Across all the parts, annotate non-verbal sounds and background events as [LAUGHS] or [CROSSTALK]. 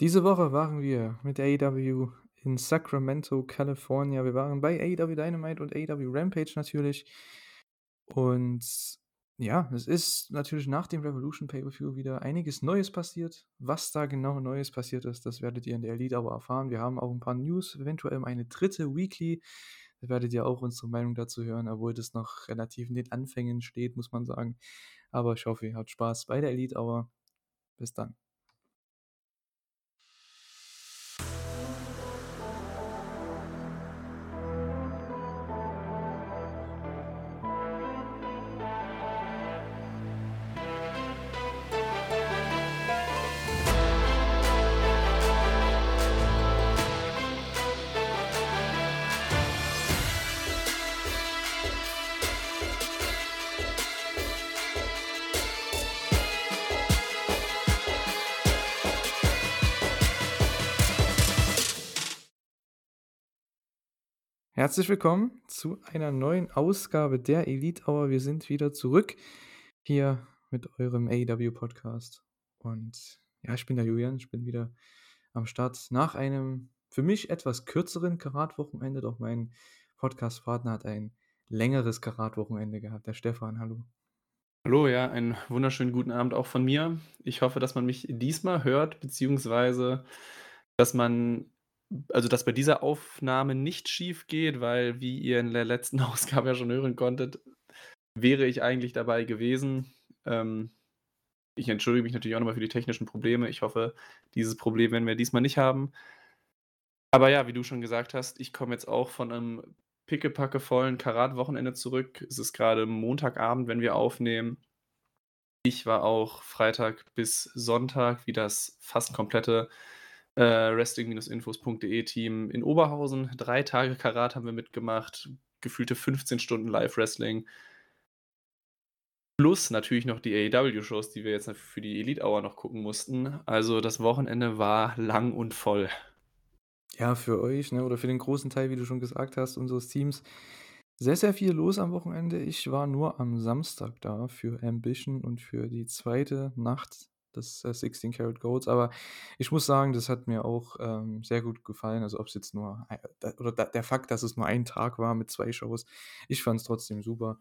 Diese Woche waren wir mit AEW in Sacramento, California. Wir waren bei AEW Dynamite und AEW Rampage natürlich. Und ja, es ist natürlich nach dem Revolution Pay-Per-View wieder einiges Neues passiert. Was da genau Neues passiert ist, das werdet ihr in der Elite aber erfahren. Wir haben auch ein paar News, eventuell eine dritte Weekly. Da werdet ihr auch unsere Meinung dazu hören, obwohl das noch relativ in den Anfängen steht, muss man sagen. Aber ich hoffe, ihr habt Spaß bei der Elite Hour. Bis dann. Herzlich willkommen zu einer neuen Ausgabe der Elite Hour. Wir sind wieder zurück hier mit eurem AEW Podcast. Und ja, ich bin der Julian, ich bin wieder am Start nach einem für mich etwas kürzeren Karatwochenende, doch mein Podcast-Partner hat ein längeres Karatwochenende gehabt. Der Stefan, hallo. Hallo, ja, einen wunderschönen guten Abend auch von mir. Ich hoffe, dass man mich diesmal hört, beziehungsweise dass man also dass bei dieser Aufnahme nicht schief geht, weil wie ihr in der letzten [LAUGHS] Ausgabe ja schon hören konntet, wäre ich eigentlich dabei gewesen. Ähm, ich entschuldige mich natürlich auch nochmal für die technischen Probleme. Ich hoffe, dieses Problem werden wir diesmal nicht haben. Aber ja, wie du schon gesagt hast, ich komme jetzt auch von einem pickepackevollen Karat-Wochenende zurück. Es ist gerade Montagabend, wenn wir aufnehmen. Ich war auch Freitag bis Sonntag, wie das fast komplette äh, wrestling-infos.de Team in Oberhausen. Drei Tage Karat haben wir mitgemacht, gefühlte 15 Stunden Live-Wrestling. Plus natürlich noch die AEW-Shows, die wir jetzt für die Elite Hour noch gucken mussten. Also das Wochenende war lang und voll. Ja, für euch, ne, oder für den großen Teil, wie du schon gesagt hast, unseres Teams, sehr, sehr viel los am Wochenende. Ich war nur am Samstag da für Ambition und für die zweite Nacht des äh, 16 Karat Golds. Aber ich muss sagen, das hat mir auch ähm, sehr gut gefallen. Also ob es jetzt nur, äh, oder da, der Fakt, dass es nur ein Tag war mit zwei Shows, ich fand es trotzdem super.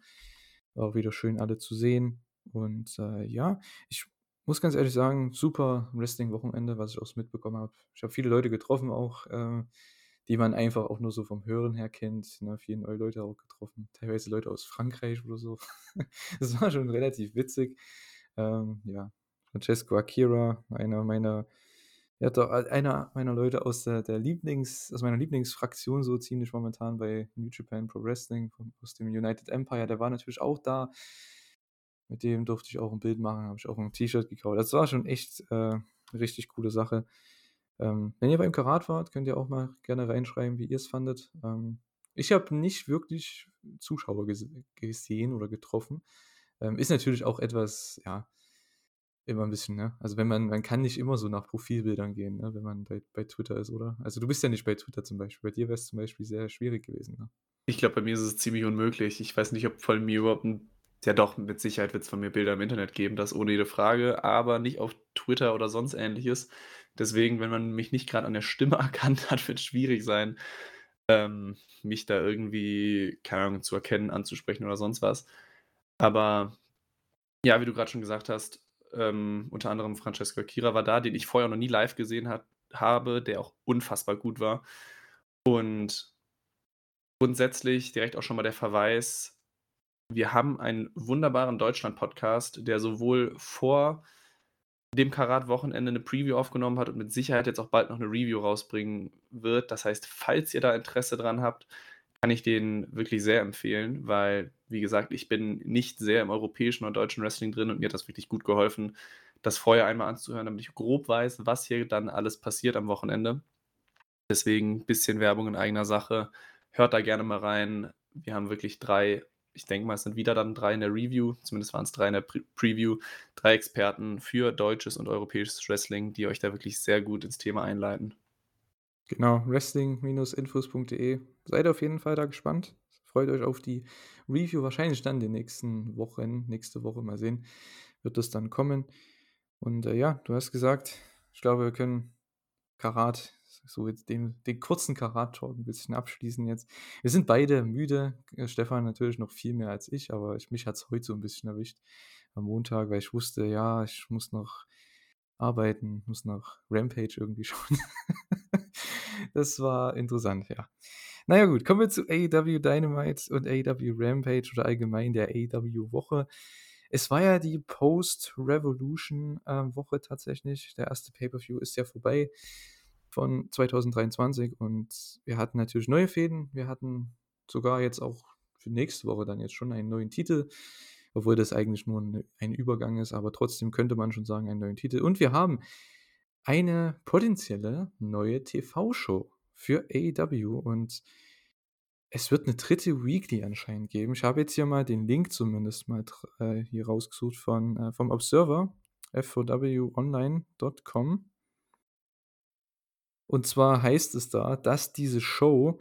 War auch wieder schön, alle zu sehen. Und äh, ja, ich muss ganz ehrlich sagen, super Wrestling-Wochenende, was ich auch mitbekommen habe. Ich habe viele Leute getroffen auch, äh, die man einfach auch nur so vom Hören her kennt. Ne? Viele neue Leute auch getroffen, teilweise Leute aus Frankreich oder so. [LAUGHS] das war schon relativ witzig. Ähm, ja, Francesco Akira, einer meiner, ja, doch, einer meiner Leute aus der, der Lieblings, aus meiner Lieblingsfraktion so ziemlich momentan bei New Japan Pro Wrestling aus dem United Empire, der war natürlich auch da. Mit dem durfte ich auch ein Bild machen, habe ich auch ein T-Shirt gekauft. Das war schon echt äh, eine richtig coole Sache. Ähm, wenn ihr beim Karat wart, könnt ihr auch mal gerne reinschreiben, wie ihr es fandet. Ähm, ich habe nicht wirklich Zuschauer gesehen oder getroffen. Ähm, ist natürlich auch etwas, ja, immer ein bisschen, ne? Also wenn man, man kann nicht immer so nach Profilbildern gehen, ne? wenn man bei, bei Twitter ist, oder? Also du bist ja nicht bei Twitter zum Beispiel. Bei dir wäre es zum Beispiel sehr schwierig gewesen, ne? Ich glaube, bei mir ist es ziemlich unmöglich. Ich weiß nicht, ob von mir überhaupt ein, ja doch, mit Sicherheit wird es von mir Bilder im Internet geben, das ohne jede Frage, aber nicht auf Twitter oder sonst ähnliches. Deswegen, wenn man mich nicht gerade an der Stimme [LAUGHS] erkannt hat, wird es schwierig sein, ähm, mich da irgendwie, keine Ahnung, zu erkennen, anzusprechen oder sonst was. Aber ja, wie du gerade schon gesagt hast, ähm, unter anderem Francesco Kira war da, den ich vorher noch nie live gesehen hat, habe, der auch unfassbar gut war. Und grundsätzlich direkt auch schon mal der Verweis, wir haben einen wunderbaren Deutschland-Podcast, der sowohl vor dem Karat-Wochenende eine Preview aufgenommen hat und mit Sicherheit jetzt auch bald noch eine Review rausbringen wird. Das heißt, falls ihr da Interesse dran habt, kann ich den wirklich sehr empfehlen, weil, wie gesagt, ich bin nicht sehr im europäischen und deutschen Wrestling drin und mir hat das wirklich gut geholfen, das vorher einmal anzuhören, damit ich grob weiß, was hier dann alles passiert am Wochenende. Deswegen ein bisschen Werbung in eigener Sache. Hört da gerne mal rein. Wir haben wirklich drei, ich denke mal, es sind wieder dann drei in der Review, zumindest waren es drei in der Pre Preview, drei Experten für deutsches und europäisches Wrestling, die euch da wirklich sehr gut ins Thema einleiten. Genau, wrestling-infos.de. Seid auf jeden Fall da gespannt. Freut euch auf die Review. Wahrscheinlich dann die nächsten Wochen, nächste Woche mal sehen, wird das dann kommen. Und äh, ja, du hast gesagt, ich glaube, wir können Karat, so jetzt den, den kurzen Karat-Talk ein bisschen abschließen jetzt. Wir sind beide müde. Äh, Stefan natürlich noch viel mehr als ich, aber ich, mich hat es heute so ein bisschen erwischt am Montag, weil ich wusste, ja, ich muss noch arbeiten, muss noch Rampage irgendwie [LAUGHS] schauen. das war interessant, ja. Naja gut, kommen wir zu AEW Dynamite und AEW Rampage oder allgemein der AEW Woche. Es war ja die Post-Revolution-Woche äh, tatsächlich. Der erste Pay-Per-View ist ja vorbei von 2023 und wir hatten natürlich neue Fäden. Wir hatten sogar jetzt auch für nächste Woche dann jetzt schon einen neuen Titel, obwohl das eigentlich nur ein Übergang ist, aber trotzdem könnte man schon sagen, einen neuen Titel. Und wir haben eine potenzielle neue TV-Show für AEW und es wird eine dritte Weekly anscheinend geben. Ich habe jetzt hier mal den Link zumindest mal äh, hier rausgesucht von, äh, vom Observer, fowonline.com. Und zwar heißt es da, dass diese Show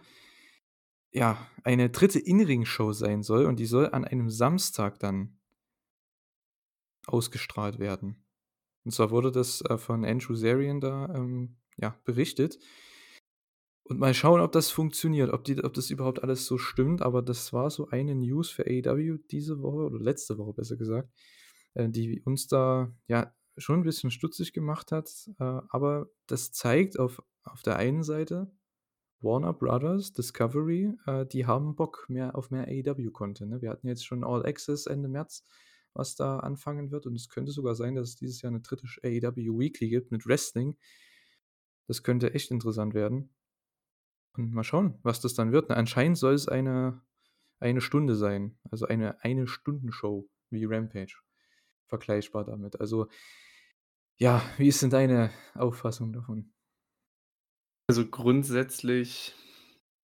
ja eine dritte In-Ring-Show sein soll und die soll an einem Samstag dann ausgestrahlt werden. Und zwar wurde das äh, von Andrew Zarian da ähm, ja, berichtet. Und mal schauen, ob das funktioniert, ob, die, ob das überhaupt alles so stimmt. Aber das war so eine News für AEW diese Woche oder letzte Woche besser gesagt, äh, die uns da ja schon ein bisschen stutzig gemacht hat. Äh, aber das zeigt auf, auf der einen Seite, Warner Brothers, Discovery, äh, die haben Bock mehr auf mehr AEW-Content. Ne? Wir hatten jetzt schon All Access Ende März, was da anfangen wird. Und es könnte sogar sein, dass es dieses Jahr eine dritte AEW Weekly gibt mit Wrestling. Das könnte echt interessant werden. Und mal schauen, was das dann wird. Na, anscheinend soll es eine, eine Stunde sein. Also eine eine Stunden-Show wie Rampage. Vergleichbar damit. Also, ja, wie ist denn deine Auffassung davon? Also grundsätzlich,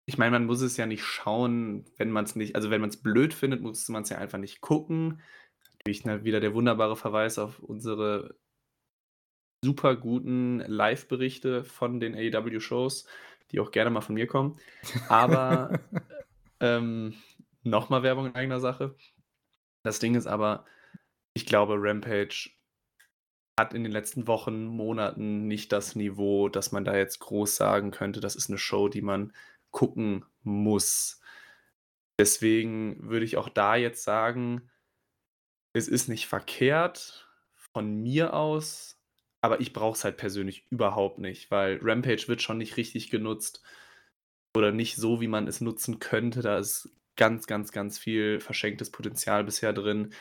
ich meine, man muss es ja nicht schauen, wenn man es nicht, also wenn man es blöd findet, muss man es ja einfach nicht gucken. Natürlich ne, wieder der wunderbare Verweis auf unsere super guten Live-Berichte von den AEW-Shows die auch gerne mal von mir kommen. Aber [LAUGHS] ähm, nochmal Werbung in eigener Sache. Das Ding ist aber, ich glaube, Rampage hat in den letzten Wochen, Monaten nicht das Niveau, dass man da jetzt groß sagen könnte, das ist eine Show, die man gucken muss. Deswegen würde ich auch da jetzt sagen, es ist nicht verkehrt von mir aus, aber ich brauche es halt persönlich überhaupt nicht, weil Rampage wird schon nicht richtig genutzt oder nicht so, wie man es nutzen könnte. Da ist ganz, ganz, ganz viel verschenktes Potenzial bisher drin.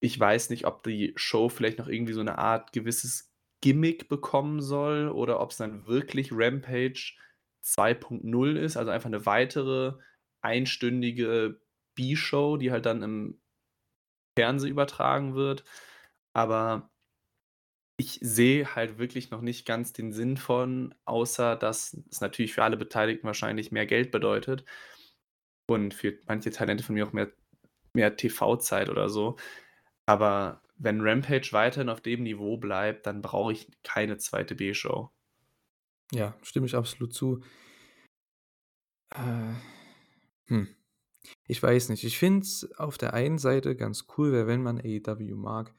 Ich weiß nicht, ob die Show vielleicht noch irgendwie so eine Art gewisses Gimmick bekommen soll oder ob es dann wirklich Rampage 2.0 ist, also einfach eine weitere einstündige B-Show, die halt dann im Fernsehen übertragen wird. Aber ich sehe halt wirklich noch nicht ganz den Sinn von, außer dass es natürlich für alle Beteiligten wahrscheinlich mehr Geld bedeutet und für manche Talente von mir auch mehr, mehr TV-Zeit oder so. Aber wenn Rampage weiterhin auf dem Niveau bleibt, dann brauche ich keine zweite B-Show. Ja, stimme ich absolut zu. Äh, hm. Ich weiß nicht. Ich finde es auf der einen Seite ganz cool, weil wenn man AEW mag,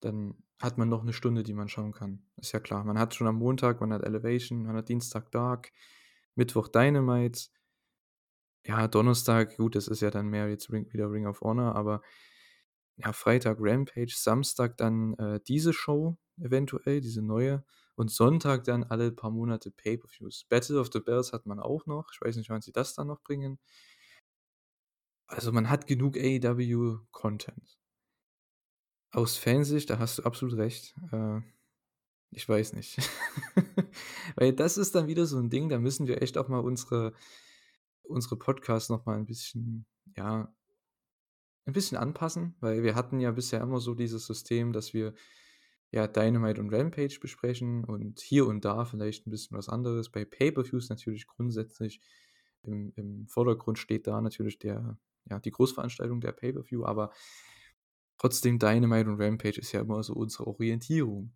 dann hat man noch eine Stunde, die man schauen kann. Ist ja klar. Man hat schon am Montag, man hat Elevation, man hat Dienstag Dark, Mittwoch Dynamite. Ja, Donnerstag, gut, das ist ja dann mehr jetzt Ring, wieder Ring of Honor, aber ja, Freitag Rampage, Samstag dann äh, diese Show eventuell, diese neue und Sonntag dann alle paar Monate Pay-Per-Views. Battle of the Bells hat man auch noch. Ich weiß nicht, wann sie das dann noch bringen. Also man hat genug AEW-Content. Aus Fansicht, da hast du absolut recht. Äh, ich weiß nicht. [LAUGHS] Weil das ist dann wieder so ein Ding, da müssen wir echt auch mal unsere, unsere Podcasts noch mal ein bisschen, ja, ein bisschen anpassen, weil wir hatten ja bisher immer so dieses System, dass wir ja Dynamite und Rampage besprechen und hier und da vielleicht ein bisschen was anderes. Bei Pay-Per-Views natürlich grundsätzlich im, im Vordergrund steht da natürlich der, ja, die Großveranstaltung der Pay-Per-View, aber Trotzdem Dynamite und Rampage ist ja immer so unsere Orientierung.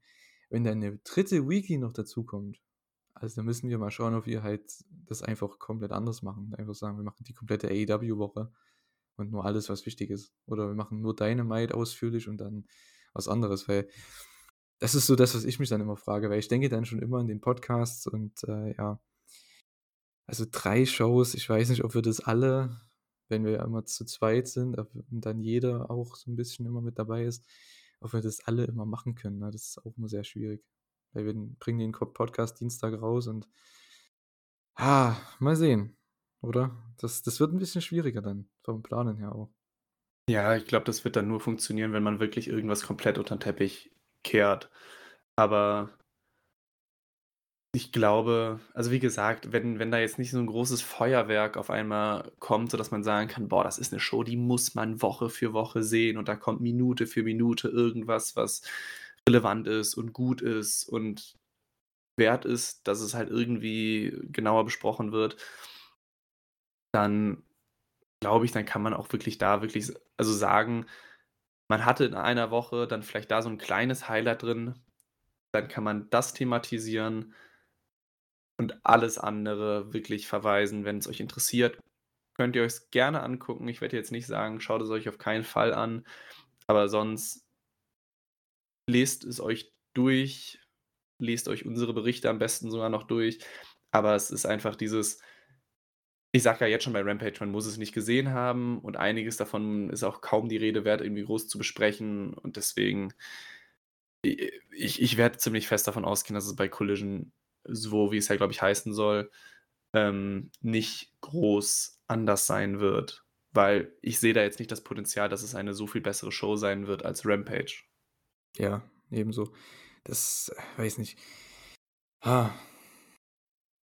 Wenn dann eine dritte Weekly noch dazukommt, also da müssen wir mal schauen, ob wir halt das einfach komplett anders machen. Einfach sagen, wir machen die komplette AEW-Woche und nur alles, was wichtig ist. Oder wir machen nur Dynamite ausführlich und dann was anderes, weil das ist so das, was ich mich dann immer frage, weil ich denke dann schon immer in den Podcasts und äh, ja. Also drei Shows, ich weiß nicht, ob wir das alle, wenn wir ja immer zu zweit sind und dann jeder auch so ein bisschen immer mit dabei ist, ob wir das alle immer machen können. Ne? Das ist auch immer sehr schwierig. Weil wir bringen den Podcast Dienstag raus und ah, mal sehen, oder? Das, das wird ein bisschen schwieriger dann, vom Planen her auch. Ja, ich glaube, das wird dann nur funktionieren, wenn man wirklich irgendwas komplett unter den Teppich kehrt. Aber ich glaube, also wie gesagt, wenn, wenn da jetzt nicht so ein großes Feuerwerk auf einmal kommt, sodass man sagen kann, boah, das ist eine Show, die muss man Woche für Woche sehen und da kommt Minute für Minute irgendwas, was relevant ist und gut ist und wert ist, dass es halt irgendwie genauer besprochen wird, dann glaube ich, dann kann man auch wirklich da wirklich also sagen, man hatte in einer Woche dann vielleicht da so ein kleines Highlight drin, dann kann man das thematisieren und alles andere wirklich verweisen. wenn es euch interessiert, könnt ihr euch's gerne angucken. Ich werde jetzt nicht sagen, schaut es euch auf keinen Fall an, aber sonst lest es euch durch, lest euch unsere Berichte am besten sogar noch durch, aber es ist einfach dieses ich sage ja jetzt schon bei Rampage, man muss es nicht gesehen haben und einiges davon ist auch kaum die Rede wert, irgendwie groß zu besprechen und deswegen ich ich werde ziemlich fest davon ausgehen, dass es bei Collision so, wie es ja, glaube ich, heißen soll, ähm, nicht groß anders sein wird, weil ich sehe da jetzt nicht das Potenzial, dass es eine so viel bessere Show sein wird als Rampage. Ja, ebenso. Das äh, weiß nicht. Ah,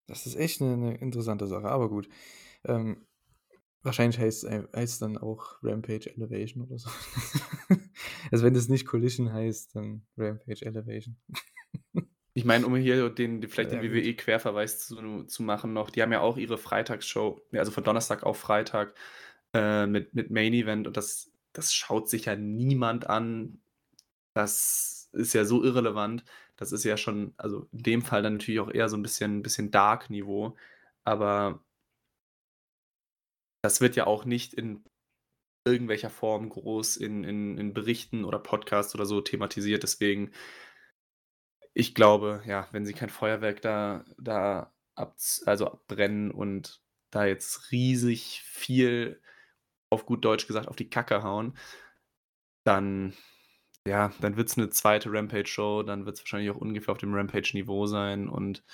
das ist echt eine 'ne interessante Sache, aber gut. Ähm, wahrscheinlich heißt es heißt's dann auch Rampage Elevation oder so. [LAUGHS] Also, wenn das nicht Collision heißt, dann Rampage Elevation. [LAUGHS] Ich meine, um hier den vielleicht den Ja, WWE-Querverweis zu zu machen noch, die haben ja auch ihre Freitagsshow, also von Donnerstag auf Freitag, äh, mit mit Main Event und das das schaut sich ja niemand an. Das ist ja so irrelevant. Das ist ja schon also in dem Fall dann natürlich auch eher so ein bisschen bisschen Dark-Niveau, aber das wird ja auch nicht in irgendwelcher Form groß in in in Berichten oder Podcasts oder so thematisiert. Deswegen ich glaube, ja, wenn sie kein Feuerwerk da da ab also abbrennen und da jetzt riesig viel, auf gut Deutsch gesagt, auf die Kacke hauen, dann ja, dann wird es eine zweite Rampage-Show, dann wird es wahrscheinlich auch ungefähr auf dem Rampage-Niveau sein und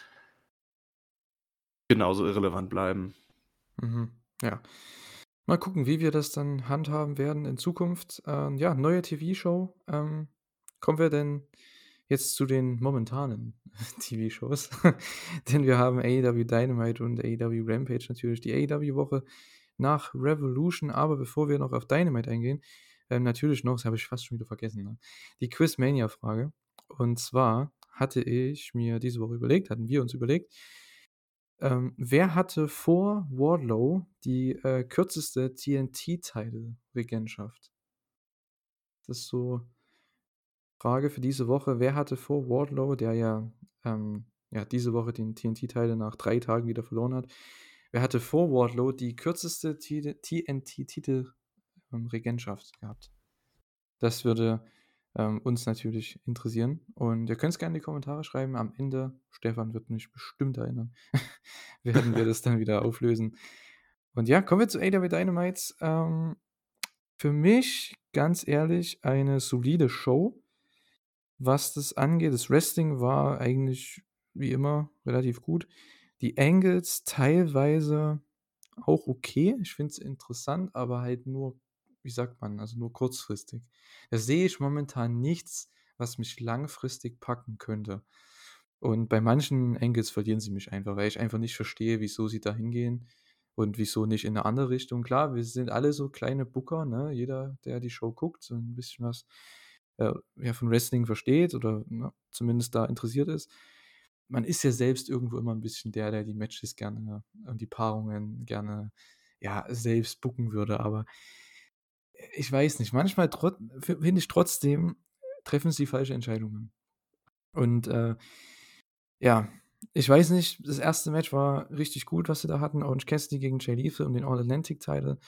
genauso irrelevant bleiben. Mhm, ja. Mal gucken, wie wir das dann handhaben werden in Zukunft. Ähm, ja, neue TV-Show. Ähm, kommen wir denn jetzt zu den momentanen [LAUGHS] TV-Shows? [LAUGHS] Denn wir haben AEW Dynamite und AEW Rampage natürlich die AEW-Woche nach Revolution. Aber bevor wir noch auf Dynamite eingehen, ähm, natürlich noch, das habe ich fast schon wieder vergessen, ne? die Quizmania-Frage. Und zwar hatte ich mir diese Woche überlegt, hatten wir uns überlegt, ähm, wer hatte vor Wardlow die äh, kürzeste TNT-Title-Regentschaft? Das ist so Frage für diese Woche. Wer hatte vor Wardlow, der ja, ähm, ja diese Woche den TNT-Title nach drei Tagen wieder verloren hat, wer hatte vor Wardlow die kürzeste TNT-Titel ähm, gehabt. Das würde ähm, uns natürlich interessieren. Und ihr könnt es gerne in die Kommentare schreiben. Am Ende, Stefan wird mich bestimmt erinnern, [LAUGHS] werden wir das dann wieder auflösen. Und ja, kommen wir zu AW Dynamite. Ähm, für mich, ganz ehrlich, eine solide Show. Was das angeht, das Wrestling war eigentlich wie immer relativ gut. Die Angles teilweise auch okay. Ich finde es interessant, aber halt nur wie sagt man, also nur kurzfristig. Da sehe ich momentan nichts, was mich langfristig packen könnte. Und bei manchen Engels verlieren sie mich einfach, weil ich einfach nicht verstehe, wieso sie da hingehen und wieso nicht in eine andere Richtung. Klar, wir sind alle so kleine Booker, ne? Jeder, der die Show guckt, so ein bisschen was äh, ja, von Wrestling versteht oder ne, zumindest da interessiert ist. Man ist ja selbst irgendwo immer ein bisschen der, der die Matches gerne und die Paarungen gerne ja selbst booken würde, aber ich weiß nicht, manchmal finde ich trotzdem, treffen sie falsche Entscheidungen. Und äh, ja, ich weiß nicht, das erste Match war richtig gut, was sie da hatten. Orange Cassidy gegen Jay Lethal und den All-Atlantic-Title.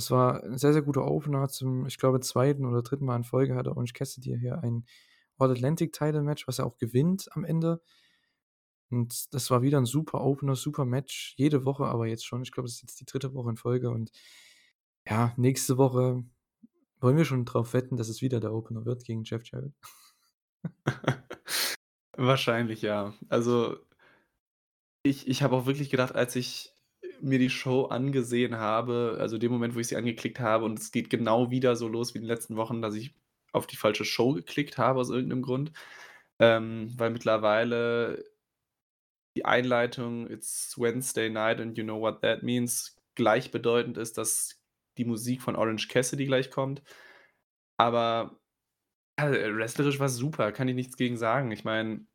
Das war ein sehr, sehr guter Opener zum, ich glaube, zweiten oder dritten Mal in Folge hatte Orange Cassidy hier einen All-Atlantic-Title-Match, was er auch gewinnt am Ende. Und das war wieder ein super Opener, super Match. Jede Woche, aber jetzt schon. Ich glaube, das ist jetzt die dritte Woche in Folge. Und ja, nächste Woche wollen wir schon drauf wetten, dass es wieder der Opener wird gegen Jeff Jarrett. [LAUGHS] Wahrscheinlich ja. Also ich ich habe auch wirklich gedacht, als ich mir die Show angesehen habe, also dem Moment, wo ich sie angeklickt habe und es geht genau wieder so los wie in den letzten Wochen, dass ich auf die falsche Show geklickt habe aus irgendeinem Grund. Ähm, weil mittlerweile die Einleitung „It's Wednesday night and you know what that means“ gleichbedeutend ist, dass die Musik von Orange Cassidy gleich kommt. Aber, äh, wrestlerisch war's super, kann ich nichts gegen sagen. Ich meine,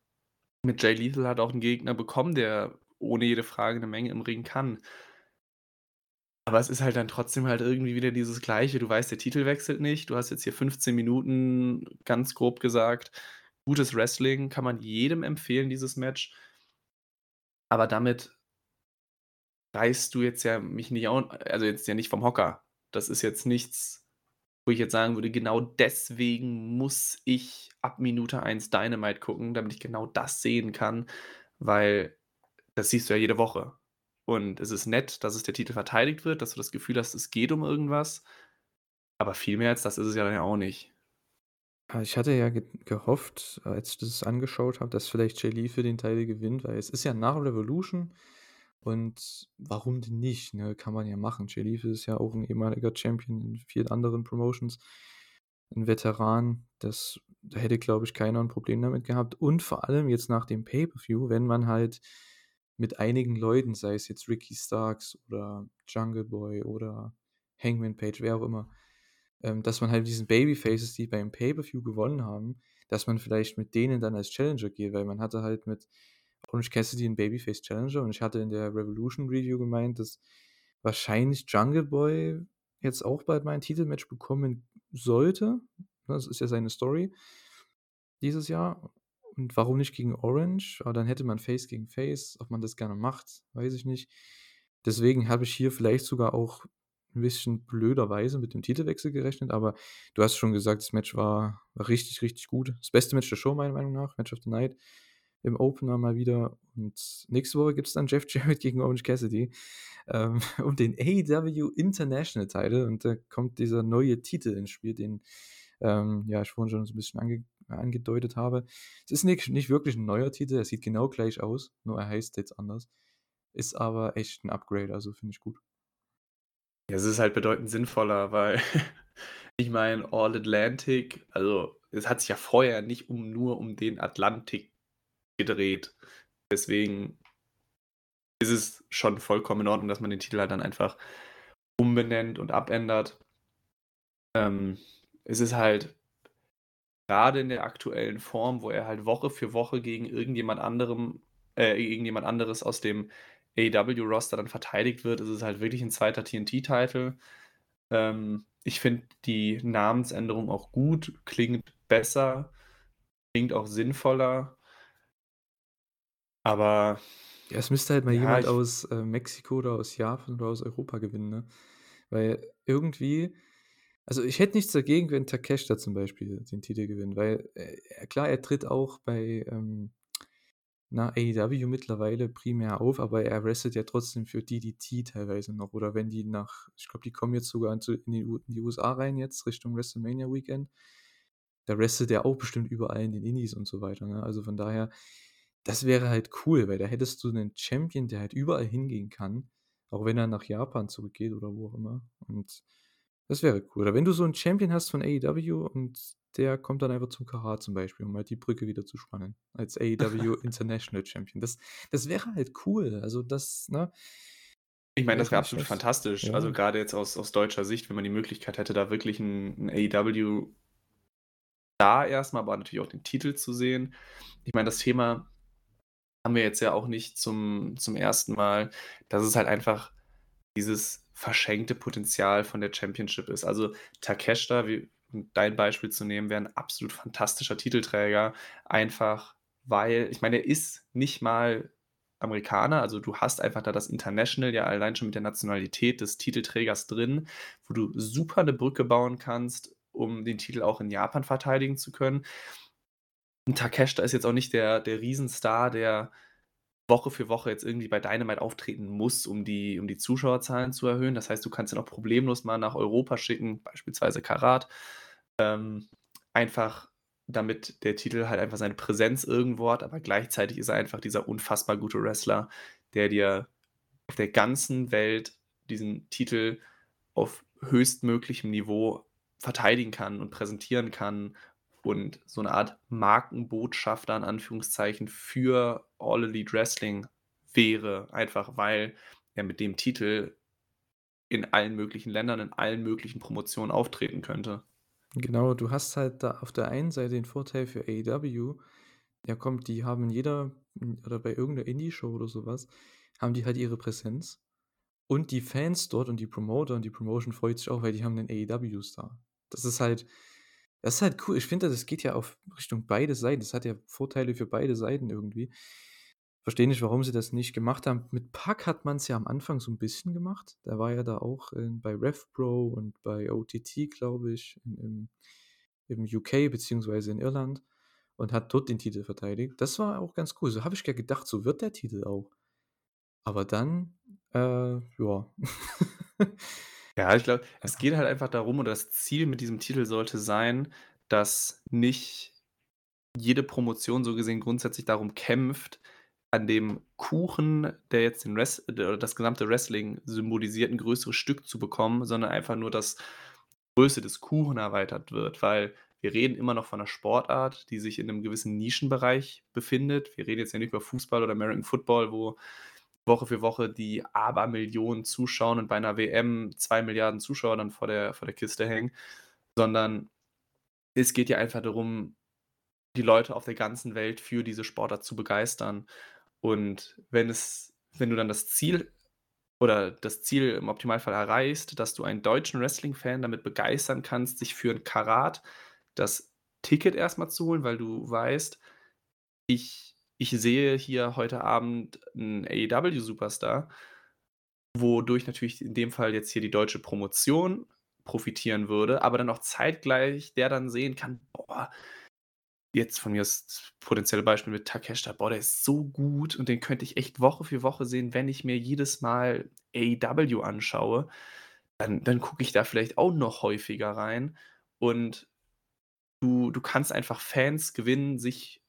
mit Jay Lethal hat auch 'n Gegner bekommen, der ohne jede Frage 'ne Menge im Ring kann. Aber es ist halt dann trotzdem halt irgendwie wieder dieses Gleiche. Du weißt, der Titel wechselt nicht. Du hast jetzt hier 15 Minuten, ganz grob gesagt, gutes Wrestling, kann man jedem empfehlen, dieses Match. Aber damit reißt du jetzt ja mich nicht au also jetzt ja nicht vom Hocker. Das ist jetzt nichts, wo ich jetzt sagen würde, genau deswegen muss ich ab Minute 1 Dynamite gucken, damit ich genau das sehen kann, weil das siehst du ja jede Woche. Und es ist nett, dass es der Titel verteidigt wird, dass du das Gefühl hast, es geht um irgendwas. Aber viel mehr als das ist es ja dann ja auch nicht. Ah, ich hatte ja ge gehofft, als ich das angeschaut habe, dass vielleicht Jay Lethal den Teil gewinnt, weil es ist ja nach Revolution und warum denn nicht, ne? Kann man ja machen. Lethal ist ja auch 'n ehemaliger Champion in vielen anderen Promotions, 'n Veteran. Das da hätte, glaube ich, keiner 'n Problem damit gehabt. Und vor allem jetzt nach dem Pay-per-View, wenn man halt mit einigen Leuten, sei es jetzt Ricky Starks oder Jungle Boy oder Hangman Page, wer auch immer, ähm, dass man halt diesen Babyfaces, die beim Pay-per-View gewonnen haben, dass man vielleicht mit denen dann als Challenger geht, weil man hatte halt mit Orange Cassidy 'n Babyface Challenger und ich hatte in der Revolution Review gemeint, dass wahrscheinlich Jungle Boy jetzt auch bald mal ein Titelmatch bekommen sollte. Das ist ja seine Story dieses Jahr. Und warum nicht gegen Orange? Aber dann hätte man Face gegen Face. Ob man das gerne macht, weiß ich nicht. Deswegen habe ich hier vielleicht sogar auch 'n bisschen blöderweise mit dem Titelwechsel gerechnet, aber du hast schon gesagt, das Match war war richtig, richtig gut. Das beste Match der Show meiner Meinung nach, Match of the Night im Opener mal wieder. Und nächste Woche gibt's dann Jeff [LAUGHS] Jarrett gegen Orange Cassidy, ähm, [LAUGHS] um den AEW International Title und da kommt dieser neue Titel ins Spiel, den, ähm, ja, ich vorhin schon so 'n bisschen ange angedeutet habe. Es ist nix nicht wirklich 'n neuer Titel, er sieht genau gleich aus, nur er heißt jetzt anders. Ist aber echt 'n Upgrade, also finde ich gut. Ja, es ist halt bedeutend sinnvoller, weil [LAUGHS] ich meine, All Atlantic also, es hat sich ja vorher nicht um nur um den Atlantik gedreht. Deswegen ist es schon vollkommen in Ordnung, dass man den Titel halt dann einfach umbenennt und abändert. Ähm, es ist halt grade in der aktuellen Form, wo er halt Woche für Woche gegen irgendjemand anderem äh, irgendjemand anderes aus dem AEW-Roster dann verteidigt wird, ist es halt wirklich 'n zweiter TNT-Title. Ähm, ich finde die Namensänderung auch gut, klingt besser, klingt auch sinnvoller. Aber Ja, es müsste halt mal ja, jemand aus, äh, Mexiko oder aus Japan oder aus Europa gewinnen, ne? Weil irgendwie also, ich hätte nichts dagegen, wenn Takeshita zum Beispiel den Titel gewinnt, weil, äh, klar, er tritt auch bei, ähm, na, AEW mittlerweile primär auf, aber er wrestelt ja trotzdem für DDT teilweise noch oder wenn die nach ich glaube, die kommen jetzt sogar in die in die USA rein jetzt Richtung WrestleMania Weekend. Da wrestelt er auch bestimmt überall in den Indies und so weiter, ne? Also, von daher, das wäre halt cool, weil da hättest du 'nen Champion, der halt überall hingehen kann, auch wenn er nach Japan zurückgeht oder wo auch immer. Und das wäre cool. Oder wenn du so 'n Champion hast von AEW und der kommt dann einfach zum Karat zum Beispiel, um halt die Brücke wieder zu spannen als AEW [LAUGHS] International Champion. Das das wäre halt cool. Also, das, ne? Ich meine, das wäre absolut fantastisch. Also, Ja. grade jetzt aus aus deutscher Sicht, wenn man die Möglichkeit hätte, da wirklich 'n 'n AEW da erst mal, aber natürlich auch den Titel zu sehen. Ich meine, das Thema haben wir jetzt ja auch nicht zum zum 1. Mal, dass es halt einfach dieses verschenkte Potenzial von der Championship ist. Also, Takeshita, wie um dein Beispiel zu nehmen, wäre 'n absolut fantastischer Titelträger, einfach weil ich meine, er ist nicht mal Amerikaner, also, du hast einfach da das International ja allein schon mit der Nationalität des Titelträgers drin, wo du super 'ne Brücke bauen kannst, um den Titel auch in Japan verteidigen zu können. 'n Takeshita ist jetzt auch nicht der der Riesenstar, der Woche für Woche jetzt irgendwie bei Dynamite auftreten muss, um die um die Zuschauerzahlen zu erhöhen. Das heißt, du kannst ihn auch problemlos mal nach Europa schicken, beispielsweise Karat. Ähm, einfach damit der Titel halt einfach seine Präsenz irgendwo hat, aber gleichzeitig ist er einfach dieser unfassbar gute Wrestler, der dir auf der ganzen Welt diesen Titel auf höchstmöglichem Niveau verteidigen kann und präsentieren kann und so 'ne Art Markenbotschafter in Anführungszeichen für All Elite Wrestling wäre, einfach weil er mit dem Titel in allen möglichen Ländern, in allen möglichen Promotionen auftreten könnte. Genau, du hast halt da auf der einen Seite den Vorteil für AEW, ja komm, die haben jeder oder bei irgend 'ner Indie-Show oder so was, haben die halt ihre Präsenz. Und die Fans dort und die Promoter und die Promotion freut sich auch, weil die haben 'nen AEW-Star. Das ist halt das ist halt cool. Ich finde, das geht ja auf Richtung beide Seiten. Das hat ja Vorteile für beide Seiten irgendwie. Verstehe nicht, warum sie das nicht gemacht haben. Mit Pac hat man's ja am Anfang so 'n bisschen gemacht. Der war ja da auch, äh, bei RevPro und bei OTT, glaube ich, in im im UK beziehungsweise in Irland und hat dort den Titel verteidigt. Das war auch ganz cool. So habe ich ja gedacht, so wird der Titel auch. Aber dann, äh, ja. [LAUGHS] Ja, ich glaube, es geht halt einfach darum oder das Ziel mit diesem Titel sollte sein, dass nicht jede Promotion so gesehen grundsätzlich darum kämpft, an dem Kuchen, der jetzt den Wres oder das gesamte Wrestling symbolisiert, 'n größeres Stück zu bekommen, sondern einfach nur, dass Größe des Kuchen erweitert wird, weil wir reden immer noch von 'ner Sportart, die sich in 'nem gewissen Nischenbereich befindet. Wir reden jetzt ja nicht über Fußball oder American Football, wo Woche für Woche die Abermillionen zuschauen und bei 'ner WM 2.000.000.000 Zuschauer dann vor der vor der Kiste hängen, sondern es geht ja einfach darum, die Leute auf der ganzen Welt für diese Sportart zu begeistern. Und wenn es wenn du dann das Ziel oder das Ziel im Optimalfall erreichst, dass du einen deutschen Wrestling-Fan damit begeistern kannst, sich für 'n Karat das Ticket erst mal zu holen, weil du weißt: „Ich ich sehe hier heute Abend 'n AEW-Superstar“, wodurch natürlich in dem Fall jetzt hier die deutsche Promotion profitieren würde, aber dann auch zeitgleich der dann sehen kann: „Boah“ jetzt von mir das potenzielle Beispiel mit Takeshita: „Boah, der ist so gut und den könnte ich echt Woche für Woche sehen, wenn ich mir jedes Mal AEW anschaue.“ Dann dann gucke ich da vielleicht auch noch häufiger rein und du du kannst einfach Fans gewinnen, sich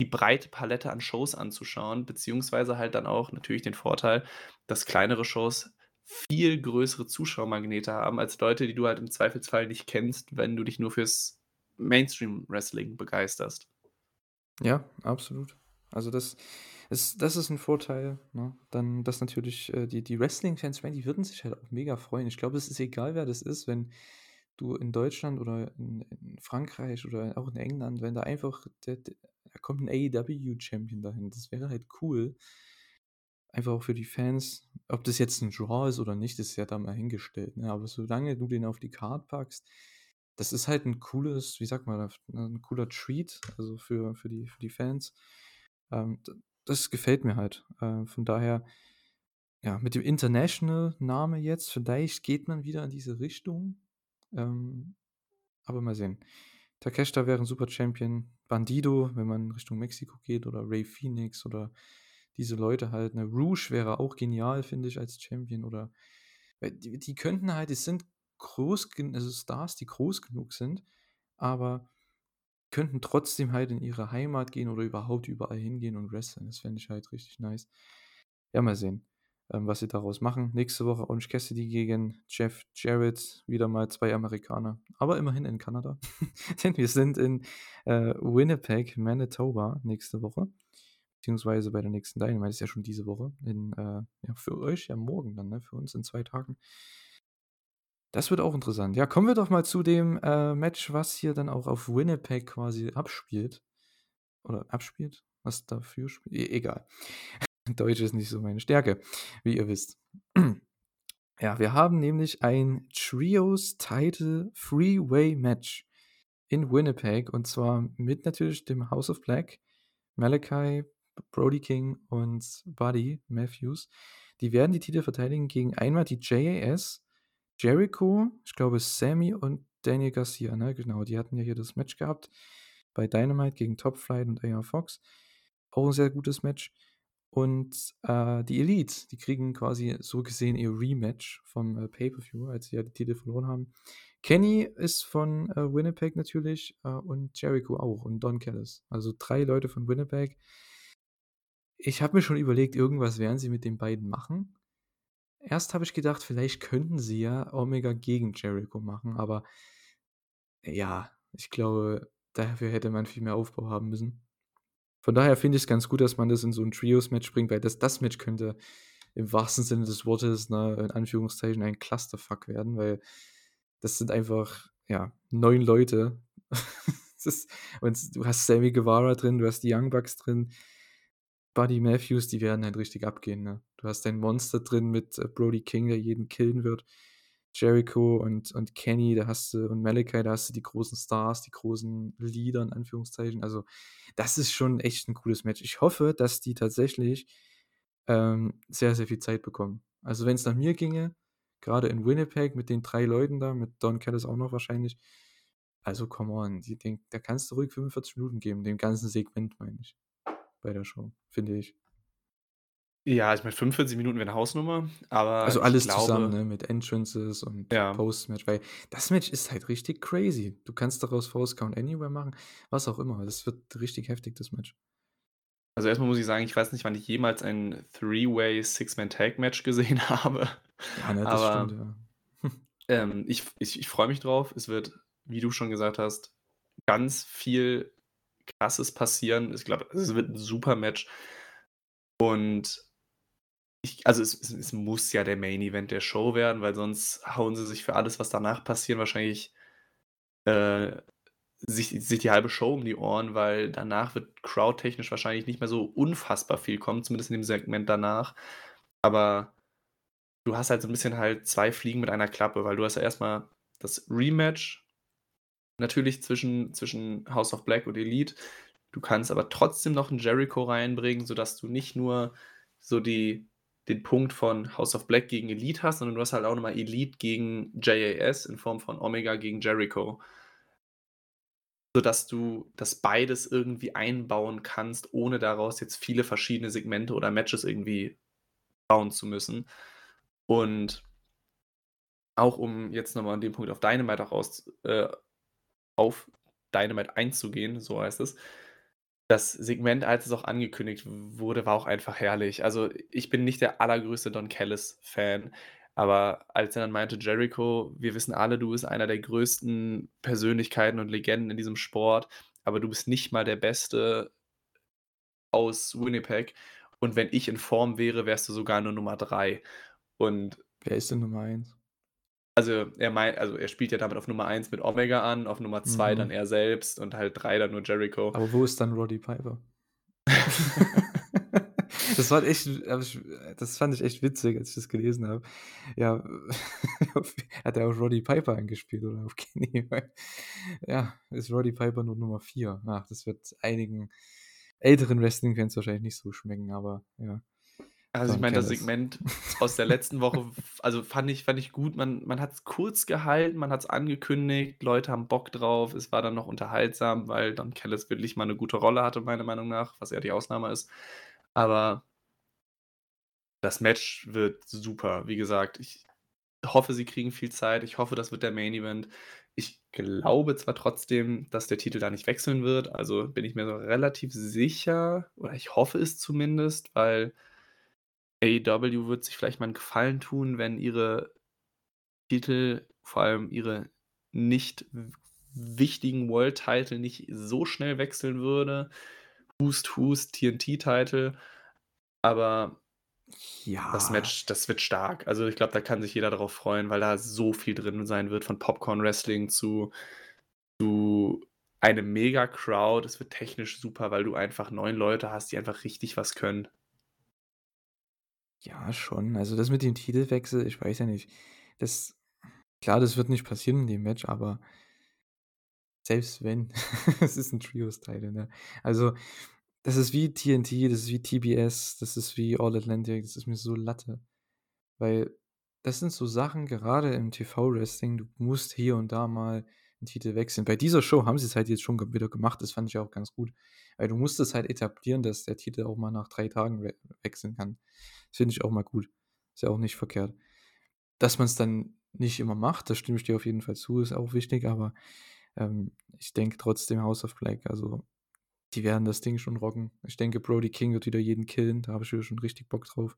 die breite Palette an Shows anzuschauen, beziehungsweise halt dann auch natürlich den Vorteil, dass kleinere Shows viel größere Zuschauermagnete haben als Leute, die du halt im Zweifelsfall nicht kennst, wenn du dich nur fürs Mainstream-Wrestling begeisterst. Ja, absolut. Also, das ist das ist 'n Vorteil, ne? Dann, dass natürlich, äh, die die Wrestling-Fans, die würden sich halt auch mega freuen. Ich glaube, es ist egal, wer das ist, wenn du in Deutschland oder in in Frankreich oder auch in England, wenn da einfach der d da kommt 'n AEW-Champion dahin. Das wäre halt cool. Einfach auch für die Fans. Ob das jetzt 'n Draw ist oder nicht, ist ja da mal hingestellt, ne? Aber solange du den auf die Card packst, das ist halt 'n cooles, wie sagt man da, f ne, 'n cooler Treat, also für für die für die Fans. Ähm, das gefällt mir halt. Äh, von daher, ja, mit dem International-Name jetzt, vielleicht geht man wieder in diese Richtung, ähm, aber mal sehen. Takeshita wäre 'n super Champion. Bandido, wenn man Richtung Mexiko geht oder Rey Fenix oder diese Leute halt, ne? Rush wäre auch genial, finde ich, als Champion oder die die könnten halt die sind groß also Stars, die groß genug sind, aber könnten trotzdem halt in ihre Heimat gehen oder überhaupt überall hingehen und wresteln. Das fände ich halt richtig nice. Ja, mal sehen, ähm, was sie daraus machen. Nächste Woche Orange Cassidy gegen Jeff Jarrett, wieder mal 2 Amerikaner, aber immerhin in Kanada. [LAUGHS] Denn wir sind in, äh, Winnipeg, Manitoba nächste Woche, beziehungsweise bei der nächsten Dynamite, ist ja schon diese Woche in, äh ja, für euch ja morgen dann, ne? Für uns in 2 Tagen. Das wird auch interessant. Ja, kommen wir doch mal zu dem, äh, Match, was hier dann auch auf Winnipeg quasi abspielt. Oder abspielt? Was dafür sp e egal. [LAUGHS] Deutsch ist nicht so meine Stärke, wie ihr wisst. [CLEARS THROAT] Ja, wir haben nämlich ein Trios Title Three-Way Match in Winnipeg und zwar mit natürlich dem House of Black, Malachi, Brody King und Buddy Matthews. Die werden die Titel verteidigen gegen einmal die JAS, Jericho, ich glaube, Sammy und Daniel Garcia, ne? Genau, die hatten ja hier das Match gehabt. bei Dynamite gegen Top Flight und AR Fox. Auch ein sehr gutes Match. Und äh, die Elite, die kriegen quasi so gesehen ihr Rematch vom äh, Pay-Per-View, als sie ja die Titel verloren haben. Kenny ist von äh, Winnipeg natürlich äh, und Jericho auch und Don Callis. Also drei Leute von Winnipeg. Ich habe mir schon überlegt, irgendwas werden sie mit den beiden machen. Erst habe ich gedacht, vielleicht könnten sie ja Omega gegen Jericho machen, aber ja, ich glaube, dafür hätte man viel mehr Aufbau haben müssen. Von daher finde ich es ganz gut, dass man das in so ein Trios-Match bringt, weil das, das Match könnte im wahrsten Sinne des Wortes, ne, in Anführungszeichen, ein Clusterfuck werden, weil das sind einfach, ja, neun Leute. [LAUGHS] ist, und du hast Sammy Guevara drin, du hast die Young Bucks drin, Buddy Matthews, die werden halt richtig abgehen. Ne? Du hast dein Monster drin mit äh, Brody King, der jeden killen wird. Jericho und, und Kenny, da hast du, und Malachi, da hast du die großen Stars, die großen Leader in Anführungszeichen. Also, das ist schon echt ein cooles Match. Ich hoffe, dass die tatsächlich ähm, sehr, sehr viel Zeit bekommen. Also, wenn es nach mir ginge, gerade in Winnipeg mit den drei Leuten da, mit Don Callis auch noch wahrscheinlich. Also, come on, die, den, da kannst du ruhig 45 Minuten geben, dem ganzen Segment, meine ich. Bei der Show, finde ich. Ja, ich meine, 45 Minuten wäre eine Hausnummer, aber Also alles glaube zusammen, ne, mit Entrances und Ja. Post-Match, weil das Match ist halt richtig crazy. Du kannst daraus False Count Anywhere machen, was auch immer. Das wird richtig heftig, das Match. Also, erstmal muss ich sagen, ich weiß nicht, wann ich jemals ein Three-Way Six-Man-Tag-Match gesehen [LAUGHS] habe. Ja, ne, das Aber stimmt, ja. [LAUGHS] ähm, ich ich ich freue mich drauf. Es wird, wie du schon gesagt hast, ganz viel Krasses passieren. Ich glaube, es wird ein super Match. Und ich also, es es muss ja der Main Event der Show werden, weil sonst hauen sie sich für alles, was danach passiert, wahrscheinlich, äh, sich sich die halbe Show um die Ohren, weil danach wird crowdtechnisch wahrscheinlich nicht mehr so unfassbar viel kommen, zumindest in dem Segment danach. Aber du hast halt so ein bisschen halt 2 Fliegen mit einer Klappe, weil du hast ja erst mal das Rematch natürlich zwischen zwischen House of Black und Elite. Du kannst aber trotzdem noch 'n Jericho reinbringen, sodass du nicht nur so die den Punkt von House of Black gegen Elite hast, sondern du hast halt auch noch mal Elite gegen JAS in Form von Omega gegen Jericho. Sodass du das beides irgendwie einbauen kannst, ohne daraus jetzt viele verschiedene Segmente oder Matches irgendwie bauen zu müssen. Und auch um jetzt noch mal an dem Punkt auf Dynamite auch aus äh, auf Dynamite einzugehen, so heißt es. Das Segment, als es auch angekündigt wurde, war auch einfach herrlich. Also, ich bin nicht der allergrößte Don Callis-Fan, aber als er dann meinte: „Jericho, wir wissen alle, du bist einer der größten Persönlichkeiten und Legenden in diesem Sport, aber du bist nicht mal der Beste aus Winnipeg. Und wenn ich in Form wäre, wärst du sogar nur Nummer 3.“ Und Wer ist denn Nummer 1? Also, er mei also, er spielt ja damit auf Nummer 1 mit Omega an, auf Nummer 2 dann Mhm. er selbst und halt 3 dann nur Jericho. Aber wo ist dann Roddy Piper? [LAUGHS] Das war echt das fand ich echt witzig, als ich das gelesen habe. Ja, hat er auf Roddy Piper angespielt oder auf Kenny? [LAUGHS] Ja, ist Roddy Piper nur Nummer 4. Ach, das wird einigen älteren Wrestling-Fans wahrscheinlich nicht so schmecken, aber ja. Also, ich meine, das. Segment [LAUGHS] aus der letzten Woche also, fand ich fand ich gut. Man man hat's kurz gehalten, man hat's angekündigt, Leute haben Bock drauf. Es war dann noch unterhaltsam, weil Don Callis wirklich mal 'ne gute Rolle hatte, meiner Meinung nach, was eher die Ausnahme ist. Aber das Match wird super. Wie gesagt, ich hoffe, sie kriegen viel Zeit. Ich hoffe, das wird der Main Event. Ich glaube zwar trotzdem, dass der Titel da nicht wechseln wird, also, bin ich mir so relativ sicher oder ich hoffe es zumindest, weil AEW wird sich vielleicht mal 'n Gefallen tun, wenn ihre Titel, vor allem ihre nicht wichtigen World Title nicht so schnell wechseln würde. Hust, Hust, TNT-Title. Aber das Ja. Match, das wird stark. Also, ich glaube, da kann sich jeder drauf freuen, weil da so viel drin sein wird, von Popcorn Wrestling zu zu einem Mega-Crowd. Es wird technisch super, weil du einfach 9 Leute hast, die einfach richtig was können. Ja, schon. Also, das mit dem Titelwechsel, ich weiß ja nicht. Das klar, das wird nicht passieren in dem Match, aber selbst wenn, [LAUGHS] es ist 'n Trios-Title, ne? Also, das ist wie TNT, das ist wie TBS, das ist wie All Atlantic, das ist mir so Latte. Weil das sind so Sachen, gerade im TV-Wrestling, du musst hier und da mal den Titel wechseln. Bei dieser Show haben sie es halt jetzt schon wieder gemacht, das fand ich auch ganz gut. Weil du musst es halt etablieren, dass der Titel auch mal nach drei Tagen we wechseln kann. Das finde ich auch mal gut. Ist ja auch nicht verkehrt. Dass man es dann nicht immer macht, da stimme ich dir auf jeden Fall zu, ist auch wichtig, aber ähm, ich denke trotzdem House of Black, also die werden das Ding schon rocken. Ich denke, Brody King wird wieder jeden killen, da habe ich wieder schon richtig Bock drauf.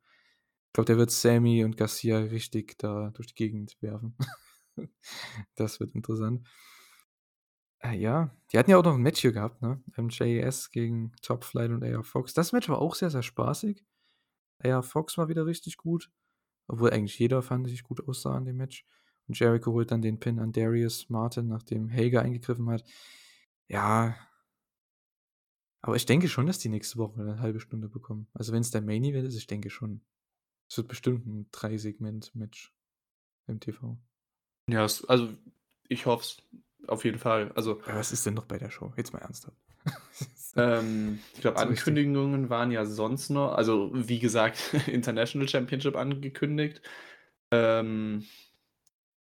Ich glaube, der wird Sammy und Garcia richtig da durch die Gegend werfen. [LAUGHS] das wird interessant. Äh, ja, die hatten ja auch noch ein Match hier gehabt, ne? MJS gegen Top Flight und AR Fox. Das Match war auch sehr, sehr spaßig. AR Fox war wieder richtig gut. Obwohl eigentlich jeder fand sich gut aussah in dem Match. Und Jericho holt dann den Pin an Darius Martin, nachdem Hager eingegriffen hat. Ja. Aber ich denke schon, dass die nächste Woche eine halbe Stunde bekommen. Also wenn es der Main Event ist, ich denke schon. Es wird bestimmt ein Drei-Segment-Match im TV. Ja, also ich hoffe es auf jeden Fall. Also, ja, was ist denn noch bei der Show? Jetzt mal ernsthaft. [LAUGHS] ähm, ich glaube, Ankündigungen richtig. waren ja sonst noch, also wie gesagt, [LAUGHS] International Championship angekündigt. Ähm,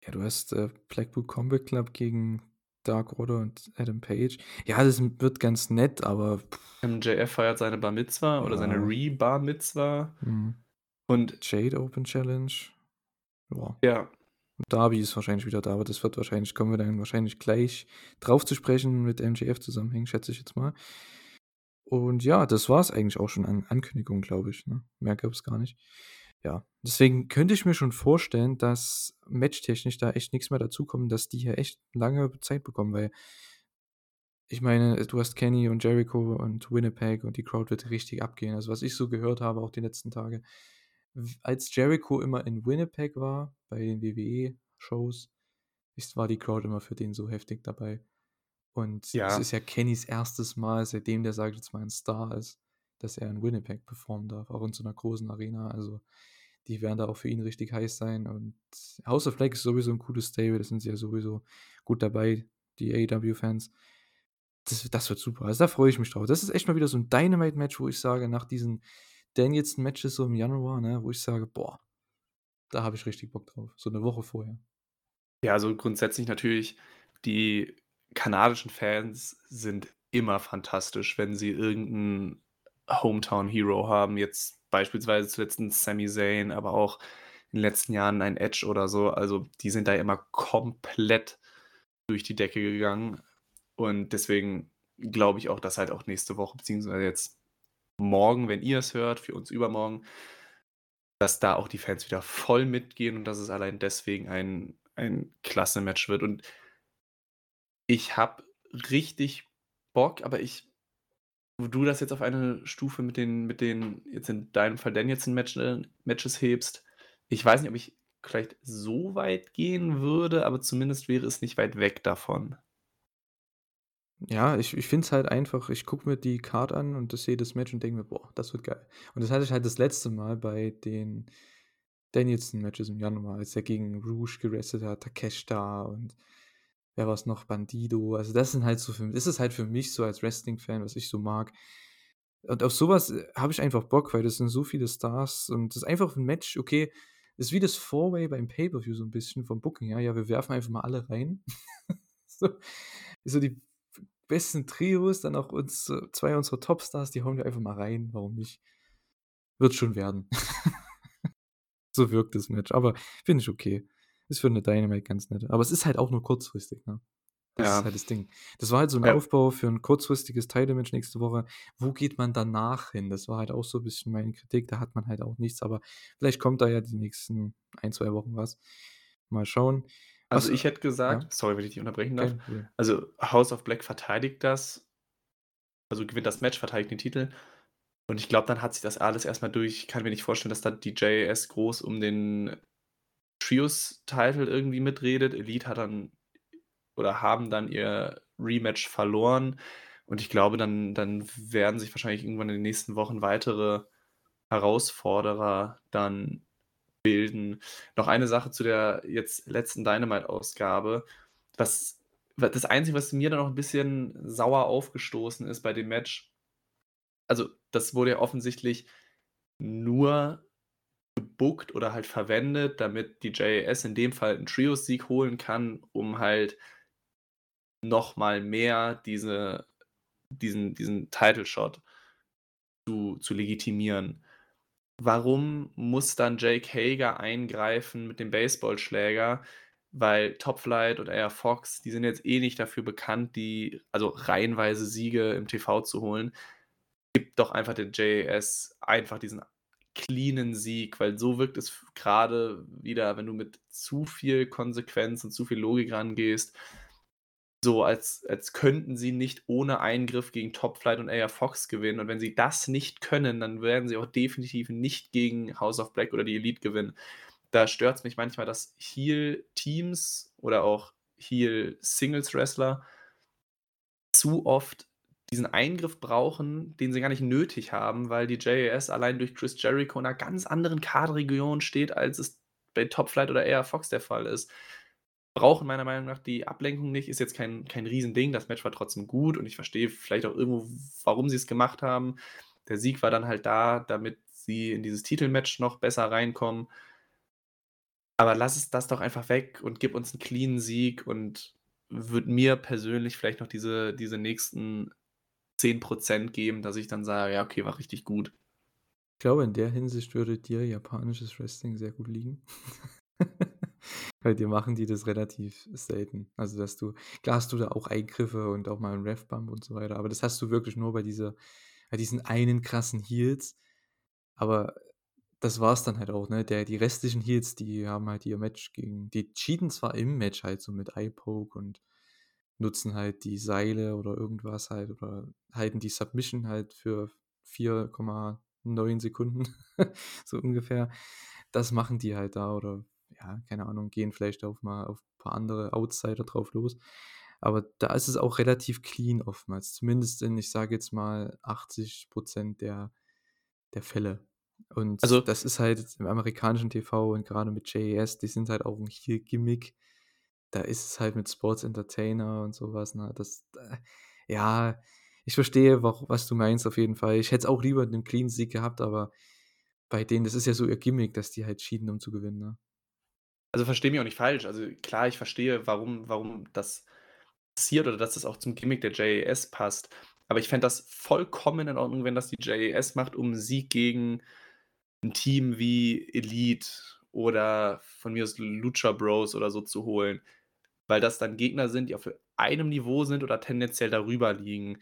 ja, du hast äh, Blackpool Combat Club gegen Dark Order und Adam Page. Ja, das wird ganz nett, aber. MJF feiert seine Bar Mitzwa ja. oder seine Re-Bar Mitzwa. Mhm. Und Jade Open Challenge. Ja. ja. Darby ist wahrscheinlich wieder da, aber das wird wahrscheinlich, kommen wir dann wahrscheinlich gleich drauf zu sprechen mit MJF zusammenhängen, schätze ich jetzt mal. Und ja, das war es eigentlich auch schon an Ankündigung, glaube ich. Ne? Mehr gab es gar nicht. Ja, deswegen könnte ich mir schon vorstellen, dass matchtechnisch da echt nichts mehr dazukommt, dass die hier echt lange Zeit bekommen, weil ich meine, du hast Kenny und Jericho und Winnipeg und die Crowd wird richtig abgehen. Also was ich so gehört habe, auch die letzten Tage, als Jericho immer in Winnipeg war, bei den WWE-Shows, war die Crowd immer für den so heftig dabei. Und ja. es ist ja Kennys erstes Mal, seitdem der, ich jetzt mal, ein Star ist, dass er in Winnipeg performen darf, auch in so einer großen Arena. Also die werden da auch für ihn richtig heiß sein. Und House of Black ist sowieso ein cooles Stable, da sind sie ja sowieso gut dabei, die AEW-Fans. Das, das wird super. Also da freue ich mich drauf. Das ist echt mal wieder so ein Dynamite-Match, wo ich sage, nach diesen Danielson-Matches so im Januar, ne, wo ich sage, boah, da habe ich richtig Bock drauf. So eine Woche vorher. Ja, also grundsätzlich natürlich, die kanadischen Fans sind immer fantastisch, wenn sie irgendeinen Hometown-Hero haben. Jetzt beispielsweise zuletzt ein Sami Zayn, aber auch in den letzten Jahren ein Edge oder so. Also die sind da immer komplett durch die Decke gegangen. Und deswegen glaube ich auch, dass halt auch nächste Woche, beziehungsweise jetzt morgen, wenn ihr es hört, für uns übermorgen, dass da auch die Fans wieder voll mitgehen und dass es allein deswegen ein, ein klasse Match wird. Und ich habe richtig Bock, aber ich, wo du das jetzt auf eine Stufe mit den, mit den, jetzt in deinem Fall denn jetzt in Match, äh, Matches hebst, ich weiß nicht, ob ich vielleicht so weit gehen würde, aber zumindest wäre es nicht weit weg davon. Ja, ich ich finde es halt einfach ich gucke mir die Card an und sehe das Match und denke mir: „Boah, das wird geil.“ Und das hatte ich halt das letzte Mal bei den Danielson-Matches im Januar, als er gegen Rouge gerestet hat, Takeshita und wer war's noch, Bandido. Also, das sind halt so für das ist halt für mich so als Wrestling-Fan, was ich so mag. Und auf sowas äh, habe ich einfach Bock, weil das sind so viele Stars und das ist einfach ein Match, okay, ist wie das Four-Way beim Pay-Per-View so ein bisschen vom Booking her. Ja, wir werfen einfach mal alle rein. [LAUGHS] So so die besten Trios, dann auch uns, zwei unserer Topstars, die hauen wir einfach mal rein. Warum nicht? Wird schon werden. [LAUGHS] so wirkt das Match. Aber finde ich okay. Ist für eine Dynamite ganz nett. Aber es ist halt auch nur kurzfristig, ne? Das ja. ist halt das Ding. Das war halt so ein ja. Aufbau für ein kurzfristiges Title-Match nächste Woche. Wo geht man danach hin? Das war halt auch so ein bisschen meine Kritik. Da hat man halt auch nichts. Aber vielleicht kommt da ja die nächsten ein, zwei Wochen was. Mal schauen. Also ich hätte gesagt, ja. sorry, wenn ich dich unterbrechen darf. Okay. Also House of Black verteidigt das, also gewinnt das Match, verteidigt den Titel. Und ich glaube, dann hat sich das alles erstmal durch. Ich kann mir nicht vorstellen, dass da die JS groß um den Trios-Title irgendwie mitredet. Elite hat dann oder haben dann ihr Rematch verloren. Und ich glaube, dann, dann werden sich wahrscheinlich irgendwann in den nächsten Wochen weitere Herausforderer dann bilden. Noch eine Sache zu der jetzt letzten Dynamite-Ausgabe. Was, das Einzige, was mir da noch ein bisschen sauer aufgestoßen ist bei dem Match, also das wurde ja offensichtlich nur gebuckt oder halt verwendet, damit die JAS in dem Fall einen Trios-Sieg holen kann, um halt noch mal mehr diese diesen diesen Title Shot zu zu legitimieren. Warum muss dann Jake Hager eingreifen mit dem Baseballschläger? Weil Top Flight und Air Fox, die sind jetzt eh nicht dafür bekannt, die also reihenweise Siege im TV zu holen. Gib doch einfach den JAS einfach diesen cleanen Sieg, weil so wirkt es gerade wieder, wenn du mit zu viel Konsequenz und zu viel Logik rangehst, so als als könnten sie nicht ohne Eingriff gegen Top Flight und Air Fox gewinnen. Und wenn sie das nicht können, dann werden sie auch definitiv nicht gegen House of Black oder die Elite gewinnen. Da stört es mich manchmal, dass Heel-Teams oder auch Heel-Singles-Wrestler zu oft diesen Eingriff brauchen, den sie gar nicht nötig haben, weil die JAS allein durch Chris Jericho in einer ganz anderen Card-Region steht, als es bei Top Flight oder Air Fox der Fall ist. Brauchen meiner Meinung nach die Ablenkung nicht, ist jetzt kein kein Riesending. Das Match war trotzdem gut und ich verstehe vielleicht auch irgendwo, warum sie es gemacht haben. Der Sieg war dann halt da, damit sie in dieses Titelmatch noch besser reinkommen. Aber lass es das doch einfach weg und gib uns einen cleanen Sieg und würde mir persönlich vielleicht noch diese diese nächsten 10% geben, dass ich dann sage: „Ja, okay, war richtig gut.“ Ich glaube, in der Hinsicht würde dir japanisches Wrestling sehr gut liegen. [LAUGHS] [LAUGHS] Bei dir machen die das relativ selten. Also, dass du klar hast du da auch Eingriffe und auch mal 'n Ref-Bump und so weiter, aber das hast du wirklich nur bei dieser bei diesen einen krassen Heels. Aber das war's dann halt auch, ne? Der die restlichen Heels, die haben halt ihr Match gegen die cheaten zwar im Match halt so mit Eye-Poke und nutzen halt die Seile oder irgendwas halt oder halten die Submission halt für 4,9 Sekunden, [LAUGHS] so ungefähr. Das machen die halt da oder ja, keine Ahnung, gehen vielleicht auf mal auf ein paar andere Outsider drauf los. Aber da ist es auch relativ clean oftmals, zumindest in, ich sage jetzt mal, 80% der der Fälle. Und Also das ist halt im amerikanischen TV und gerade mit JAS, die sind halt auch 'n Heel-Gimmick. Da ist es halt mit Sports Entertainer und sowas, ne? Das äh, ja, ich verstehe, was du meinst auf jeden Fall. Ich hätte es auch lieber 'nen cleanen Sieg gehabt, aber bei denen das ist ja so ihr Gimmick, dass die halt cheaten, um zu gewinnen, ne? Also, verstehe mich auch nicht falsch. Also, klar, ich verstehe, warum warum das passiert oder dass das auch zum Gimmick der JAS passt. Aber ich fände das vollkommen in Ordnung, wenn das die JAS macht, um 'n Sieg gegen ein Team wie Elite oder von mir aus Lucha Bros oder so zu holen, weil das dann Gegner sind, die auf einem Niveau sind oder tendenziell darüber liegen.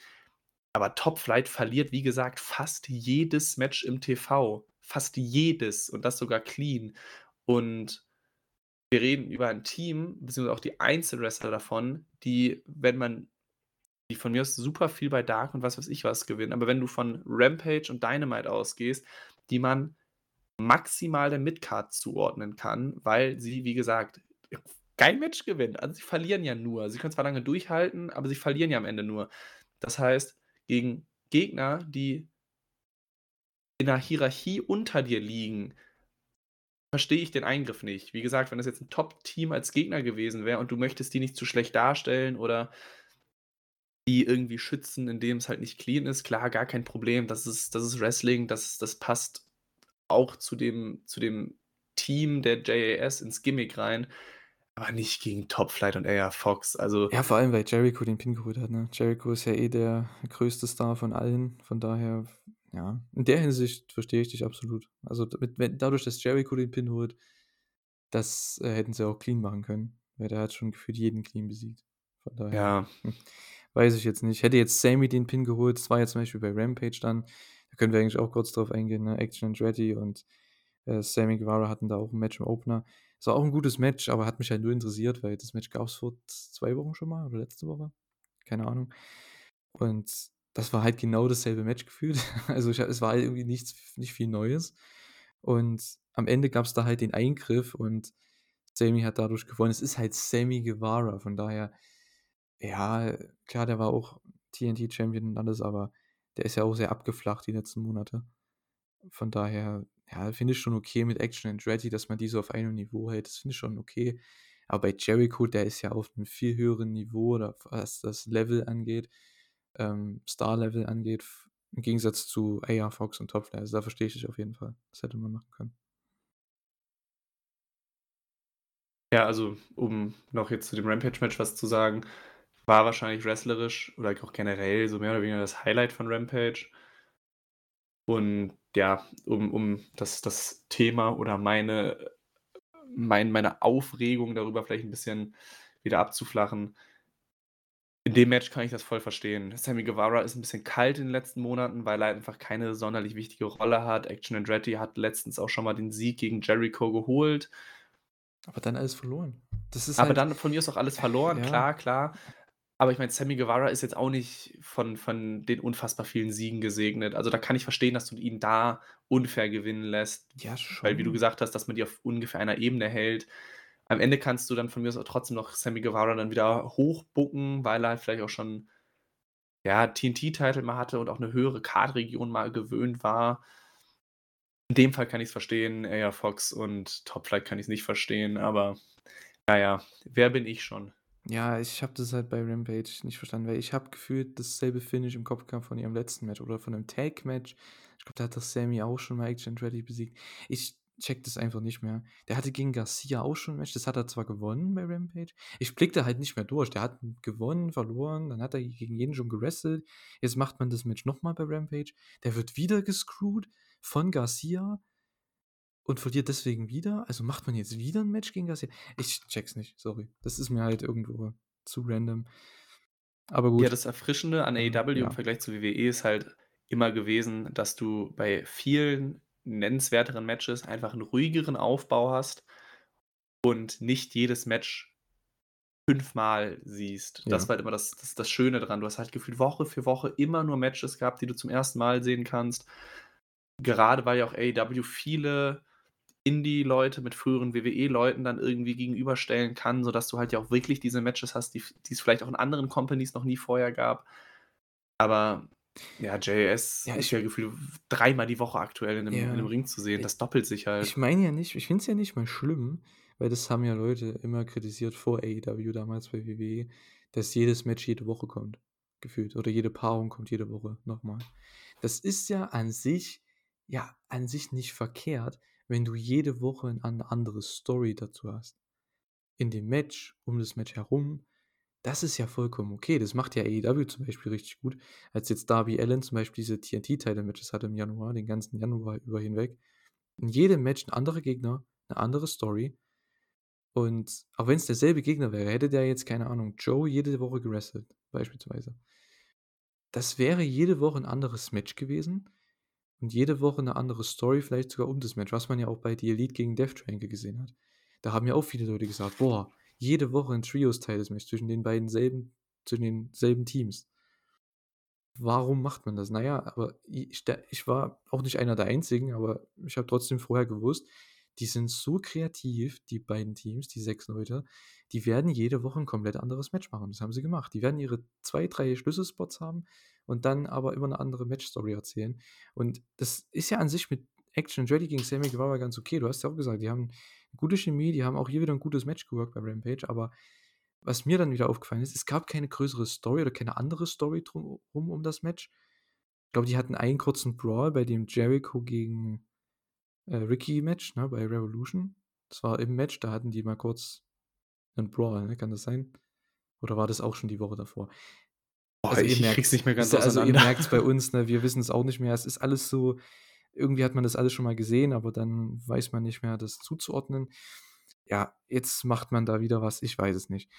Aber Top Flight verliert, wie gesagt, fast jedes Match im TV. Fast jedes und das sogar clean. Und wir reden über ein Team, beziehungsweise auch die Einzelwrestler davon, die, wenn man die von mir aus super viel bei Dark und was weiß ich was gewinnen, aber wenn du von Rampage und Dynamite ausgehst, die man maximal der Midcard zuordnen kann, weil sie, wie gesagt, kein Match gewinnen. Also, sie verlieren ja nur. Sie können zwar lange durchhalten, aber sie verlieren ja am Ende nur. Das heißt, gegen Gegner, die in der Hierarchie unter dir liegen verstehe ich den Eingriff nicht. Wie gesagt, wenn das jetzt 'n Top-Team als Gegner gewesen wäre und du möchtest die nicht zu schlecht darstellen oder die irgendwie schützen, indem es halt nicht clean ist, klar, gar kein Problem. Das ist das ist Wrestling, das das passt auch zu dem zu dem Team der JAS ins Gimmick rein, aber nicht gegen Top Flight und AR Fox. Also Ja, vor allem, weil Jericho den Pin geholt hat, ne? Jericho ist ja eh der größte Star von allen. Von daher, ja, in der Hinsicht verstehe ich dich absolut. Also, damit wenn dadurch, dass Jericho den Pin holt, das, äh, hätten sie auch clean machen können, weil der hat schon gefühlt jeden clean besiegt. Von daher, ja. [LAUGHS] weiß ich jetzt nicht. Hätte jetzt Sammy den Pin geholt, das war ja zum Beispiel bei Rampage dann, da können wir eigentlich auch kurz drauf eingehen, ne? Action Andretti und, äh, Sammy Guevara hatten da auch 'n Match im Opener. Es war auch 'n gutes Match, aber hat mich halt nur interessiert, weil das Match gab's vor z 2 Wochen schon mal oder letzte Woche? Keine Ahnung. Und das war halt genau dasselbe Match gefühlt. [LAUGHS] Also, ich es war halt irgendwie nichts nicht viel Neues. Und am Ende gab's da halt den Eingriff und Sammy hat dadurch gewonnen. Es ist halt Sammy Guevara, von daher, ja, klar, der war auch TNT-Champion und alles, aber der ist ja auch sehr abgeflacht die letzten Monate. Von daher, ja, finde ich schon okay mit Action Andretti, dass man die so auf einem Niveau hält. Das finde ich schon okay. Aber bei Jericho, der ist ja auf 'nem viel höheren Niveau oder was das Level angeht, ähm, Star-Level angeht, im Gegensatz zu AR Fox und Top Flight. Also, da verstehe ich dich auf jeden Fall. Das hätte man machen können. Ja, also, um noch jetzt zu dem Rampage-Match was zu sagen, War wahrscheinlich wrestlerisch oder auch generell so mehr oder weniger das Highlight von Rampage. Und ja, um um das das Thema oder meine mein meine Aufregung darüber vielleicht 'n bisschen wieder abzuflachen in dem Match kann ich das voll verstehen. Sammy Guevara ist 'n bisschen kalt in den letzten Monaten, weil er einfach keine sonderlich wichtige Rolle hat. Action Andretti hat letztens auch schon mal den Sieg gegen Jericho geholt. Aber dann alles verloren. Das ist Aber halt dann von mir aus auch alles verloren, ja. klar, klar. Aber ich meine, Sammy Guevara ist jetzt auch nicht von von den unfassbar vielen Siegen gesegnet. Also, da kann ich verstehen, dass du ihn da unfair gewinnen lässt, Ja, weil wie du schon. gesagt hast, dass man die auf ungefähr einer Ebene hält. Am Ende kannst du dann von mir aus auch trotzdem noch Sammy Guevara dann wieder hochbooken, weil er halt vielleicht auch schon, ja, TNT-Title mal hatte und auch 'ne höhere Card-Region mal gewöhnt war. In dem Fall kann ich's verstehen, AR Fox und Top Flight kann ich's nicht verstehen, aber na ja, wer bin ich schon? Ja, ich habe das halt bei Rampage nicht verstanden, weil ich habe gefühlt dasselbe Finish im Kopf gehabt von ihrem letzten Match oder von 'nem Tag-Match. Ich glaube, da hat doch Sammy auch schon mal Action Andretti besiegt. Ich checke das einfach nicht mehr. Der hatte gegen Garcia auch schon 'n Match, das hat er zwar gewonnen bei Rampage. Ich blicke da halt nicht mehr durch. Der hat gewonnen, verloren, dann hat er gegen jeden schon gewrestelt. Jetzt macht man das Match noch mal bei Rampage. Der wird wieder gescrewt von Garcia und verliert deswegen wieder. Also, macht man jetzt wieder 'n Match gegen Garcia? Ich checke es nicht, sorry. Das ist mir halt irgendwo zu random. Aber Ja, gut. das Erfrischende an Ähm, AEW im ja. Vergleich zu WWE ist halt immer gewesen, dass du bei vielen nennenswerteren Matches einfach 'n ruhigeren Aufbau hast und nicht jedes Match fünfmal siehst. Das Ja. war halt immer das das das Schöne dran. Du hast halt gefühlt Woche für Woche immer nur Matches gehabt, die du zum ersten Mal sehen kannst. Gerade weil ja auch AEW viele Indie-Leute mit früheren WWE-Leuten dann irgendwie gegenüberstellen kann, sodass du halt ja auch wirklich diese Matches hast, die es vielleicht auch in anderen Companies noch nie vorher gab. Aber ja, JAS Ja, ist ich ja gefühlt dreimal die Woche aktuell in 'nem in 'nem Ja. Ring zu sehen. Das doppelt sich ich halt. meine ja nicht ich finde es ja nicht mal schlimm, weil das haben ja Leute immer kritisiert vor AEW damals bei WWE, dass jedes Match jede Woche kommt, gefühlt oder jede Paarung kommt jede Woche noch mal. Das ist ja an sich ja, an sich nicht verkehrt, wenn du jede Woche an andere Story dazu hast. In dem Match, um das Match herum, das ist ja vollkommen okay. Das macht ja AEW zum Beispiel richtig gut, als jetzt Darby Allin zum Beispiel diese TNT-Title-Matches hatte im Januar, den ganzen Januar über hinweg. In jedem Match 'n anderer Gegner, 'ne andere Story. Und auch wenn's derselbe Gegner wäre, hätte der jetzt, keine Ahnung, Joe jede Woche gewrestelt, beispielsweise. Das wäre jede Woche 'n anderes Match gewesen und jede Woche 'ne andere Story, vielleicht sogar um das Match, was man ja auch bei The Elite gegen Death Triangle gesehen hat. Da haben ja auch viele Leute gesagt: „Boah, jede Woche 'n Trios-Titles-Match zwischen den beiden selben zwischen denselben Teams.“ Warum macht man das? Na ja, aber ich ich war auch nicht einer der Einzigen, aber ich habe trotzdem vorher gewusst, die sind so kreativ, die beiden Teams, die 6 Leute, die werden jede Woche 'n komplett anderes Match machen. Das haben sie gemacht. Die werden ihre 2, 3 Schlüsselspots haben und dann aber immer 'ne andere Match-Story erzählen. Und das ist ja an sich mit Action Andretti gegen Sammy Guevara ganz okay. Du hast ja auch gesagt, die haben gute Chemie, die haben auch hier wieder 'n gutes Match geworkt bei Rampage, aber was mir dann wieder aufgefallen ist, es gab keine größere Story oder keine andere Story drum rum um das Match. Ich glaube, die hatten einen kurzen Brawl bei dem Jericho gegen, äh, Ricky-Match, ne, bei Revolution. Das war im Match, da hatten die mal kurz 'nen Brawl, ne? Kann das sein? Oder war das auch schon die Woche davor? Boah, Also, ihr ich kriege es merkt's. nicht mehr ganz ihr, also, ihr auseinander. merkt's bei [LAUGHS] uns, ne, wir wissen's auch nicht mehr. Es ist alles so irgendwie hat man das alles schon mal gesehen, aber dann weiß man nicht mehr, das zuzuordnen. Ja, jetzt macht man da wieder was, ich weiß es nicht.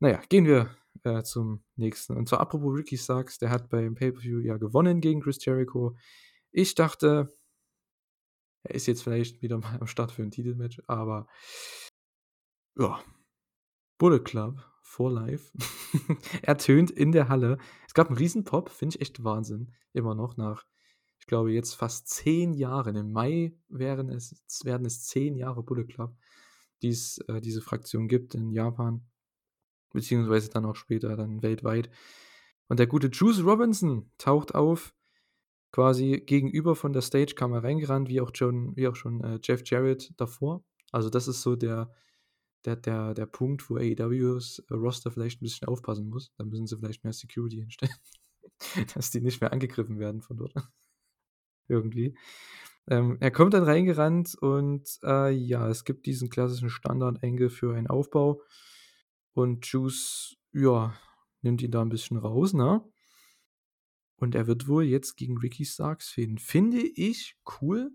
Na ja, gehen wir, äh, zum Nächsten. Und zwar apropos Ricky Starks, der hat beim Pay-per-View ja gewonnen gegen Chris Jericho. Ich dachte er ist jetzt vielleicht wieder mal am Start für 'n Titelmatch, aber ja. Bullet Club for life [LAUGHS] ertönt in der Halle. Es gab 'n Riesenpop, finde ich echt Wahnsinn, immer noch nach, ich glaube, jetzt fast 10 Jahren. Im Mai wären es werden es 10 Jahre Bullet Club, die's äh, diese Fraktion gibt in Japan, beziehungsweise dann auch später dann weltweit. Und der gute Juice Robinson taucht auf, quasi gegenüber von der Stage, kam er reingerannt, wie auch schon wie auch schon, äh, Jeff Jarrett davor. Also, das ist so der der der der Punkt, wo AEWs Roster vielleicht 'n bisschen aufpassen muss. Da müssen sie vielleicht mehr Security hinstellen, [LAUGHS] dass die nicht mehr angegriffen werden von dort. Irgendwie. Ähm, er kommt dann reingerannt und, äh, ja, es gibt diesen klassischen Standard-Angle für einen Aufbau und Juice, ja, nimmt ihn da ein bisschen raus, ne? Und er wird wohl jetzt gegen Ricky Starks fehlen. Finde ich cool.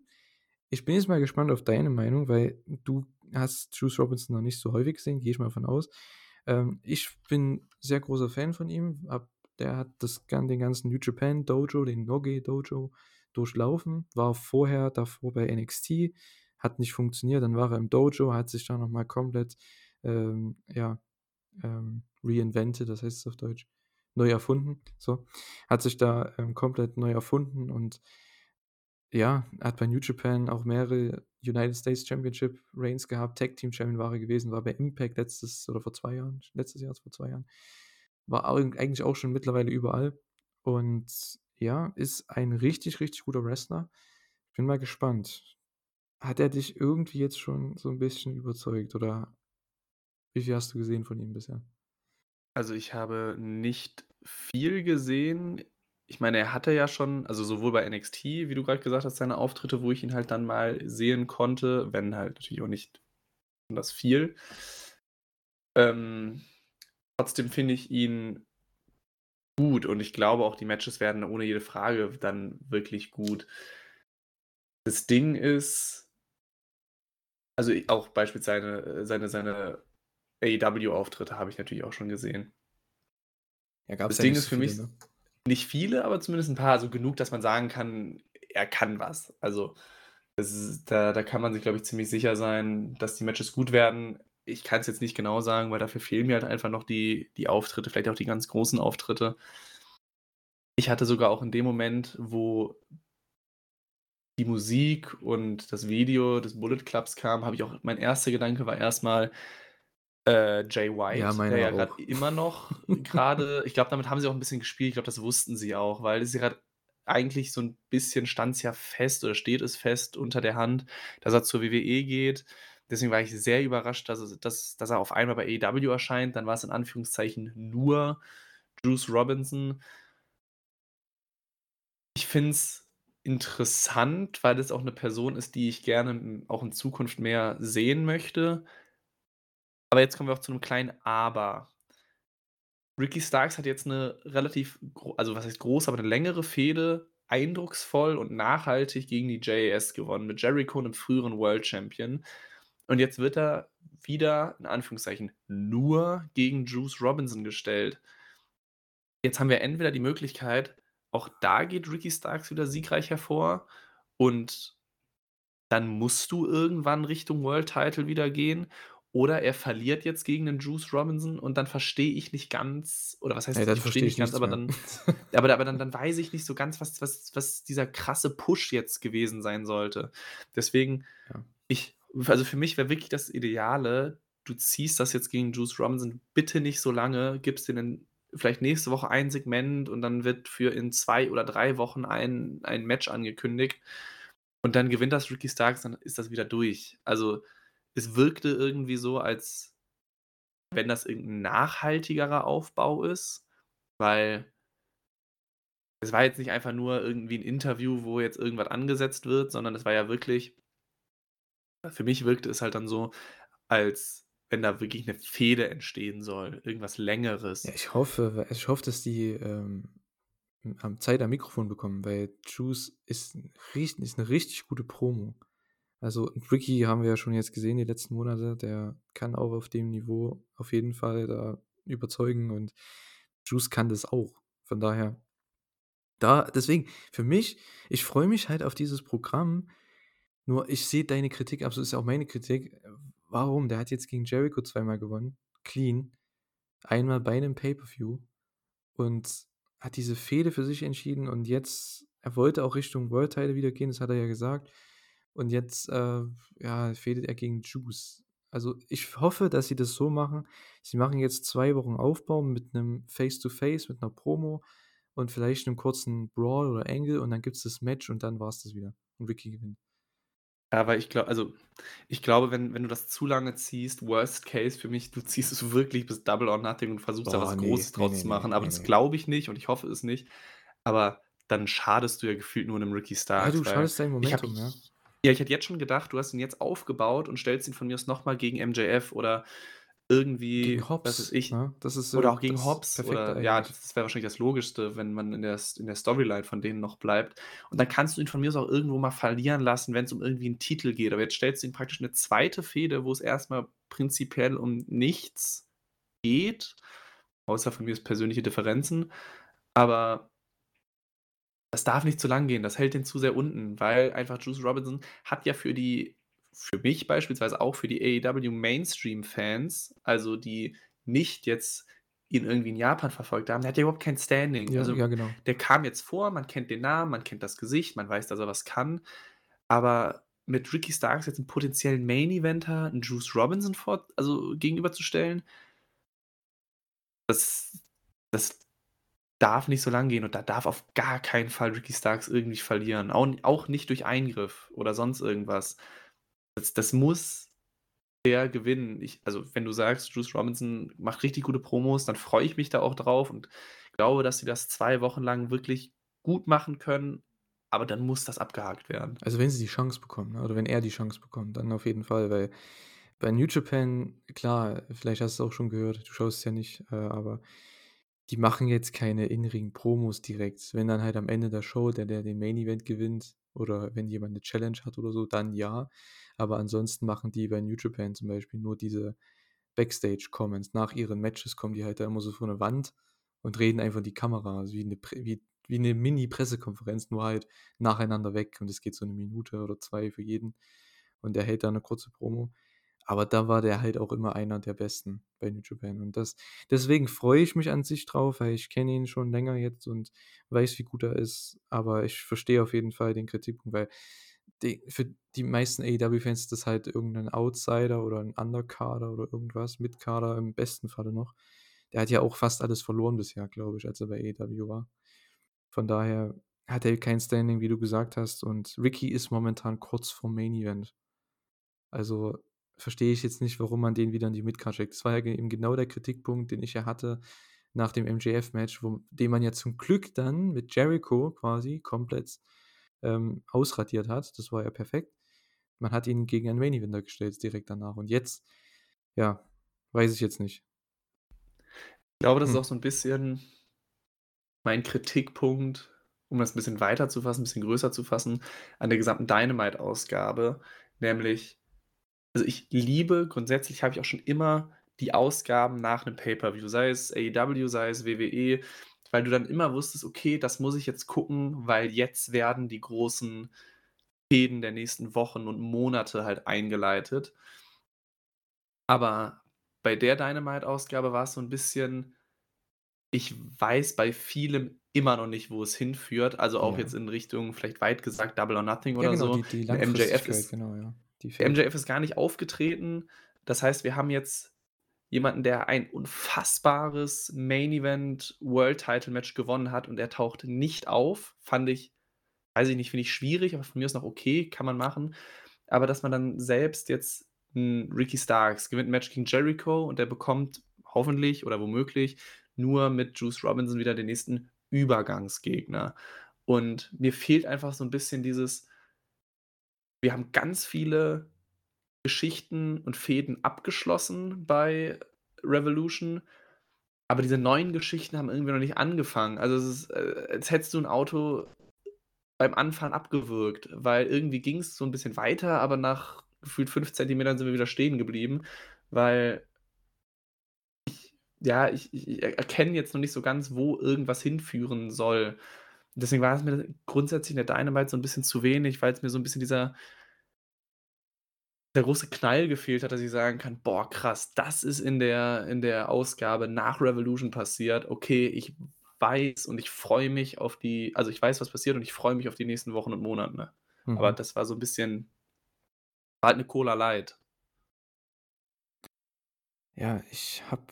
Ich bin jetzt mal gespannt auf deine Meinung, weil du hast Juice Robinson noch nicht so häufig gesehen, gehe ich mal von aus. Ähm, ich bin sehr großer Fan von ihm. Hab, der hat das, den ganzen New Japan Dojo, den Noge Dojo durchlaufen. War vorher davor bei NXT, hat nicht funktioniert. Dann war er im Dojo, hat sich da nochmal komplett ähm, ja, ähm, reinvented, das heißt es auf Deutsch, neu erfunden. So, hat sich da ähm, komplett neu erfunden und ja, hat bei New Japan auch mehrere United States Championship Reigns gehabt, Tag Team Champion war er gewesen, war bei Impact letztes oder vor zwei Jahren, letztes Jahr, vor zwei Jahren. War eigentlich auch schon mittlerweile überall. Und ja, ist ein richtig, richtig guter Wrestler. Ich bin mal gespannt. Hat er dich irgendwie jetzt schon so ein bisschen überzeugt oder wie viel hast du gesehen von ihm bisher? Also, ich habe nicht viel gesehen. Ich meine, er hatte ja schon also, sowohl bei NXT, wie du gerade gesagt hast, seine Auftritte, wo ich ihn halt dann mal sehen konnte, wenn halt natürlich auch nicht das viel. Ähm, trotzdem finde ich ihn gut und ich glaube auch, die Matches werden ohne jede Frage dann wirklich gut. Das Ding ist also, auch beispielsweise seine seine AEW-Auftritte habe ich natürlich auch schon gesehen. Ja, Das ja Ding ist so für viele, mich ne? nicht viele, aber zumindest ein paar, also genug, dass man sagen kann, er kann was. Also, ist da da kann man sich, glaube ich, ziemlich sicher sein, dass die Matches gut werden. Ich kann es jetzt nicht genau sagen, weil dafür fehlen mir halt einfach noch die die Auftritte, vielleicht auch die ganz großen Auftritte. Ich hatte sogar auch in dem Moment, wo die Musik und das Video des Bullet Clubs kam, habe ich auch mein erster Gedanke war erstmal äh, Jay Ja, White, der meiner ja gerade immer noch [LAUGHS] gerade ich glaube, damit haben sie auch ein bisschen gespielt. Ich glaube, das wussten sie auch, weil es ja grad eigentlich so ein bisschen stand's ja fest oder steht es fest unter der Hand, dass er zur WWE geht. Deswegen war ich sehr überrascht, dass dass dass er auf einmal bei AEW erscheint. Dann war es in Anführungszeichen nur Juice Robinson. Ich finde es interessant, weil das auch eine Person ist, die ich gerne, auch in Zukunft mehr sehen möchte. Aber jetzt kommen wir auch zu einem kleinen Aber. Ricky Starks hat jetzt eine relativ also was heißt groß, aber eine längere Fehde eindrucksvoll und nachhaltig gegen die JAS gewonnen, mit Jericho, 'nem früheren World Champion. Und jetzt wird er wieder, in Anführungszeichen, nur gegen Juice Robinson gestellt. Jetzt haben wir entweder die Möglichkeit, auch da geht Ricky Starks wieder siegreich hervor und dann musst du irgendwann Richtung World Title wieder gehen oder er verliert jetzt gegen den Juice Robinson und dann verstehe ich nicht ganz oder was heißt, Ey, ich dann verstehe nicht ich ganz, aber dann [LAUGHS] aber aber dann dann weiß ich nicht so ganz, was was was dieser krasse Push jetzt gewesen sein sollte. Deswegen, Ja. ich also für mich wäre wirklich das Ideale, du ziehst das jetzt gegen Juice Robinson bitte nicht so lange, gibst denen vielleicht nächste Woche ein Segment und dann wird für in 2 oder 3 Wochen ein ein Match angekündigt und dann gewinnt das Ricky Starks, dann ist das wieder durch. Also, es wirkte irgendwie so, als wenn das irgend 'n nachhaltigerer Aufbau ist, weil es war jetzt nicht einfach nur irgendwie 'n Interview, wo jetzt irgendwas angesetzt wird, sondern es war ja wirklich für mich wirkte es halt dann so, als wenn da wirklich 'ne Fehde entstehen soll, irgendwas Ja, Längeres. ich hoffe ich hoffe, dass die, ähm, hm, Zeit am Mikrofon bekommen, weil Juice ist ist 'ne richtig gute Promo. Also, Ricky haben wir ja schon jetzt gesehen die letzten Monate, der kann auch auf dem Niveau auf jeden Fall da überzeugen und Juice kann das auch. Von daher da deswegen, für mich ich freue mich halt auf dieses Programm, nur ich sehe deine Kritik absolut ist ja auch meine Kritik. Warum? Der hat jetzt gegen Jericho zweimal gewonnen, clean, einmal bei 'nem Pay-per-View und hat diese Fehde für sich entschieden und jetzt er wollte auch Richtung World Title wieder gehen, das hat er ja gesagt. Und jetzt, äh, ja, fehdet er gegen Juice. Also, ich hoffe, dass sie das so machen. Sie machen jetzt 2 Wochen Aufbau mit 'nem Face to Face, mit 'ner Promo und vielleicht 'nem kurzen Brawl oder Angle und dann gibt's das Match und dann war's das wieder und Ricky gewinnt. Aber ich glau also, ich glaube, wenn wenn du das zu lange ziehst, Worst Case für mich, du ziehst es wirklich bis Double or Nothing und versuchst da was ne, Großes ne, draus ne, zu machen, aber ne, das glaube ich nicht und ich hoffe es nicht. Aber dann schadest du ja gefühlt nur 'nem Ricky Ja, Starks, du weil schadest deinem ich habe Momentum, ja. ja, ich hätte jetzt schon gedacht, du hast ihn jetzt aufgebaut und stellst ihn von mir aus noch mal gegen MJF oder irgendwie, Gegen was Hobbs, weiß ich ne? Das ist, oder auch gegen Hobbs oder ja, das wäre wahrscheinlich das Logischste, wenn man in der in der Storyline von denen noch bleibt. Und dann kannst du ihn von mir aus auch irgendwo mal verlieren lassen, wenn's um irgendwie 'n Titel geht. Aber jetzt stellst du ihm praktisch 'ne 2. Fehde, wo es erst mal prinzipiell um nichts geht, außer von mir aus persönliche Differenzen. Aber das darf nicht zu lang gehen. Das hält den zu sehr unten, weil einfach Juice Robinson hat ja für die für mich beispielsweise auch für die AEW-Mainstream-Fans, also die nicht jetzt ihn irgendwie in Japan verfolgt haben, der hat ja überhaupt kein Standing. Ja, Also, ja, genau. der kam jetzt vor, man kennt den Namen, man kennt das Gesicht, man weiß, dass er was kann. Aber mit Ricky Starks jetzt 'n potenziellen Main-Eventer, 'n Juice Robinson vor also gegenüberzustellen das das darf nicht so lang gehen und da darf auf gar keinen Fall Ricky Starks irgendwie verlieren. Auch auch nicht durch Eingriff oder sonst irgendwas. Das das muss der gewinnen. Ich also, wenn du sagst, Juice Robinson macht richtig gute Promos, dann freue ich mich da auch drauf und glaube, dass sie das 2 Wochen lang wirklich gut machen können, aber dann muss das abgehakt werden. Also, wenn sie die Chance bekommen, ne, oder wenn er die Chance bekommt, dann auf jeden Fall, weil bei New Japan, klar, vielleicht hast du's auch schon gehört, du schaust es ja nicht, äh, aber die machen jetzt keine In-Ring-Promos direkt. Wenn dann halt am Ende der Show der, der den Main Event gewinnt oder wenn jemand 'ne Challenge hat oder so, dann ja. Aber ansonsten machen die bei New Japan zum Beispiel nur diese Backstage-Comments. Nach ihren Matches kommen die halt da immer so vor 'ne Wand und reden einfach in die Kamera, also wie 'ne Prä wie wie 'ne Mini-Pressekonferenz, nur halt nacheinander weg und es geht so 'ne Minute oder 2 für jeden und der hält da 'ne kurze Promo. Aber da war der halt auch immer einer der Besten bei New Japan und das deswegen freue ich mich an sich drauf, weil ich kenne ihn schon länger jetzt und weiß, wie gut er ist, aber ich verstehe auf jeden Fall den Kritikpunkt, weil die für die meisten AEW-Fans ist das halt irgend 'nen Outsider oder 'n Undercarder oder irgendwas, Midcarder im besten Falle noch. Der hat ja auch fast alles verloren bisher, glaube ich, als er bei AEW war. Von daher hat er kein Standing, wie du gesagt hast und Ricky ist momentan kurz vorm Main Event. Also, verstehe ich jetzt nicht, warum man den wieder in die Midcard schickt. Das war ja eben genau der Kritikpunkt, den ich ja hatte nach dem MJF-Match, den man ja zum Glück dann mit Jericho quasi komplett, ähm, ausradiert hat. Das war ja perfekt. Man hat ihn gegen einen Main Eventer gestellt direkt danach und jetzt, ja, weiß ich jetzt nicht. Ich glaube, das ist Hm. auch so 'n bisschen mein Kritikpunkt, um das 'n bisschen weiter zu fassen, 'n bisschen größer zu fassen, an der gesamten Dynamite-Ausgabe, nämlich also, ich liebe grundsätzlich habe ich auch schon immer die Ausgaben nach 'nem Pay-Per-View, sei es AEW, sei es WWE, weil du dann immer wusstest: „Okay, das muss ich jetzt gucken, weil jetzt werden die großen Fehden der nächsten Wochen und Monate halt eingeleitet.“ Aber bei der Dynamite-Ausgabe war's so 'n bisschen ich weiß bei vielem immer noch nicht, wo es hinführt, also auch Ja. jetzt in Richtung vielleicht weit gesagt Double or Nothing Ja, oder genau, so. die die MJF ist genau, ja, fehlt. MJF ist gar nicht aufgetreten. Das heißt, wir haben jetzt jemanden, der ein unfassbares Main-Event-World-Title-Match gewonnen hat und er taucht nicht auf. Fand ich weiß ich nicht, finde ich schwierig, aber von mir aus noch okay, kann man machen. Aber dass man dann selbst jetzt Ricky Starks gewinnt 'n Match gegen Jericho und der bekommt hoffentlich oder womöglich nur mit Juice Robinson wieder den nächsten Übergangsgegner. Und mir fehlt einfach so 'n bisschen dieses wir haben ganz viele Geschichten und Fehden abgeschlossen bei Revolution, aber diese neuen Geschichten haben irgendwie noch nicht angefangen. Also, es ist, äh, als hättest du 'n Auto beim Anfahren abgewürgt, weil irgendwie ging's so 'n bisschen weiter, aber nach gefühlt 5 Zentimetern sind wir wieder stehen geblieben, weil ich ja, ich ich er erkenne jetzt noch nicht so ganz, wo irgendwas hinführen soll. Deswegen war es mir grundsätzlich in der Dynamite so 'n bisschen zu wenig, weil's mir so 'n bisschen dieser der große Knall gefehlt hat, dass ich sagen kann: „Boah, krass, das ist in der in der Ausgabe nach Revolution passiert. Okay, ich weiß und ich freue mich auf die also, ich weiß, was passiert und ich freue mich auf die nächsten Wochen und Monate.“ Aber Mhm. das war so 'n bisschen war halt 'ne Cola Light. Ja, ich habe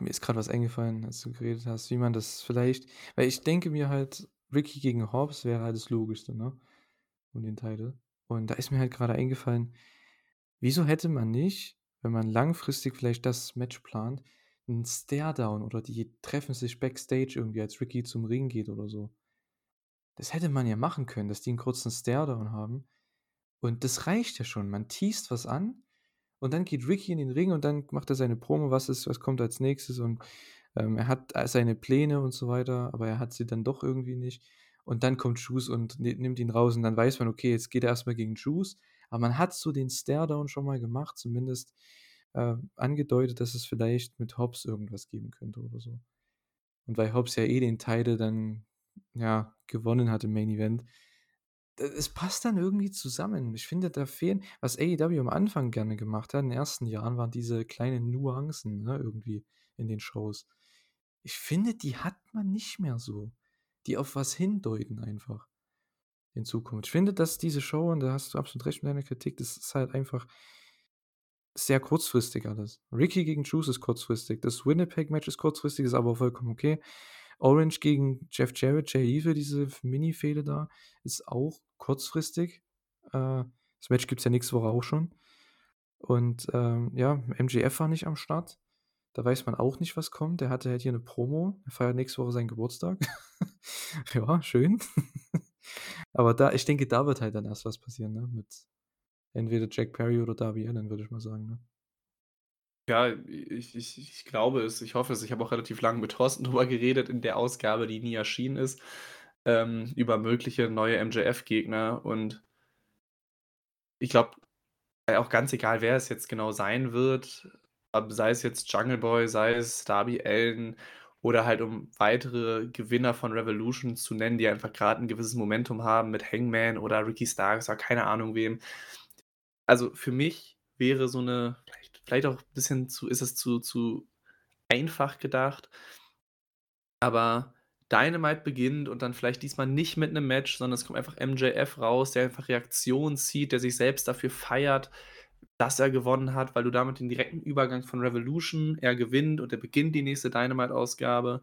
mir ist grad was eingefallen, als du geredet hast, wie man das vielleicht weil ich denke mir halt, Ricky gegen Hobbs wäre halt das Logischste, ne, um den Title. Und da ist mir halt grade eingefallen, wieso hätte man nicht, wenn man langfristig vielleicht das Match plant, 'n Stare-Down oder die treffen sich Backstage irgendwie, als Ricky zum Ring geht oder so. Das hätte man ja machen können, dass die 'n kurzen Stare-Down haben und das reicht ja schon. Man teast was an Und dann geht Ricky in den Ring und dann macht er seine Promo, was ist, was kommt als nächstes und ähm, er hat äh, seine Pläne und so weiter, aber er hat sie dann doch irgendwie nicht. Und dann kommt Juice und nimmt ihn raus und dann weiß man, okay, jetzt geht er erstmal gegen Juice. Aber man hat so den Stare-Down schon mal gemacht, zumindest äh, angedeutet, dass es vielleicht mit Hobbs irgendwas geben könnte oder so. Und weil Hobbs ja eh den Title dann ja, gewonnen hat im Main Event, es passt dann irgendwie zusammen. Ich finde, da fehlen, was AEW am Anfang gerne gemacht hat, in den ersten Jahren, waren diese kleinen Nuancen ne, irgendwie in den Shows. Ich finde, die hat man nicht mehr so. Die auf was hindeuten einfach in Zukunft. Ich finde, dass diese Show, und da hast du absolut recht mit deiner Kritik, das ist halt einfach sehr kurzfristig alles. Ricky gegen Juice ist kurzfristig. Das Winnipeg-Match ist kurzfristig, ist aber vollkommen okay. Orange gegen Jeff Jarrett, Jay Evil, diese Mini-Fehde da, ist auch kurzfristig. Äh, das Match gibt es ja nächste Woche auch schon. Und ähm, ja, MGF war nicht am Start. Da weiß man auch nicht, was kommt. Der hatte halt hier eine Promo. Er feiert nächste Woche seinen Geburtstag. [LAUGHS] ja, schön. [LAUGHS] Aber da, ich denke, da wird halt dann erst was passieren, ne? Mit entweder Jack Perry oder Darby Allen, würde ich mal sagen, ne? Ja, ich ich ich glaube es, ich hoffe es. Ich habe auch relativ lange mit Thorsten [LAUGHS] drüber geredet in der Ausgabe, die nie erschienen ist, ähm, über mögliche neue MJF-Gegner und ich glaube, auch ganz egal, wer es jetzt genau sein wird, sei es jetzt Jungle Boy, sei es Darby Allin oder halt um weitere Gewinner von Revolution zu nennen, die einfach gerade ein gewisses Momentum haben mit Hangman oder Ricky Starks oder keine Ahnung wem. Also, für mich wäre so eine vielleicht vielleicht auch ein bisschen zu ist es zu zu einfach gedacht. Aber Dynamite beginnt und dann vielleicht diesmal nicht mit einem Match, sondern es kommt einfach MJF raus, der einfach Reaktionen zieht, der sich selbst dafür feiert, dass er gewonnen hat, weil du damit den direkten Übergang von Revolution er gewinnt und er beginnt die nächste Dynamite-Ausgabe.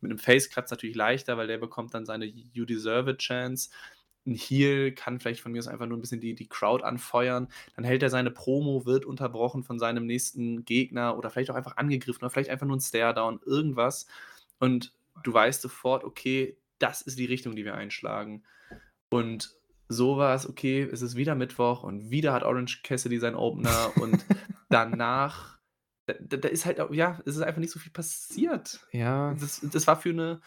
Mit einem Face-Cut natürlich leichter, weil der bekommt dann seine You Deserve It Chance ein Heal kann vielleicht von mir aus einfach nur ein bisschen die, die Crowd anfeuern. Dann hält er seine Promo, wird unterbrochen von seinem nächsten Gegner oder vielleicht auch einfach angegriffen oder vielleicht einfach nur ein Stare-Down, irgendwas. Und du weißt sofort, okay, das ist die Richtung, die wir einschlagen. Und so war es, okay, es ist wieder Mittwoch und wieder hat Orange Cassidy seinen Opener und [LAUGHS] danach, da, da, ist halt, ja, es ist einfach nicht so viel passiert. Ja. Das, das war für eine,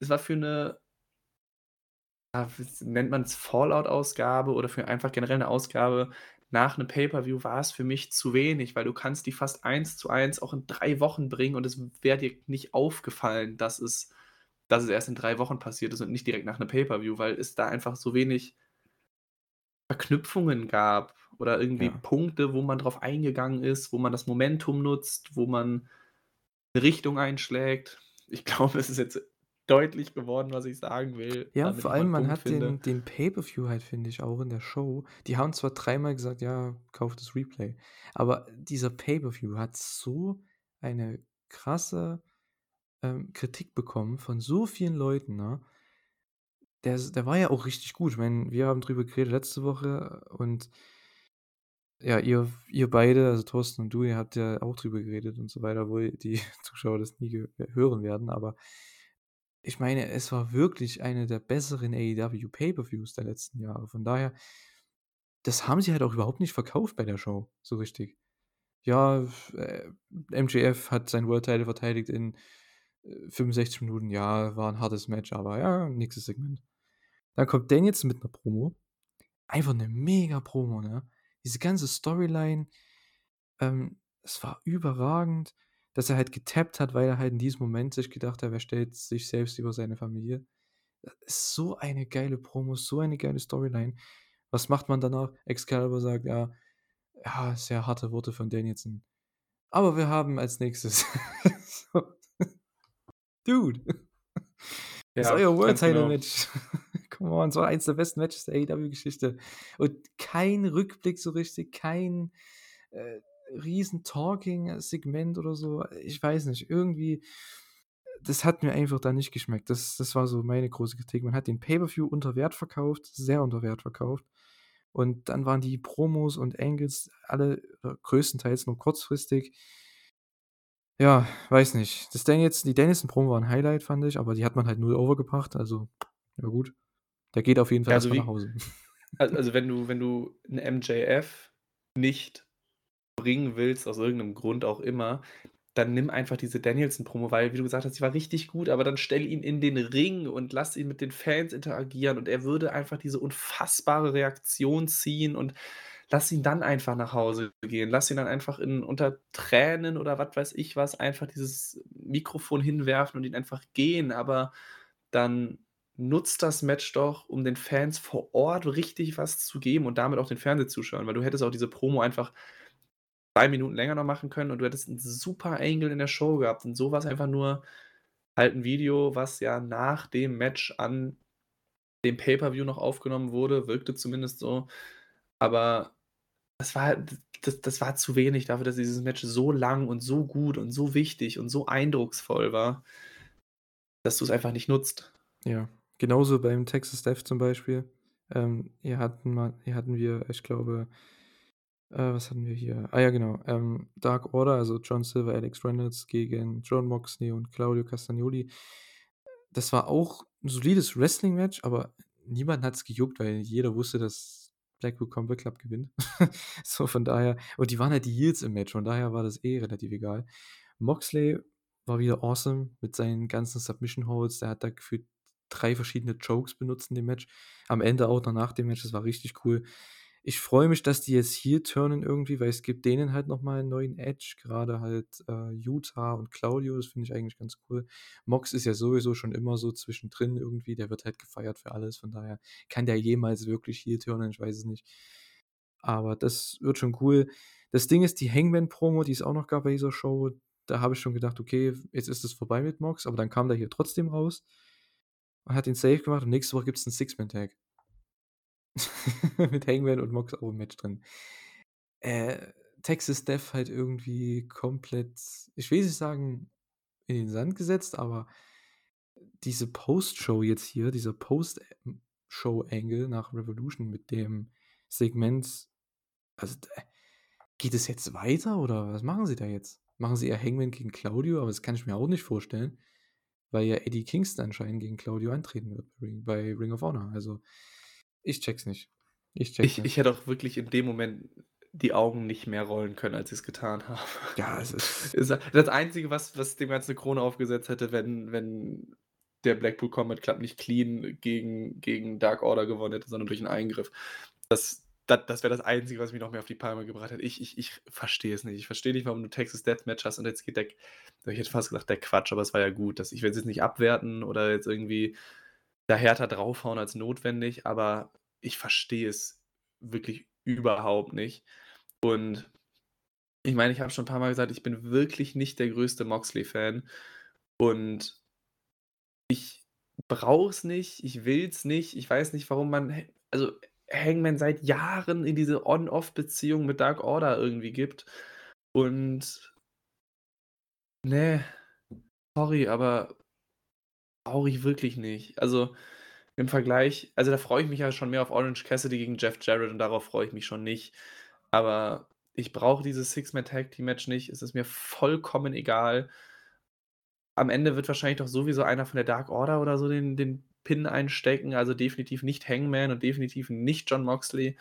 es war für eine nennt man es Fallout-Ausgabe oder für einfach generell eine Ausgabe nach einem Pay-per-View war es für mich zu wenig, weil du kannst die fast eins zu eins auch in drei Wochen bringen und es wäre dir nicht aufgefallen, dass es, dass es erst in drei Wochen passiert ist und nicht direkt nach einem Pay-per-View, weil es da einfach so wenig Verknüpfungen gab oder irgendwie Ja. Punkte, wo man drauf eingegangen ist, wo man das Momentum nutzt, wo man eine Richtung einschlägt. Ich [LAUGHS] glaube, es ist jetzt deutlich geworden, was ich sagen will, Ja, vor allem, man Punkt hat finde. den, den Pay-Per-View halt, finde ich, auch in der Show. Die haben zwar dreimal gesagt, ja, kauft das Replay, aber dieser Pay-Per-View hat so eine krasse ähm, Kritik bekommen von so vielen Leuten, ne? Der, der war ja auch richtig gut. Ich meine, wir haben drüber geredet letzte Woche und ja, ihr, ihr beide, also Thorsten und du, ihr habt ja auch drüber geredet und so weiter, wo die [LAUGHS] Zuschauer das nie ge- hören werden, aber ich meine, es war wirklich eine der besseren AEW Pay-Per-Views der letzten Jahre. Von daher, das haben sie halt auch überhaupt nicht verkauft bei der Show, so richtig. Ja, äh, MJF hat sein World Title verteidigt in äh, 65 Minuten. Ja, war ein hartes Match, aber ja, nächstes Segment. Dann kommt Dan jetzt mit einer Promo. Einfach eine mega Promo, ne? Diese ganze Storyline, ähm, es war überragend, dass er halt getappt hat, weil er halt in diesem Moment sich gedacht hat, er stellt sich selbst über seine Familie. Das ist so eine geile Promo, so eine geile Storyline. Was macht man danach? Excalibur sagt, ja, ja, sehr harte Worte von Danielson. Aber wir haben als nächstes. [LAUGHS] so. Dude. Das ist Ja, euer World ganz Title genau. Come on, so eins der besten Matches der AEW-Geschichte. Und kein Rückblick so richtig, kein äh, riesen Talking-Segment oder so. Ich weiß nicht, irgendwie, das hat mir einfach da nicht geschmeckt. Das, das war so meine große Kritik. Man hat den Pay-Per-View unter Wert verkauft, sehr unter Wert verkauft. Und dann waren die Promos und Angles alle größtenteils nur kurzfristig. Ja, weiß nicht. Das Daniels, die Danielson-Promo war ein Highlight, fand ich, aber die hat man halt null overgebracht. Also, ja gut. Der geht auf jeden Fall Ja, also erstmal wie- nach Hause. [LAUGHS] Al also wenn du wenn du 'n MJF nicht bringen willst, aus irgendeinem Grund auch immer, dann nimm einfach diese Danielson-Promo, weil, wie du gesagt hast, die war richtig gut, aber dann stell ihn in den Ring und lass ihn mit den Fans interagieren und er würde einfach diese unfassbare Reaktion ziehen und lass ihn dann einfach nach Hause gehen. Lass ihn dann einfach in unter Tränen oder was weiß ich was einfach dieses Mikrofon hinwerfen und ihn einfach gehen, aber dann nutzt das Match doch, um den Fans vor Ort richtig was zu geben und damit auch den Fernsehzuschauern, weil du hättest auch diese Promo einfach 3 Minuten länger noch machen können und du hättest 'n super Angle in der Show gehabt und so war's einfach nur halt 'n Video, was ja nach dem Match an dem Pay-per-View noch aufgenommen wurde, wirkte zumindest so. Aber das war halt das das war zu wenig dafür, dass dieses Match so lang und so gut und so wichtig und so eindrucksvoll war, dass du's einfach nicht nutzt. Ja, genauso beim Texas Death zum Beispiel. Ähm, hier hatten wir hier hatten wir, ich glaube äh, was hatten wir hier? Ah ja, genau, ähm, Dark Order, also John Silver, Alex Reynolds gegen Jon Moxley und Claudio Castagnoli. Das war auch 'n solides Wrestling-Match, aber niemanden hat's gejuckt, weil jeder wusste, dass Blackpool Combat Club gewinnt. [LAUGHS] So, von daher und die waren halt die Heels im Match, von daher war das eh relativ egal. Moxley war wieder awesome mit seinen ganzen Submission Holds. Der hat da gefühlt 3 verschiedene Chokes benutzt in dem Match. Am Ende auch noch nach dem Match, das war richtig cool. Ich freue mich, dass die jetzt heel turnen irgendwie, weil es gibt denen halt noch mal 'n neuen Edge, grade halt, äh, Yuta und Claudio, das finde ich eigentlich ganz cool. Mox ist ja sowieso schon immer so zwischendrin irgendwie, der wird halt gefeiert für alles, von daher kann der jemals wirklich heel turnen? Ich weiß es nicht. Aber das wird schon cool. Das Ding ist, die Hangman-Promo, die es auch noch gab bei dieser Show, da habe ich schon gedacht: „Okay, jetzt ist es vorbei mit Mox“, aber dann kam der hier trotzdem raus hat den Save gemacht und nächste Woche gibt's 'n Six-Man-Tag. [LAUGHS] Mit Hangman und Mox auch im Match drin. Äh, Texas Death halt irgendwie komplett, ich will nicht sagen, in den Sand gesetzt, aber diese Post-Show jetzt hier, dieser Post ähm, Show-Angle nach Revolution mit dem Segment, also geht es jetzt weiter oder was machen sie da jetzt? Machen sie eher Hangman gegen Claudio? Aber das kann ich mir auch nicht vorstellen, weil ja Eddie Kingston anscheinend gegen Claudio antreten wird bei Ring of Honor. Also, ich check's nicht. Ich check's Ich nicht. ich hätte auch wirklich in dem Moment die Augen nicht mehr rollen können, als ich's getan habe. Ja, es ist [LAUGHS] das Einzige, was was dem Ganzen 'ne Krone aufgesetzt hätte, wenn wenn der Blackpool Combat Club nicht clean gegen gegen Dark Order gewonnen hätte, sondern durch 'n Eingriff. Das da das wäre das Einzige, was mich noch mehr auf die Palme gebracht hätte. Ich ich ich verstehe es nicht. Ich verstehe nicht, warum du Texas Deathmatch hast und jetzt geht der ich hätte fast gesagt, der Quatsch, aber es war ja gut. Das ich will es jetzt nicht abwerten oder jetzt irgendwie da härter draufhauen als notwendig, aber ich verstehe es wirklich überhaupt nicht. Und ich meine, ich habe schon 'n paar Mal gesagt, ich bin wirklich nicht der größte Moxley-Fan und ich brauche es nicht, ich will es nicht. Ich weiß nicht, warum man also, Hangman seit Jahren in diese On-Off-Beziehung mit Dark Order irgendwie gibt und ne, sorry, aber brauche ich wirklich nicht. Also, im Vergleich also, da freue ich mich ja schon mehr auf Orange Cassidy gegen Jeff Jarrett und darauf freue ich mich schon nicht. Aber ich brauche dieses Six-Man-Tag-Team-Match nicht. Es ist mir vollkommen egal. Am Ende wird wahrscheinlich doch sowieso einer von der Dark Order oder so den den Pin einstecken, also definitiv nicht Hangman und definitiv nicht Jon Moxley.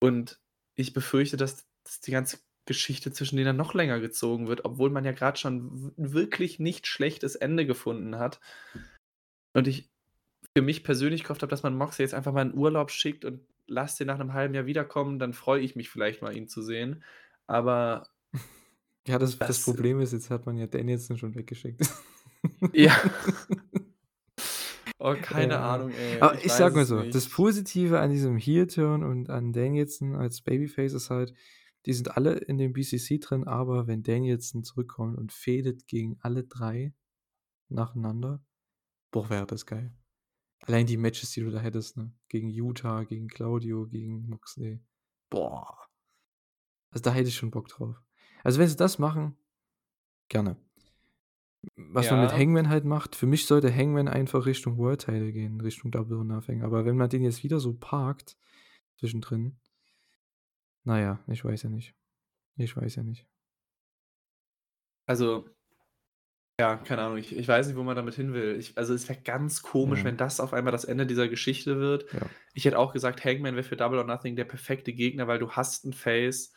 Und ich befürchte, dass dass die ganze Geschichte zwischen denen noch länger gezogen wird, obwohl man ja grad schon wirklich nicht schlechtes Ende gefunden hat. Und ich für mich persönlich gehofft habe, dass man Moxley jetzt einfach mal in Urlaub schickt und lasst den nach 'nem halben Jahr wiederkommen, dann freue ich mich vielleicht mal, ihn zu sehen. Aber [LAUGHS] Ja, das das das Problem ist, jetzt hat man ja Danielson schon weggeschickt. Ja. [LAUGHS] Oh, [LAUGHS] keine Ja. Ahnung, ey. Aber Ich ich sage mal so, das nicht. Positive an diesem Heel-Turn und an Danielson als Babyface ist halt, die sind alle in dem BCC drin, aber wenn Danielson zurückkommt und fehdet gegen alle 3 nacheinander, boah, wäre das geil. Allein die Matches, die du da hättest, ne? Gegen Yuta, gegen Claudio, gegen Moxley. Boah. Also, da hätte ich schon Bock drauf. Also, wenn sie das machen, gerne. Was man mit Ja. Hangman halt macht für mich sollte Hangman einfach Richtung World Title gehen, Richtung Double or Nothing. Aber wenn man den jetzt wieder so parkt zwischendrin na ja, ich weiß ja nicht. Ich weiß ja nicht. Also ja, keine Ahnung, ich ich weiß nicht, wo man damit hin will. Ich also, es wäre ganz komisch, Ja. wenn das auf einmal das Ende dieser Geschichte wird. Ja. Ich hätte auch gesagt, Hangman wäre für Double or Nothing der perfekte Gegner, weil du hast 'n Face,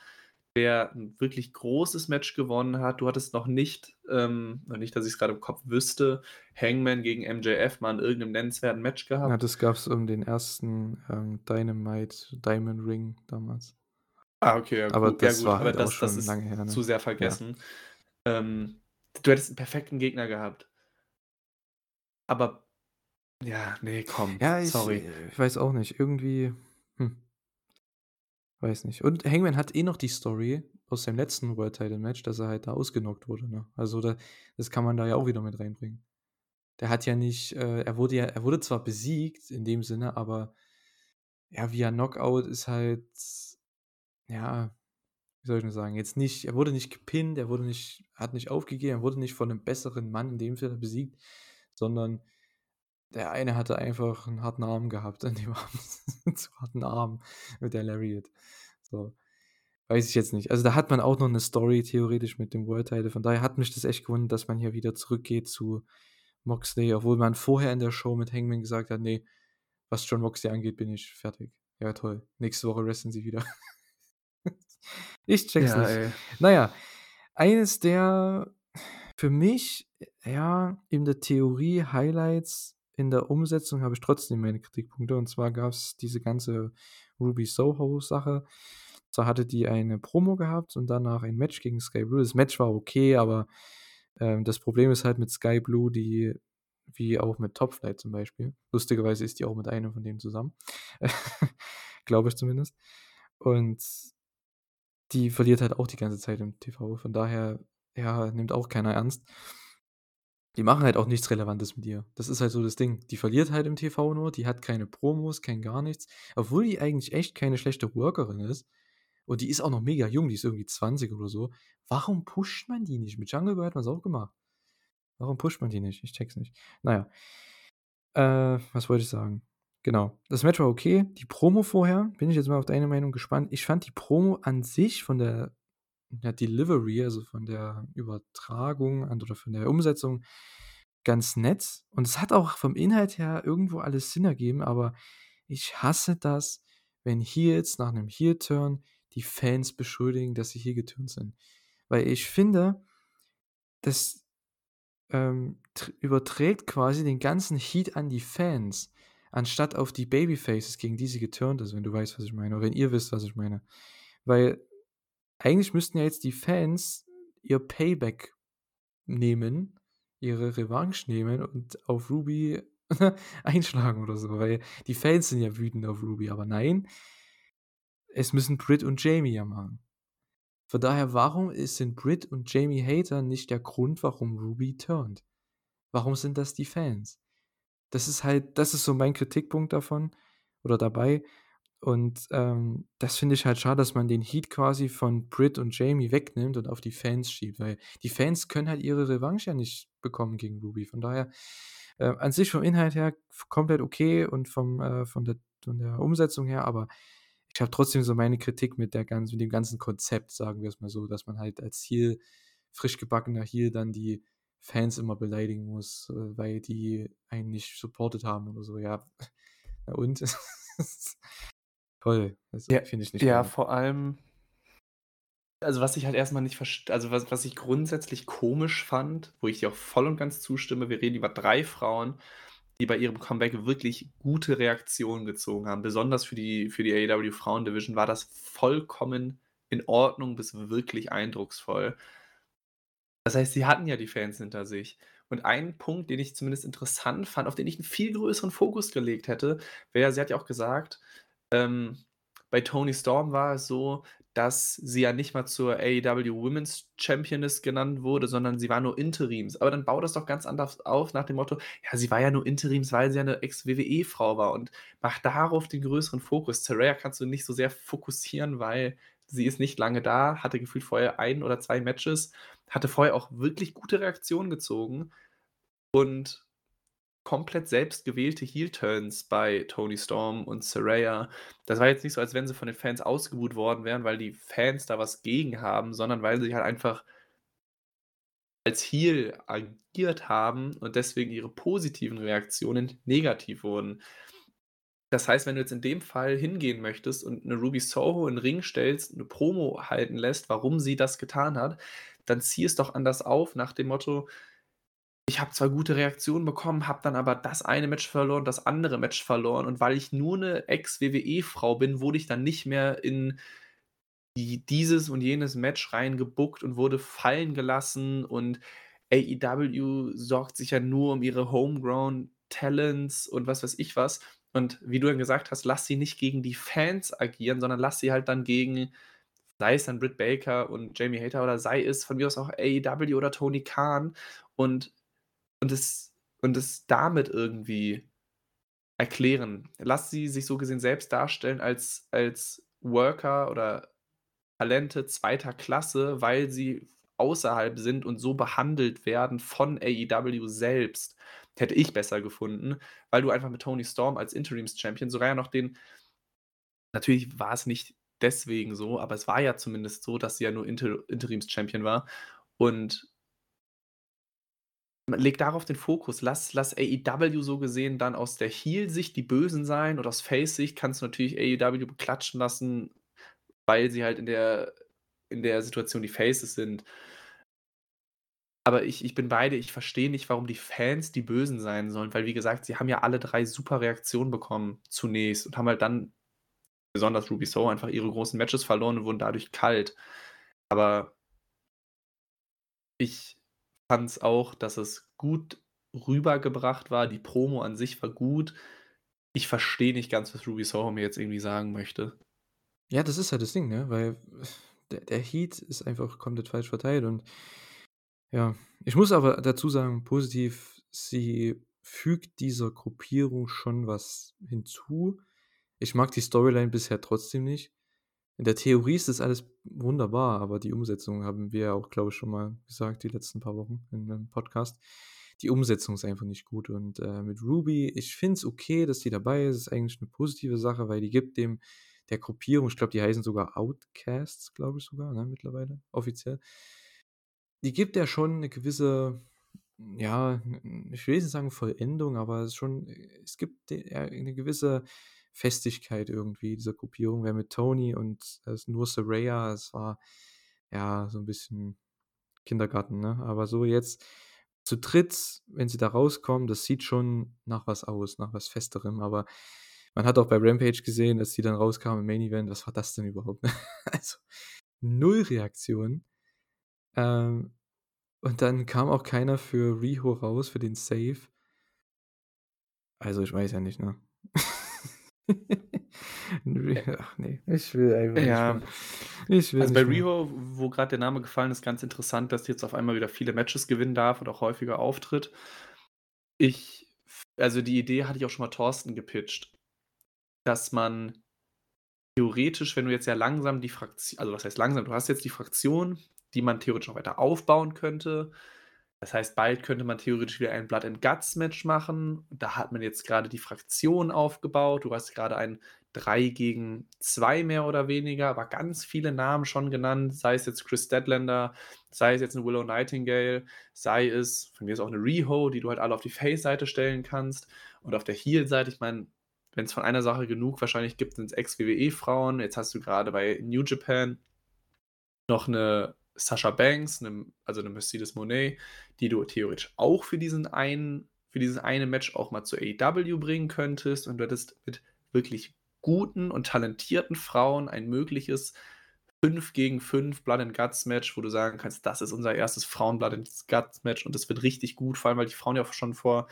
der 'n wirklich großes Match gewonnen hat. Du hattest noch nicht, ähm nicht, dass ich's grade im Kopf wüsste, Hangman gegen MJF mal in irgend 'nem nennenswerten Match gehabt. Ja, das gab's um den 1., ähm, Dynamite Diamond Ring damals. Ah, okay, ja Aber gu ja das gut, war aber halt auch das das schon ist lange her, ne? zu sehr Ja. vergessen. Ähm, du hättest 'n perfekten Gegner gehabt. Aber ja, ne, komm, Ja, ich sorry. äh, ich weiß auch nicht. Irgendwie, weiß nicht. Und Hangman hat eh noch die Story aus seinem letzten World Title Match, dass er halt da ausgenockt wurde, ne? Also, da das kann man da ja auch wieder mit reinbringen. Der hat ja nicht äh, er wurde ja er wurde zwar besiegt in dem Sinne, aber ja, via Knockout ist halt ja, wie soll ich denn sagen, jetzt nicht er wurde nicht gepinnt, er wurde nicht hat nicht aufgegeben, er wurde nicht von 'nem besseren Mann in dem Sinne besiegt, sondern der eine hatte einfach 'n harten Arm gehabt an [LAUGHS] dem Abend, zu harten Arm mit der Lariat. So, weiß ich jetzt nicht. Also, da hat man auch noch 'ne Story theoretisch mit dem World Title. Von daher hat mich das echt gewundert, dass man hier wieder zurückgeht zu Moxley, obwohl man vorher in der Show mit Hangman gesagt hat: „Ne, was Jon Moxley angeht, bin ich fertig.“ Ja, toll. Nächste Woche wresteln sie wieder. [LAUGHS] Ich checke es Ja, nicht. ey. Na ja, eines der für mich, ja, in der Theorie Highlights, in der Umsetzung habe ich trotzdem meine Kritikpunkte. Und zwar gab's diese ganze Ruby Soho Sache. Da hatte die eine Promo gehabt und danach ein Match gegen Skye Blue. Das Match war okay, aber, ähm, das Problem ist halt mit Skye Blue, die wie auch mit Top Flight zum Beispiel lustigerweise ist die auch mit einem von denen zusammen, [LAUGHS] glaube ich zumindest. Und die verliert halt auch die ganze Zeit im TV. Von daher, ja, nimmt auch keiner ernst. Die machen halt auch nichts Relevantes mit ihr. Das ist halt so das Ding. Die verliert halt im TV nur, die hat keine Promos, kein gar nichts, obwohl die eigentlich echt keine schlechte Workerin ist. Und die ist auch noch mega jung, die ist irgendwie 20 oder so. Warum pusht man die nicht? Mit Jungle Boy hat man's auch gemacht. Warum pusht man die nicht? Ich checke es nicht. Na ja. Äh, was wollte ich sagen? Genau. Das Match war okay. Die Promo vorher, bin ich jetzt mal auf deine Meinung gespannt. Ich fand die Promo an sich von der der Delivery, also von der Übertragung oder von der Umsetzung ganz nett. Und es hat auch vom Inhalt her irgendwo alles Sinn ergeben, aber ich hasse das, wenn Heels nach 'nem Heel Turn die Fans beschuldigen, dass sie heel geturnt sind. Weil ich finde, das, ähm, tr überträgt quasi den ganzen Heat an die Fans, anstatt auf die Babyfaces, gegen die sie geturnt ist, wenn du weißt, was ich meine oder wenn ihr wisst, was ich meine. Weil eigentlich müssten ja jetzt die Fans ihr Payback nehmen, ihre Revanche nehmen und auf Ruby [LAUGHS] einschlagen oder so, weil die Fans sind ja wütend auf Ruby, aber nein es müssen Britt und Jamie ja machen. Von daher, warum sind Britt und Jamie Hater nicht der Grund, warum Ruby turnt? Warum sind das die Fans? Das ist halt das ist so mein Kritikpunkt davon oder dabei. Und, ähm, das finde ich halt schade, dass man den Heat quasi von Britt und Jamie wegnimmt und auf die Fans schiebt, weil die Fans können halt ihre Revanche ja nicht bekommen gegen Ruby. Von daher, äh, an sich vom Inhalt her komplett okay und vom äh, von der von der Umsetzung her, aber ich habe trotzdem so meine Kritik mit der ganzen mit dem ganzen Konzept, sagen wir's mal so, dass man halt als Heel frisch gebackener Heel dann die Fans immer beleidigen muss, äh, weil die einen nicht supported haben oder so, ja. [LAUGHS] Na und? [LAUGHS] Toll. Also, Ja, finde ich nicht ja, geil. vor allem also, was ich halt erst mal nicht verst also, was was ich grundsätzlich komisch fand, wo ich dir auch voll und ganz zustimme, wir reden über 3 Frauen, die bei ihrem Comeback wirklich gute Reaktionen gezogen haben. Besonders für die für die AEW Frauen-Division war das vollkommen in Ordnung bis wirklich eindrucksvoll. Das heißt, sie hatten ja die Fans hinter sich. Und ein Punkt, den ich zumindest interessant fand, auf den ich 'n viel größeren Fokus gelegt hätte, wäre sie hat ja auch gesagt, ähm, bei Toni Storm war es so, dass sie ja nicht mal zur AEW Women's Championess genannt wurde, sondern sie war nur Interims. Aber dann bau das doch ganz anders auf nach dem Motto: „Ja, sie war ja nur Interims, weil sie ja 'ne Ex-WWE-Frau war“ und mach darauf den größeren Fokus. Saraya kannst du nicht so sehr fokussieren, weil sie ist nicht lange da, hatte gefühlt vorher 1 oder 2 Matches, hatte vorher auch wirklich gute Reaktionen gezogen und komplett selbst gewählte Heel Turns bei Toni Storm und Saraya. Das war jetzt nicht so, als wenn sie von den Fans ausgebuht worden wären, weil die Fans da was gegen haben, sondern weil sie halt einfach als Heel agiert haben und deswegen ihre positiven Reaktionen negativ wurden. Das heißt, wenn du jetzt in dem Fall hingehen möchtest und 'ne Ruby Soho in 'n Ring stellst, 'ne Promo halten lässt, warum sie das getan hat, dann zieh es doch anders auf nach dem Motto: „Ich habe zwar gute Reaktionen bekommen, habe dann aber das eine Match verloren, das andere Match verloren. Und weil ich nur 'ne Ex-WWE-Frau bin, wurde ich dann nicht mehr in die dieses und jenes Match reingebookt und wurde fallen gelassen. Und AEW sorgt sich ja nur um ihre Homegrown Talents und was weiß ich was.“ Und wie du dann gesagt hast, lass sie nicht gegen die Fans agieren, sondern lass sie halt dann gegen sei es dann Britt Baker und Jamie Hayter oder sei es von mir aus auch AEW oder Tony Khan. Und und es und es damit irgendwie erklären. Lass sie sich so gesehen selbst darstellen als als Worker oder Talente zweiter Klasse, weil sie außerhalb sind und so behandelt werden von AEW selbst. Hätte ich besser gefunden, weil du einfach mit Tony Storm als Interims-Champion sogar ja noch den natürlich war es nicht deswegen so, aber es war ja zumindest so, dass sie ja nur Inter Interims-Champion war und leg darauf den Fokus. Lass lass AEW so gesehen dann aus der Heel-Sicht die Bösen sein und aus Face-Sicht kannst du natürlich AEW beklatschen lassen, weil sie halt in der in der Situation die Faces sind. Aber ich ich bin bei dir, ich verstehe nicht, warum die Fans die Bösen sein sollen, weil wie gesagt, sie haben ja alle 3 super Reaktionen bekommen zunächst und haben halt dann, besonders Ruby Soho, einfach ihre großen Matches verloren und wurden dadurch kalt. Aber ich fand's auch, dass es gut rübergebracht war. Die Promo an sich war gut. Ich verstehe nicht ganz, was Ruby Soho mir jetzt irgendwie sagen möchte. Ja, das ist halt das Ding, ne? Weil [SIGHS] der der Heat ist einfach komplett falsch verteilt und ja, ich muss aber dazu sagen, positiv, sie fügt dieser Gruppierung schon was hinzu. Ich mag die Storyline bisher trotzdem nicht. In der Theorie ist das alles wunderbar, aber die Umsetzung haben wir ja auch, glaube ich, schon mal gesagt, die letzten paar Wochen in 'nem Podcast. Die Umsetzung ist einfach nicht gut und, äh, mit Ruby, ich finde es okay, dass die dabei ist. Ist eigentlich 'ne positive Sache, weil die gibt dem der Gruppierung ich glaube, die heißen sogar Outcasts, glaube ich sogar, ne, mittlerweile offiziell. Die gibt der schon 'ne gewisse, ja, ich will nicht sagen Vollendung, aber es schon es gibt de ja 'ne gewisse Festigkeit irgendwie dieser Gruppierung. Wer mit Tony und es ist nur Saraya, es war, ja, so 'n bisschen Kindergarten, ne? Aber so jetzt zu dritt, wenn sie da rauskommen, das sieht schon nach was aus, nach was Festerem, aber man hat auch bei Rampage gesehen, als die dann rauskamen im Main Event, was war das denn überhaupt, ne? [LAUGHS] Also, 0 Reaktion. Ähm, und dann kam auch keiner für Riho raus, für den Save. Also, ich weiß ja nicht, ne? [LAUGHS] Ach ne, ich will einfach Ja. nicht mehr. Ich will Also, bei. Riho, wo grad der Name gefallen ist, ganz interessant, dass die jetzt auf einmal wieder viele Matches gewinnen darf und auch häufiger auftritt. Ich also, die Idee hatte ich auch schon mal Thorsten gepitcht, dass man theoretisch, wenn du jetzt ja langsam die Frakt also, was heißt langsam? Du hast jetzt die Fraktion, die man theoretisch noch weiter aufbauen könnte. Das heißt, bald könnte man theoretisch wieder ein Blood and Guts Match machen. Da hat man jetzt grade die Fraktion aufgebaut. Du hast grade ein 3 gegen 2 mehr oder weniger, aber ganz viele Namen schon genannt, sei es jetzt Chris Statlander, sei es jetzt 'ne Willow Nightingale, sei es von mir aus auch 'ne Riho, die du halt alle auf die Face-Seite stellen kannst. Und auf der Heel-Seite, ich meine, wenn's von einer Sache genug wahrscheinlich gibt, sind's Ex-WWE-Frauen. Jetzt hast du grade bei New Japan noch 'ne Sasha Banks, 'ne also, 'ne Mercedes Moné, die du theoretisch auch für diesen einen für dieses eine Match auch mal zu AEW bringen könntest und du hättest mit wirklich guten und talentierten Frauen ein mögliches 5 gegen 5 Blood and Guts Match, wo du sagen kannst: „Das ist unser 1. Frauen-Blood and Guts Match und das wird richtig gut“, vor allem, weil die Frauen ja auch schon vor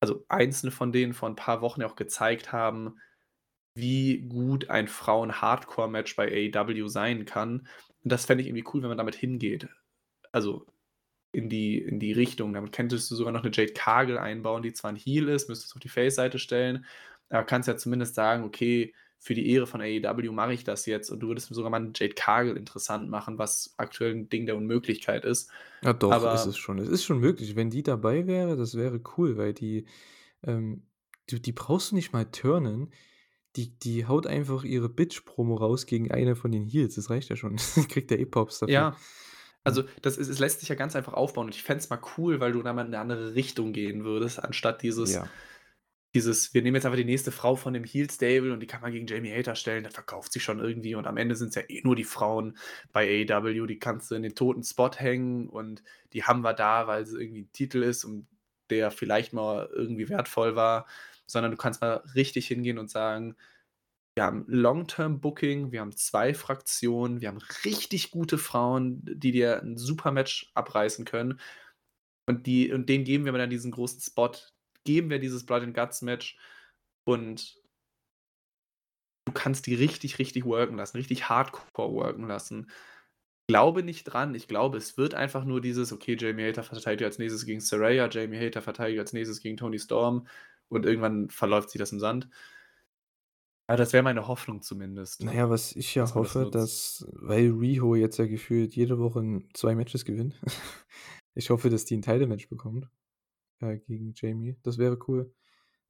also, einzelne von denen vor 'n paar Wochen ja auch gezeigt haben, wie gut ein Frauen-Hardcore-Match bei AEW sein kann. Und das fände ich irgendwie cool, wenn man damit hingeht. Also, in die in die Richtung. Damit könntest du sogar noch 'ne Jade Cargill einbauen, die zwar 'n Heel ist, müsstest auf die Face-Seite stellen, aber kannst ja zumindest sagen: „Okay, für die Ehre von AEW mache ich das jetzt.“ Und du würdest sogar mal 'ne Jade Cargill interessant machen, was aktuell 'n Ding der Unmöglichkeit ist. Ja doch, ist es Aber schon. Es ist schon möglich. Wenn die dabei wäre, das wäre cool, weil die, ähm die die brauchst du nicht mal turnen. Die die haut einfach ihre Bitch-Promo raus gegen eine von den Heels. Das reicht ja schon. [LAUGHS] Kriegt eh Props dafür. Ja, also, das ist es lässt sich ja ganz einfach aufbauen und ich fände es mal cool, weil du da mal in 'ne andere Richtung gehen würdest, anstatt dieses Ja. Dieses: „Wir nehmen jetzt einfach die nächste Frau von dem Heel Stable und die kann man gegen Jamie Hater stellen, das verkauft sich schon irgendwie und am Ende sind's ja eh nur die Frauen bei AEW, die kannst du in den toten Spot hängen und die haben wir da, weil sie irgendwie 'n Titel ist und der vielleicht mal irgendwie wertvoll war.“ Sondern du kannst mal richtig hingehen und sagen: „Wir haben Long-Term Booking, wir haben 2 Fraktionen, wir haben richtig gute Frauen, die dir 'n super Match abreißen können und die und denen geben wir dann diesen großen Spot, geben wir dieses Blood and Guts Match und“ „du kannst die richtig, richtig worken lassen, richtig hardcore worken lassen.“ Glaube nicht dran. Ich glaube, es wird einfach nur dieses: „Okay, Jamie Hater verteidigt als Nächstes gegen Saraya, Jamie Hater verteidigt als Nächstes gegen Toni Storm“ und irgendwann verläuft sich das im Sand. Ja, das wäre meine Hoffnung zumindest. Na ja, was ich ja das hoffe, nutzt. dass weil Riho jetzt ja gefühlt jede Woche 2 Matches gewinnt. [LAUGHS] Ich hoffe, dass die 'n Title Match bekommt, äh, gegen Jamie. Das wäre cool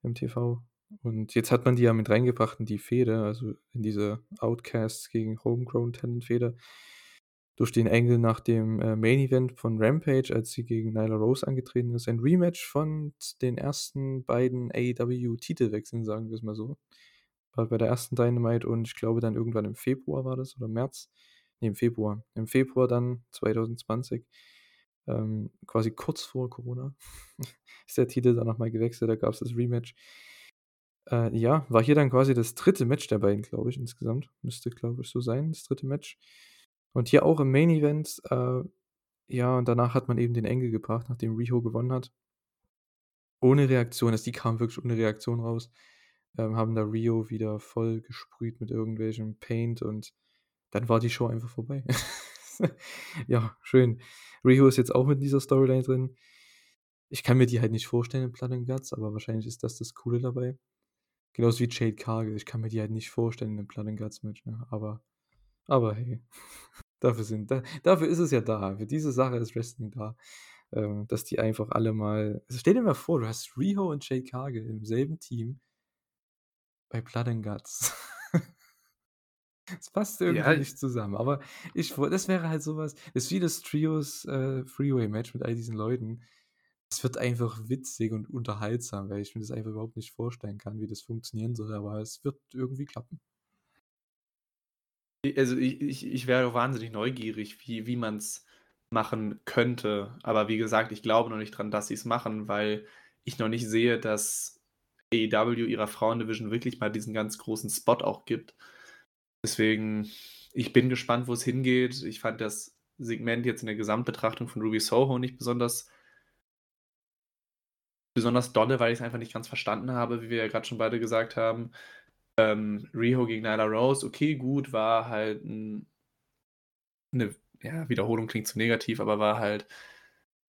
im TV. Und jetzt hat man die ja mit reingebracht in die Fehde, also in diese Outcasts gegen Homegrown Talent Fehde durch den Angle nach dem, äh, Main Event von Rampage, als sie gegen Nyla Rose angetreten ist. Ein Rematch von den ersten beiden AEW-Titelwechseln, sagen wir's mal so. War bei der ersten Dynamite und ich glaube dann irgendwann im Februar war das oder März? Ne, im Februar. Im Februar dann 2020, ähm, quasi kurz vor Corona [LAUGHS] ist der Titel dann noch mal gewechselt, da gab's das Rematch. Äh, ja, war hier dann quasi das 3. Match der beiden, glaube ich, insgesamt. Müsste, glaube ich, so sein, das 3. Match. Und hier auch im Main Event, äh, ja, und danach hat man eben den Angle gebracht, nachdem Riho gewonnen hat. Ohne Reaktion, also die kamen wirklich ohne Reaktion raus, ähm, haben da Riho wieder voll gesprüht mit irgendwelchem Paint und dann war die Show einfach vorbei. [LAUGHS] Ja, schön. Riho ist jetzt auch mit dieser Storyline drin. Ich kann mir die halt nicht vorstellen in Blood and Guts, aber wahrscheinlich ist das das Coole dabei. Genauso wie Jade Cargill. Ich kann mir die halt nicht vorstellen in 'nem Blood and Guts Match, ne? Aber aber hey, [LAUGHS] dafür sind da dafür ist es ja da. Für diese Sache ist Wrestling da, ähm, dass die einfach alle mal also stell dir mal vor, du hast Riho und Jade Cargill im selben Team bei Blood and Guts. [LAUGHS] Es passt irgendwie Ja. nicht zusammen, aber ich das wäre halt so was ist wie das Trios, äh, Three-Way-Match mit all diesen Leuten. Es wird einfach witzig und unterhaltsam, weil ich mir das einfach überhaupt nicht vorstellen kann, wie das funktionieren soll, aber es wird irgendwie klappen. Also, i ich ich wäre wahnsinnig neugierig, wie wie man's machen könnte. Aber wie gesagt, ich glaube noch nicht dran, dass sie's machen, weil ich noch nicht sehe, dass AEW ihrer Frauen-Division wirklich mal diesen ganz großen Spot auch gibt. Deswegen, ich bin gespannt, wo's hingeht. Ich fand das Segment jetzt in der Gesamtbetrachtung von Ruby Soho nicht besonders besonders dolle, weil ich's einfach nicht ganz verstanden habe, wie wir ja grad schon beide gesagt haben. Ähm, Riho gegen Nyla Rose, okay, gut, war halt 'n 'ne ja, Wiederholung klingt zu negativ, aber war halt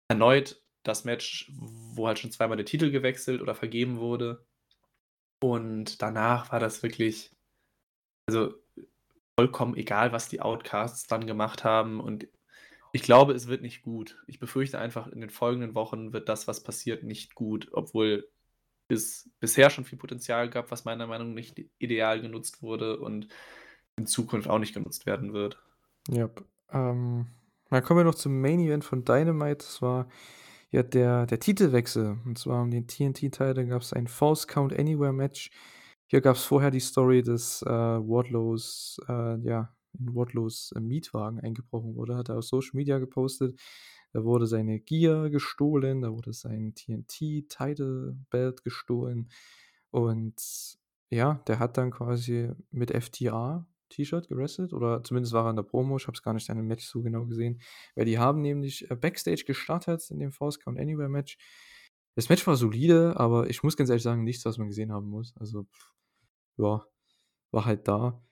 erneut das Match, wo halt schon zweimal der Titel gewechselt oder vergeben wurde. Und danach war das wirklich also, vollkommen egal, was die Outcasts dann gemacht haben und ich glaube, es wird nicht gut. Ich befürchte einfach, in den folgenden Wochen wird das, was passiert, nicht gut, obwohl es bisher schon viel Potenzial gab, was meiner Meinung nicht ideal genutzt wurde und in Zukunft auch nicht genutzt werden wird. Jap. Ähm, dann kommen wir noch zum Main Event von Dynamite. Das war ja der der Titelwechsel. Und zwar um den TNT-Title gab's ein Falls Count Anywhere Match. Hier gab's vorher die Story, dass, äh, Wardlows, äh, ja, in Wardlows, äh, Mietwagen eingebrochen wurde, hat er auf Social Media gepostet. Da wurde seine Gear gestohlen, da wurde sein TNT-Title Belt gestohlen und ja, der hat dann quasi mit FTR-T-Shirt gewrestelt oder zumindest war er in der Promo. Ich habe es gar nicht an dem Match so genau gesehen, weil die haben nämlich, äh, Backstage gestartet in dem Falls Count Anywhere Match. Das Match war solide, aber ich muss ganz ehrlich sagen, nichts, was man gesehen haben muss. Also, ja, war halt da.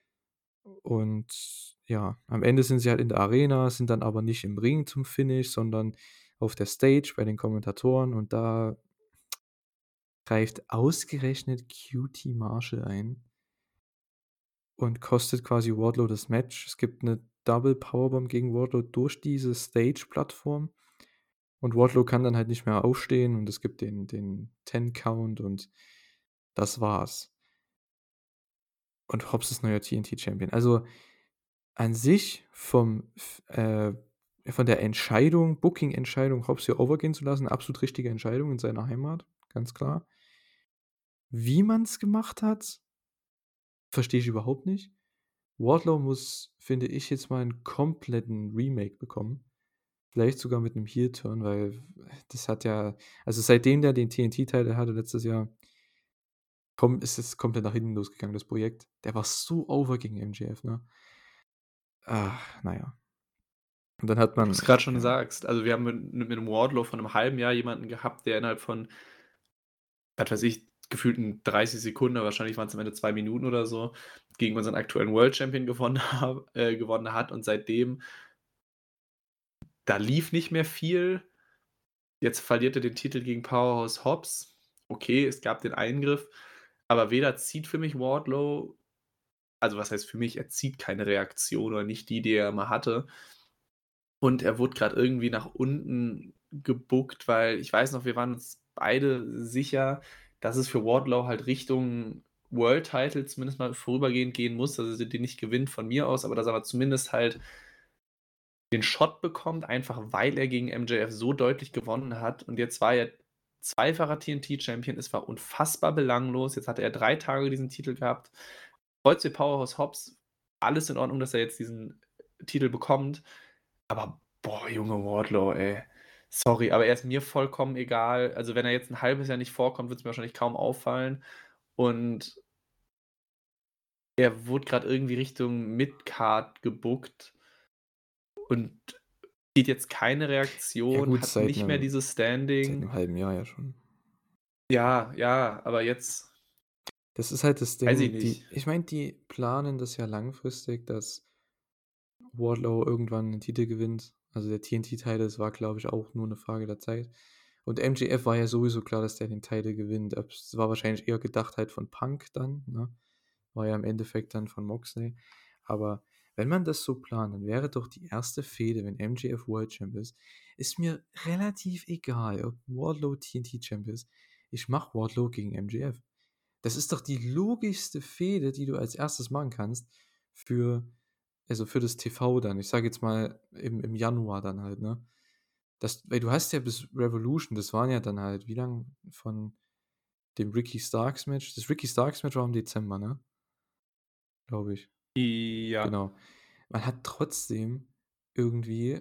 Und ja, am Ende sind sie halt in der Arena, sind dann aber nicht im Ring zum Finish, sondern auf der Stage bei den Kommentatoren und da greift ausgerechnet QT Marshall ein und kostet quasi Wardlow das Match. Es gibt 'ne Double Powerbomb gegen Wardlow durch diese Stage-Plattform und Wardlow kann dann halt nicht mehr aufstehen und es gibt den den Ten-Count und das war's. Und Hobbs ist neuer TNT-Champion. Also, an sich vom äh, von der Entscheidung Booking-Entscheidung, Hobbs hier over gehen zu lassen, absolut richtige Entscheidung in seiner Heimat, ganz klar. Wie man's gemacht hat verstehe ich überhaupt nicht. Wardlow muss, finde ich, jetzt mal 'n kompletten Remake bekommen. Vielleicht sogar mit 'nem Heel-Turn, weil das hat ja also, seitdem der den TNT-Title hatte letztes Jahr komm ist es komplett nach hinten losgegangen, das Projekt. Der war so over gegen MJF, ne? Ach, na ja. Und dann hat man du's grad schon ja. sagst, also, wir haben mit mit 'nem Wardlow vor 'nem halben Jahr jemanden gehabt, der innerhalb von was weiß ich, gefühlten 30 Sekunden, wahrscheinlich waren's am Ende 2 Minuten oder so, gegen unseren aktuellen World Champion gewonnen äh, gewonnen hat und seitdem da lief nicht mehr viel. Jetzt verliert er den Titel gegen Powerhouse Hobbs. Okay, es gab den Eingriff, aber weder zieht für mich Wardlow also, was heißt für mich, er zieht keine Reaktion oder nicht die, die er mal hatte. Und er wurde grad irgendwie nach unten gebookt, weil ich weiß noch, wir waren uns beide sicher, dass es für Wardlow halt Richtung World Title zumindest mal vorübergehend gehen muss, dass er den nicht gewinnt von mir aus, aber dass er aber zumindest halt den Shot bekommt, einfach weil er gegen MJF so deutlich gewonnen hat. Und jetzt war er zweifacher TNT-Champion. Es war unfassbar belanglos. Jetzt hatte er 3 Tage diesen Titel gehabt. Kreuz wie Powerhouse Hobbs, alles in Ordnung, dass er jetzt diesen Titel bekommt. Aber boah, Junge, Wardlow, ey. Sorry, aber er ist mir vollkommen egal. Also, wenn er jetzt 'n halbes Jahr nicht vorkommt, wird's mir wahrscheinlich kaum auffallen. Und er wurde grad irgendwie Richtung Midcard gebookt und sieht jetzt keine Ja Reaktion, gut, hat seit nicht mehr 'nem dieses seit Standing. 'nem halben Jahr ja schon. Ja, ja, aber jetzt Das ist halt das weiß ich Ding, die nicht. ich meine, die planen das ja langfristig, dass Wardlow irgendwann 'nen Titel gewinnt. Also, der TNT-Title, das war, glaube ich, auch nur 'ne Frage der Zeit. Und MJF war ja sowieso klar, dass der den Title gewinnt. Es war wahrscheinlich eher gedacht halt von Punk dann, ne? War ja im Endeffekt dann von Moxley. Aber wenn man das so plant, dann wäre doch die erste Fehde, wenn MJF World Champ ist ist mir relativ egal, ob Wardlow TNT Champ ist. Ich mache Wardlow gegen MJF. Das ist doch die logischste Fehde, die du als 1. machen kannst für also, für das TV dann. Ich sage jetzt mal im im Januar dann halt, ne? Das weil du hast ja bis Revolution, das waren ja dann halt wie lang von dem Ricky Starks Match? Das Ricky Starks Match war im Dezember, ne? Glaube ich. Ja. Genau. Man hat trotzdem irgendwie,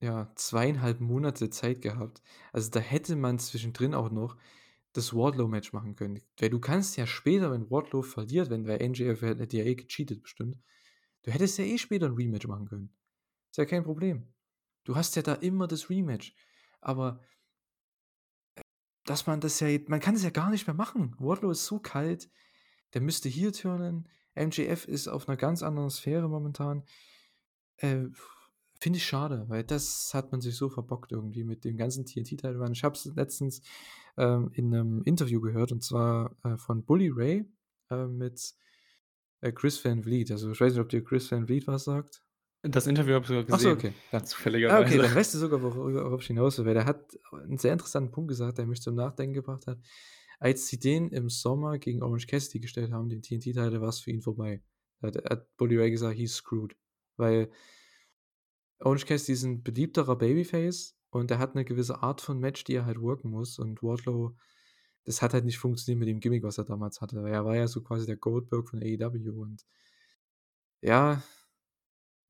ja, 2 1/2 Monate Zeit gehabt. Also, da hätte man zwischendrin auch noch das Wardlow-Match machen können. Weil du kannst ja später, wenn Wardlow verliert, wenn weil MJF hätte ja eh gecheatet bestimmt. Du hättest ja eh später 'n Rematch machen können. Ist ja kein Problem. Du hast ja da immer das Rematch. Aber dass man das ja man kann es ja gar nicht mehr machen. Wardlow ist so kalt, der müsste heel turnen. MJF ist auf 'ner ganz anderen Sphäre momentan. Äh, finde ich schade, weil das hat man sich so verbockt irgendwie mit dem ganzen Run. Ich habe es letztens, ähm, in 'nem Interview gehört und zwar, äh, von Bully Ray, äh, mit, äh, Chris Van Vliet. Also, ich weiß nicht, ob dir Chris Van Vliet was sagt? Das Interview habe ich sogar gesehen, okay. Ja. [LAUGHS] Ah, okay, zufälligerweise. dann weißt du sogar, worü worauf ich hinaus will, weil der hat 'n sehr interessanten Punkt gesagt, der mich zum Nachdenken gebracht hat. Als sie den im Sommer gegen Orange Cassidy gestellt haben, den TNT-Title, war's für ihn vorbei. Da hat hat Bully Ray gesagt: „He's screwed.“ Weil Orange Cassidy ist 'n beliebterer Babyface und der hat 'ne gewisse Art von Match, die er halt worken muss. Und Wardlow das hat halt nicht funktioniert mit dem Gimmick, was er damals hatte. Er war ja so quasi der Goldberg von AEW und ja,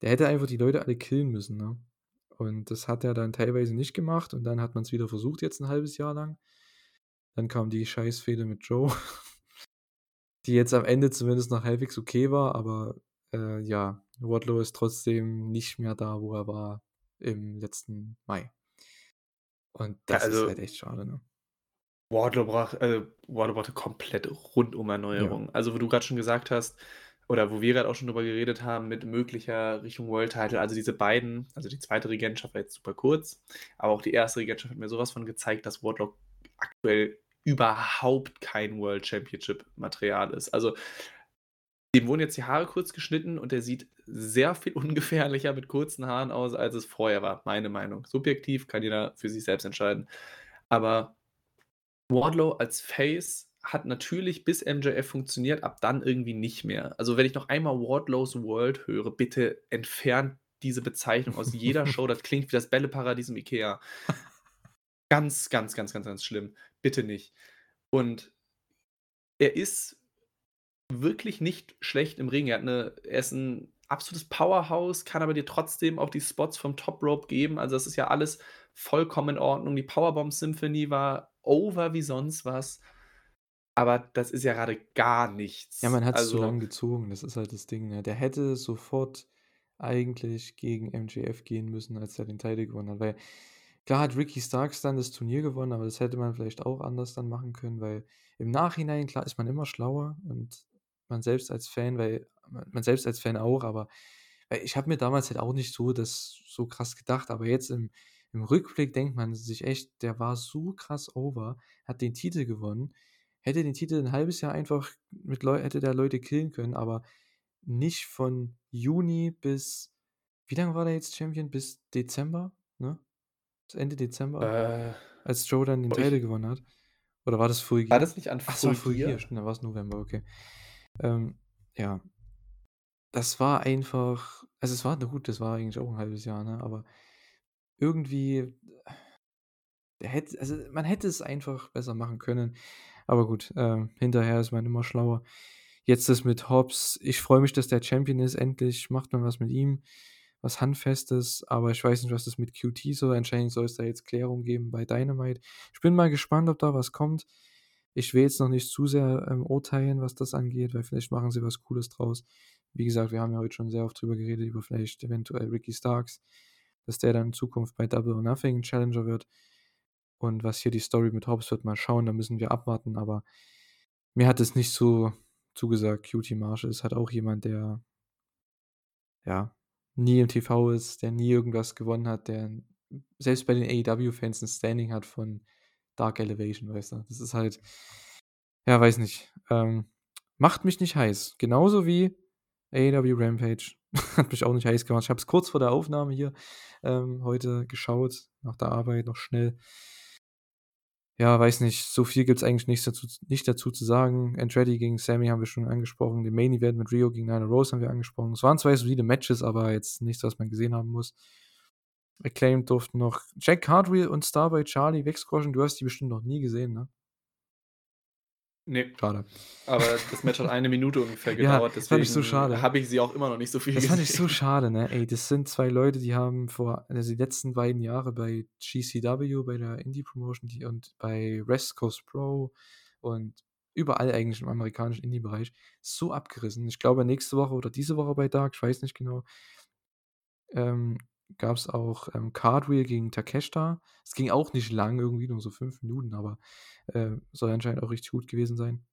der hätte einfach die Leute alle killen müssen, ne? Und das hat er dann teilweise nicht gemacht und dann hat man's wieder versucht jetzt 'n halbes Jahr lang. Dann kam die Scheiß-Fehde mit Joe, [LAUGHS] die jetzt am Ende zumindest noch halbwegs okay war, aber, äh, ja, Wardlow ist trotzdem nicht mehr da, wo er war im letzten Mai. Und Ja, das ist halt also echt schade, ne? Wardlow brach äh, Wardlow brauchte komplett Ja. Rundum-Erneuerung. Also, wo du grad schon gesagt hast oder wo wir grad auch schon drüber geredet haben mit möglicher Richtung World Title, also, diese beiden also, die 2. Regentschaft war jetzt super kurz, aber auch die 1. Regentschaft hat mir so was von gezeigt, dass Wardlow aktuell überhaupt kein World Championship-Material ist. Also, dem wurden jetzt die Haare kurz geschnitten und der sieht sehr viel [LAUGHS] ungefährlicher mit kurzen Haaren aus, als es vorher war, meine Meinung. Subjektiv, kann jeder für sich selbst entscheiden. Aber Wardlow als Face hat natürlich bis MJF funktioniert, ab dann irgendwie nicht mehr. Also, wenn ich noch einmal Wardlow's World höre, bitte entfernt diese Bezeichnung aus jeder [LAUGHS] Show. Das klingt wie das Bälleparadies im IKEA. Ganz, ganz, ganz, ganz, ganz schlimm. Bitte nicht. Und er ist wirklich nicht schlecht im Ring. Er hat 'ne er ist 'n absolutes Powerhouse, kann aber dir trotzdem auch die Spots vom Top Rope geben. Also, das ist ja alles vollkommen in Ordnung. Die Powerbomb Symphony war over wie sonst was. Aber das ist ja grade gar Ja, nichts. man hat's zu Also lang gezogen, das ist halt das Ding, ne? Der hätte sofort eigentlich gegen MJF gehen müssen, als er den Title gewonnen hat, weil klar hat Ricky Starks dann das Turnier gewonnen, aber das hätte man vielleicht auch anders dann machen können, weil im Nachhinein, klar, ist man immer schlauer und man selbst als Fan, weil ma man selbst als Fan auch, aber ich habe mir damals halt auch nicht so das so krass gedacht, aber jetzt im im Rückblick denkt man sich echt, der war so krass over, hat den Titel gewonnen, hätte den Titel 'n halbes Jahr einfach mit Leu hätte der Leute killen können, aber nicht von Juni bis wie lange war der jetzt Champion? Bis Dezember, ne? Bis Ende Dezember, Äh, als Joe dann den Title gewonnen hat. Oder war das Full War das nicht an Ach, es war Full Gear, Gear? stimmt, dann war's November, okay. Ähm, ja. Das war einfach also, es war na gut, das war eigentlich auch 'n halbes Jahr, ne, aber irgendwie der hätte also, man hätte es einfach besser machen können. Aber gut, ähm, hinterher ist man immer schlauer. Jetzt das mit Hobbs. Ich freue mich, dass der Champion ist. Endlich macht man was mit ihm, was Handfestes, aber ich weiß nicht, was das mit QT soll. Anscheinend soll es da jetzt Klärung geben bei Dynamite. Ich bin mal gespannt, ob da was kommt. Ich will jetzt noch nicht zu sehr, ähm, urteilen, was das angeht, weil vielleicht machen sie was Cooles draus. Wie gesagt, wir haben ja heute schon sehr oft drüber geredet, über vielleicht eventuell Ricky Starks, dass der dann in Zukunft bei Double or Nothing Challenger wird. Und was hier die Story mit Hobbs wird, mal schauen, da müssen wir abwarten, aber mir hat es nicht so zugesagt. QT Marshall ist halt auch jemand, der ja, nie im TV ist, der nie irgendwas gewonnen hat, der selbst bei den AEW-Fans 'n Standing hat von Dark Elevation, weißt du? Das ist halt ja, weiß nicht, ähm, macht mich nicht heiß. Genauso wie AEW Rampage [LAUGHS] hat mich auch nicht heiß gemacht. Ich habe es kurz vor der Aufnahme hier, ähm, heute geschaut, nach der Arbeit noch schnell. Ja, weiß nicht, so viel gibt's eigentlich nichts dazu nicht dazu zu sagen. Andretti gegen Sammy haben wir schon angesprochen. Den Main Event mit Riho gegen Nyla Rose haben wir angesprochen. Es waren 2 solide Matches, aber jetzt nichts, was man gesehen haben muss. Acclaimed durften noch Jack Cartwheel und Starboy Charlie wegsquashen. Du hast die bestimmt noch nie gesehen, ne? Ne. Schade. Aber [LAUGHS] das Match hat 1 Minute ungefähr Ja, gedauert, fand ich so schade. habe ich sie auch immer noch nicht so viel Das fand ich so gesehen. schade, ne? Ey, das sind 2 Leute, die haben vor also, die letzten beiden Jahre bei GCW, bei der Indie-Promotion, die und bei West Coast Pro und überall eigentlich im amerikanischen Indie-Bereich so abgerissen. Ich glaube, nächste Woche oder diese Woche bei Dark, ich weiß nicht genau ähm, gab's auch, ähm, Cartwheel gegen Takeshita. Es ging auch nicht lang, irgendwie nur so 5 Minuten, aber, äh, soll anscheinend auch richtig gut gewesen sein.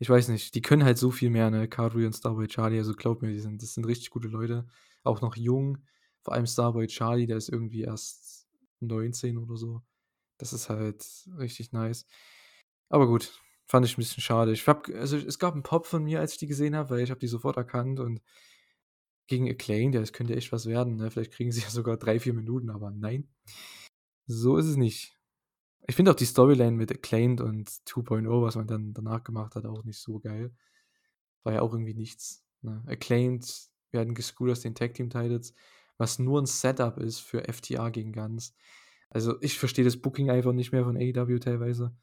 Ich weiß nicht, die können halt so viel mehr, ne, Cartwheel und Starboy Charlie, also glaub mir, die sind das sind richtig gute Leute, auch noch jung. Vor allem Starboy Charlie, der ist irgendwie erst 19 oder so. Das ist halt richtig nice. Aber gut, fand ich 'n bisschen schade. Ich habe also, es gab 'n Pop von mir, als ich die gesehen habe, weil ich habe die sofort erkannt und gegen Acclaimed, ja, das könnte echt was werden, ne? Vielleicht kriegen sie ja sogar 3, 4 Minuten, aber nein. So ist es nicht. Ich finde auch die Storyline mit Acclaimed und 2.0, was man dann danach gemacht hat, auch nicht so geil. War ja auch irgendwie nichts, ne? Acclaimed werden gescrewt aus den Tag Team Titles, was nur 'n Setup ist für FTR gegen Guns. Also, ich verstehe das Booking einfach nicht mehr von AEW teilweise.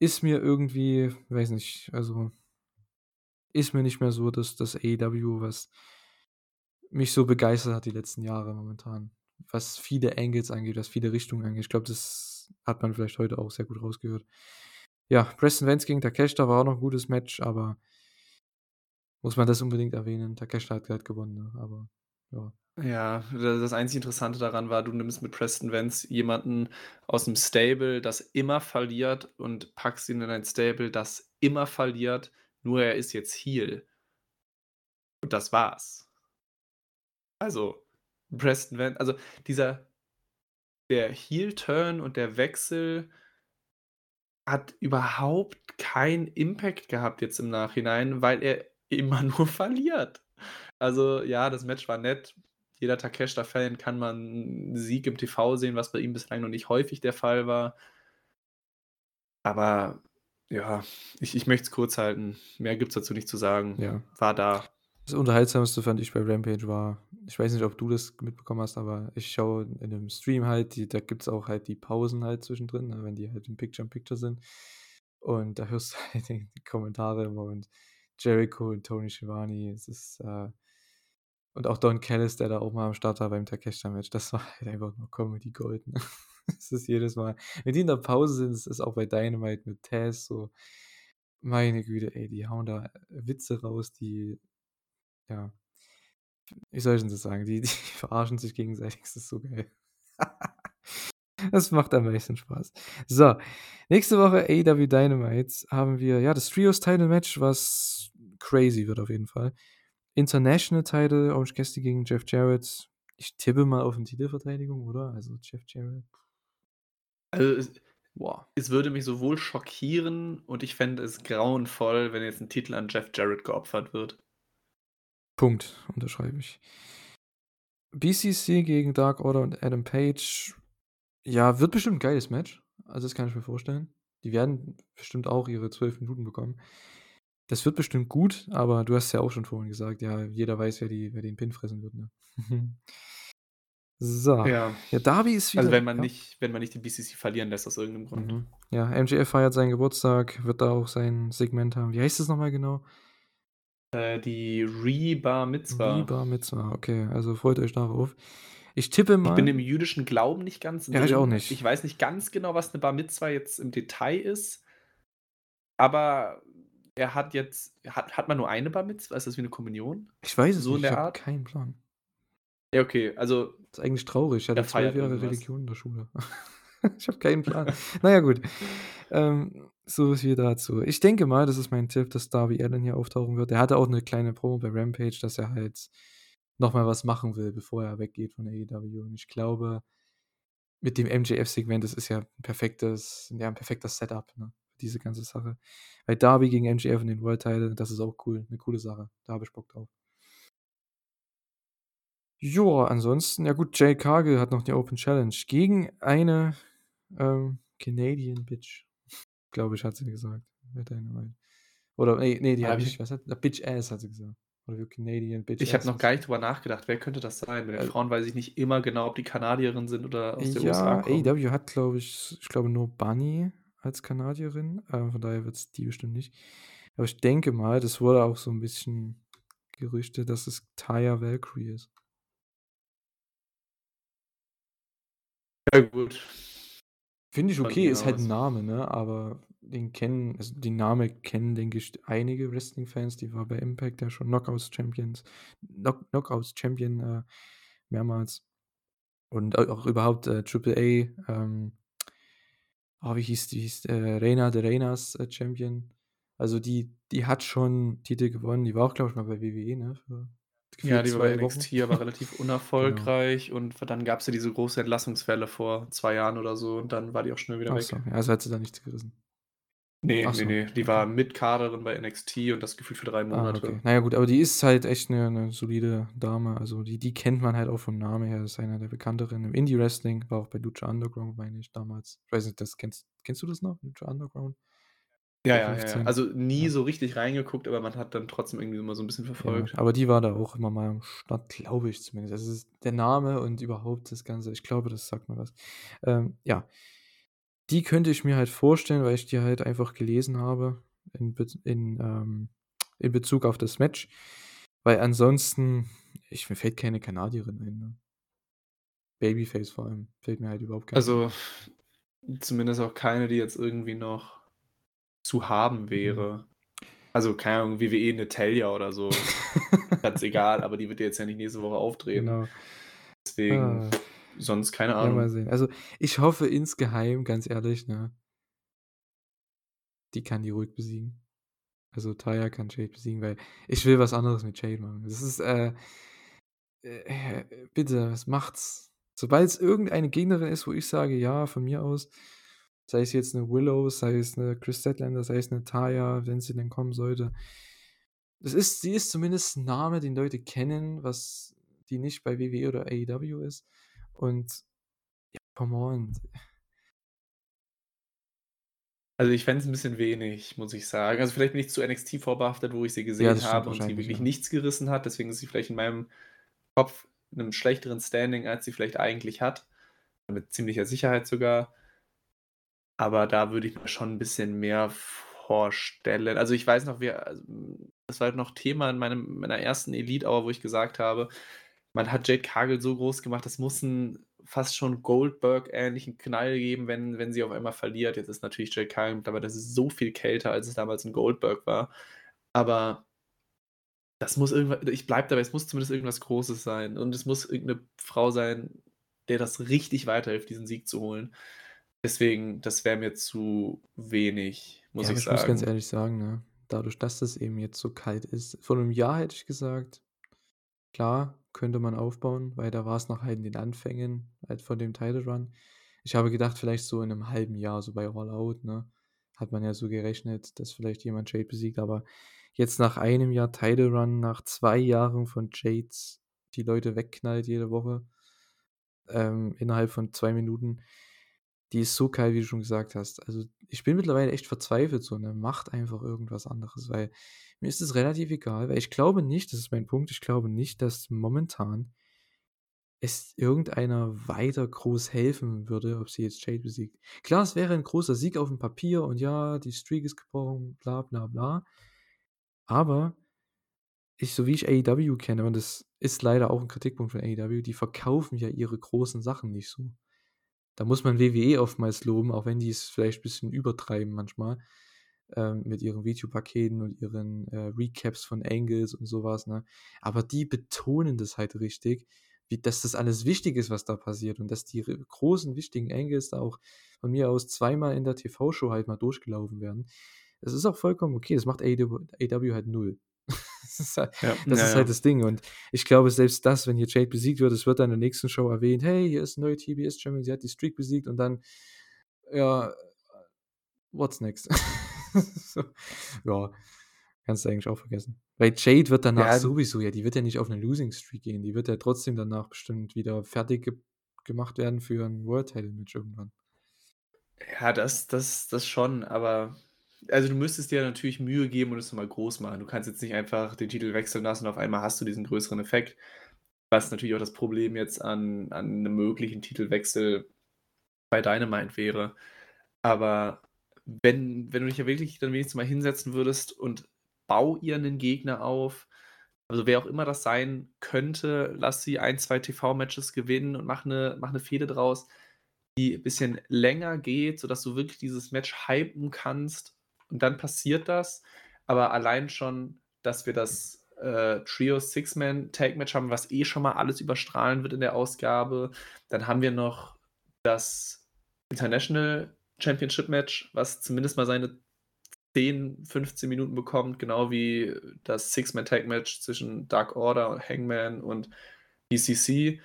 Ist mir irgendwie weiß nicht, also ist mir nicht mehr so das das AEW, was mich so begeistert hat die letzten Jahre momentan, was viele Angles angeht, was viele Richtungen angeht. Ich glaube, das hat man vielleicht heute auch sehr gut rausgehört. Ja, Preston Vance gegen Takeshita war auch noch 'n gutes Match, aber muss man das unbedingt erwähnen? Takeshita hat halt gewonnen, ne, aber ja. Ja, da das einzig Interessante daran war, du nimmst mit Preston Vance jemanden aus'm Stable, das immer verliert und packst ihn in ein Stable, das immer verliert, nur er ist jetzt Heel. Und das war's. Also, Preston Van also, dieser der Heel-Turn und der Wechsel hat überhaupt keinen Impact gehabt jetzt im Nachhinein, weil er immer [LAUGHS] nur verliert. Also, ja, das Match war nett. Jeder Takeshita-Fan kann mal 'n Sieg im TV sehen, was bei ihm bislang noch nicht häufig der Fall war. Aber ja, ich ich möchte es kurz halten. Mehr gibt's dazu nicht zu sagen. Ja. War da. Das Unterhaltsamste fand ich bei Rampage war ich weiß nicht, ob du das mitbekommen hast, aber ich schaue in 'nem Stream halt, die da gibt's auch halt die Pausen halt zwischendrin, ne, wenn die halt im Picture in Picture sind. Und da hörst du [LAUGHS] halt die, Kommentare immer und Jericho und Tony Schiavone, es ist, äh, und auch Don Callis, der da auch mal am Start war beim Takeshita-Match, das war halt einfach nur Comedy Gold. Ne? [LAUGHS] Es ist jedes Mal, wenn die in der Pause sind, es ist auch bei Dynamite mit Taz so, meine Güte, ey, die hauen da Witze raus, die, ja, wie soll ich denn das sagen, die, [LAUGHS] die verarschen sich gegenseitig, das ist so geil. [LAUGHS] das macht am meisten Spaß. So, nächste Woche AW Dynamite haben wir, ja, das Trios Title Match, was crazy wird auf jeden Fall. International Title, Orange Cassidy gegen Jeff Jarrett. Ich tippe mal auf eine Titelverteidigung, oder? Also Jeff Jarrett. Also es, wow. es würde mich sowohl schockieren und ich fände es grauenvoll, wenn jetzt ein Titel an Jeff Jarrett geopfert wird. Punkt, unterschreibe ich. BCC gegen Dark Order und Adam Page. Ja, wird bestimmt ein geiles Match. Also, das kann ich mir vorstellen. Die werden bestimmt auch ihre zwölf Minuten bekommen. Das wird bestimmt gut, aber du hast ja auch schon vorhin gesagt, ja, jeder weiß, wer, die, wer den Pin fressen wird. Ne? [LAUGHS] so. Ja. ja, Darby ist wieder. Also wenn man ja. nicht, wenn man nicht die BCC verlieren lässt aus irgendeinem Grund. Mhm. Ja, MJF feiert seinen Geburtstag, wird da auch sein Segment haben. Wie heißt das nochmal genau? Äh, die Re-Bar Mitzvah. Re-Bar Mitzvah, okay, also freut euch darauf. Ich tippe mal. Ich bin im jüdischen Glauben nicht ganz Ja, ich auch nicht. Ich weiß nicht ganz genau, was eine Bar Mitzvah jetzt im Detail ist. Aber er hat jetzt, hat, hat man nur eine Bar Mitzvah? Ist das wie eine Kommunion? Ich weiß es so in nicht, der ich habe keinen Plan. Ja, okay, also Das ist eigentlich traurig. Ich hatte Er zwölf Jahre irgendwas. Religion in der Schule. [LAUGHS] [LAUGHS] ich habe keinen Plan. naja, gut. Ähm, so viel dazu. Ich denke mal, das ist mein Tipp, dass Darby Allen hier auftauchen wird. Er hatte auch eine kleine Promo bei Rampage, dass er halt nochmal was machen will, bevor er weggeht von AEW. Und ich glaube, mit dem MJF-Segment, das ist ja ein perfektes, ja, ein perfekter Setup, ne? Diese ganze Sache. Weil Darby gegen MJF in den World Title, das ist auch cool. Eine coole Sache. Da habe ich Bock drauf. Joa, ansonsten, ja gut, Jay Cargill hat noch die Open Challenge gegen eine ähm, Canadian Bitch. [LAUGHS] Glaube ich, hat sie gesagt. Oder, nee, nee, die Hab hat ich- nicht, was hat, na, Bitch Ass hat sie gesagt. Oder wie Canadian Bitch ich habe noch gar nicht drüber nachgedacht, wer könnte das sein? Bei den Äh, Frauen weiß ich nicht immer genau, ob die Kanadierinnen sind oder aus der USA Ja, kommen. AEW hat, glaube ich, ich glaube nur Bunny als Kanadierin. Äh, von daher wird es die bestimmt nicht. Aber ich denke mal, das wurde auch so ein bisschen Gerüchte, dass es Taya Valkyrie ist. Ja, gut. Finde ich okay, ist halt ein Name, ne? Aber den kennen, also den Namen kennen, denke ich, einige Wrestling-Fans. Die war bei Impact ja schon Knockouts Champions, Knock, Knockouts Champion äh, mehrmals. Und au- auch überhaupt äh, Triple A, ähm, oh, wie hieß die? Hieß, äh, Reina de Reinas äh, Champion. Also die, die hat schon Titel gewonnen. Die war auch, glaube ich, mal bei WWE, ne? Für Ja, die war bei Wochen. NXT, aber relativ [LAUGHS] unerfolgreich. Und dann gab es ja diese große Entlassungswelle vor zwei Jahren oder so. Und dann war die auch schnell wieder Ach weg. so, ja, also hat sie da nichts gerissen. Nee, Ach nee, so, nee. Die okay. war Mitkaderin bei NXT und das gefühlt für drei Ah, Monate. okay. Naja, gut, aber die ist halt echt eine, eine solide Dame. Also die, die kennt man halt auch vom Namen her. Ist einer der bekannteren im Indie-Wrestling. War auch bei Lucha Underground, meine ich, damals. Ich weiß nicht, das kennst, kennst du das noch? Lucha Underground? Ja, ja, ja, ja. 15. Also nie Ja. so richtig reingeguckt, aber man hat dann trotzdem irgendwie immer so ein bisschen Ja, verfolgt. aber die war da auch immer mal am Start, glaube ich zumindest. Also der Name und überhaupt das Ganze, ich glaube, das sagt mir was. Ähm, ja, die könnte ich mir halt vorstellen, weil ich die halt einfach gelesen habe in, Be in, ähm, in Bezug auf das Match. Weil ansonsten, ich, mir fällt keine Kanadierin ein. Ne? Babyface vor allem, fällt mir halt überhaupt keine. Also zumindest auch keine, die jetzt irgendwie noch zu haben Mhm. wäre. Also keine Ahnung, WWE Natalia oder so. [LAUGHS] Ganz egal, aber die wird jetzt ja nicht nächste Woche auftreten. genau. Deswegen Ah. sonst keine Ja, mal Ahnung. sehen. Also ich hoffe insgeheim, ganz ehrlich, ne, die kann die ruhig besiegen. Also Taya kann Jade besiegen, weil ich will was anderes mit Jade machen. Das ist, äh, äh, bitte, was macht's? Sobald es irgendeine Gegnerin ist, wo ich sage, ja, von mir aus, sei es jetzt eine Willow, sei es eine Chris Statlander, sei es eine Taya, wenn sie denn kommen sollte. Das ist, sie ist zumindest ein Name, den Leute kennen, was die nicht bei WWE oder AEW ist. Und ja, come on. Also ich fände es ein bisschen wenig, muss ich sagen. Also vielleicht bin ich zu NXT vorbehaftet, wo ich sie gesehen stimmt habe und sie wirklich ja. nichts gerissen hat. Deswegen ist sie vielleicht in meinem Kopf in einem schlechteren Standing, als sie vielleicht eigentlich hat. Mit ziemlicher Sicherheit sogar. Aber da würde ich mir schon 'n bisschen mehr vorstellen. Also, ich weiß noch, wir also, das war halt noch Thema in meinem meiner ersten Elite Hour, wo ich gesagt habe, man hat Jade Cargill so groß gemacht, das muss 'n fast schon Goldberg-ähnlichen Knall geben, wenn wenn sie auf einmal verliert. Jetzt ist natürlich Jade Cargill mittlerweile so viel kälter, als es damals 'n Goldberg war. Aber das muss irgendwa ich bleibe dabei, es muss zumindest irgendwas Großes sein und es muss irgend 'ne Frau sein, der das richtig weiterhilft, diesen Sieg zu holen. Deswegen, das wäre mir zu wenig, muss Ja, aber ich ich muss ganz sagen. ehrlich sagen, ne, dadurch, dass das eben jetzt so kalt ist vor 'nem Jahr hätte ich gesagt, klar, könnte man aufbauen, weil da war's noch halt in den Anfängen halt von dem Title Run. Ich habe gedacht, vielleicht so in 'nem halben Jahr, so bei All Out, ne, hat man ja so gerechnet, dass vielleicht jemand Jade besiegt, aber jetzt nach einem Jahr Title Run, nach 2 Jahren von Jades die Leute wegknallt jede Woche ähm, innerhalb von 2 Minuten. Die ist so kalt, wie du schon gesagt hast. Also, ich bin mittlerweile echt verzweifelt so, ne? Macht einfach irgendwas anderes, weil mir ist es relativ egal, weil ich glaube nicht das ist mein Punkt, ich glaube nicht, dass momentan es irgendeiner weiter groß helfen würde, ob sie jetzt Jade besiegt. Klar, es wäre 'n großer Sieg aufm Papier und ja, die Streak ist gebrochen, bla bla bla. Aber ich so wie ich AEW kenne und das ist leider auch 'n Kritikpunkt von AEW, die verkaufen ja ihre großen Sachen nicht so. Da muss man WWE oftmals loben, auch wenn die's vielleicht bisschen übertreiben manchmal, ähm, mit ihren Videopaketen und ihren, äh, Recaps von Angles und so was, ne? Aber die betonen das halt richtig, wie dass das alles wichtig ist, was da passiert und dass die großen, wichtigen Angles da auch von mir aus zweimal in der TV-Show halt mal durchgelaufen werden. Es ist auch vollkommen okay, das macht AEW halt 0. [LAUGHS] Das ist halt Ja, das ja, ist halt das Ding und ich glaube, selbst das, wenn hier Jade besiegt wird, es wird dann in der nächsten Show erwähnt: „Hey, hier ist 'ne neue TBS Champion, sie hat die Streak besiegt“ und dann, ja, what's next? [LAUGHS] So, ja, kannst du eigentlich auch vergessen. Weil Jade wird danach Ja sowieso ja, die wird ja nicht auf 'ne Losing Streak gehen. Die wird ja trotzdem danach bestimmt wieder fertig ge gemacht werden für 'n World Title Match irgendwann. Ja, das das das schon, aber also, du müsstest dir natürlich Mühe geben und es noch mal groß machen. Du kannst jetzt nicht einfach den Titel wechseln lassen und auf einmal hast du diesen größeren Effekt, was natürlich auch das Problem jetzt an an 'nem möglichen Titelwechsel bei Dynamite wäre. Aber wenn wenn du dich ja wirklich dann wenigstens mal hinsetzen würdest und bau ihr 'nen Gegner auf, also, wer auch immer das sein könnte, lass sie 1, 2 TV-Matches gewinnen und mach 'ne mach 'ne Fehde draus, die bisschen länger geht, sodass du wirklich dieses Match hypen kannst und dann passiert das. Aber allein schon, dass wir das, äh, Trio Six-Man Tag Match haben, was eh schon mal alles überstrahlen wird in der Ausgabe. Dann haben wir noch das International Championship Match, was zumindest mal seine 10, 15 Minuten bekommt, genau wie das Six-Man Tag Match zwischen Dark Order, Hangman und BCC.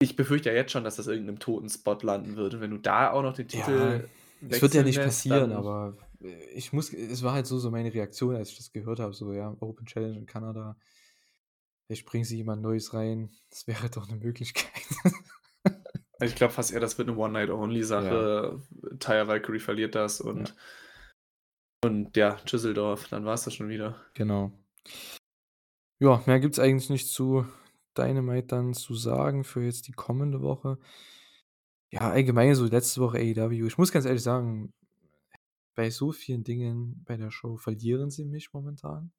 Ich befürchte ja jetzt schon, dass das irgend 'nem toten Spot landen wird und wenn du da auch noch den Ja, Titel es wird ja nicht lässt, passieren, aber, ich muss es war halt so so meine Reaktion, als ich das gehört habe, so, ja, Open Challenge in Kanada. Vielleicht bringen sie jemand Neues rein. Das wäre doch 'ne Möglichkeit. [LAUGHS] Ich glaube fast eher, das wird 'ne Ja. One-Night-Only-Sache. Taya Valkyrie verliert das Ja. und und ja, Düsseldorf, dann war's das schon wieder. Genau. Ja, mehr gibt's eigentlich nicht zu Dynamite dann zu sagen für jetzt die kommende Woche. Ja, allgemein so letzte Woche AEW. Ich muss ganz ehrlich sagen, bei so vielen Dingen bei der Show verlieren sie mich momentan.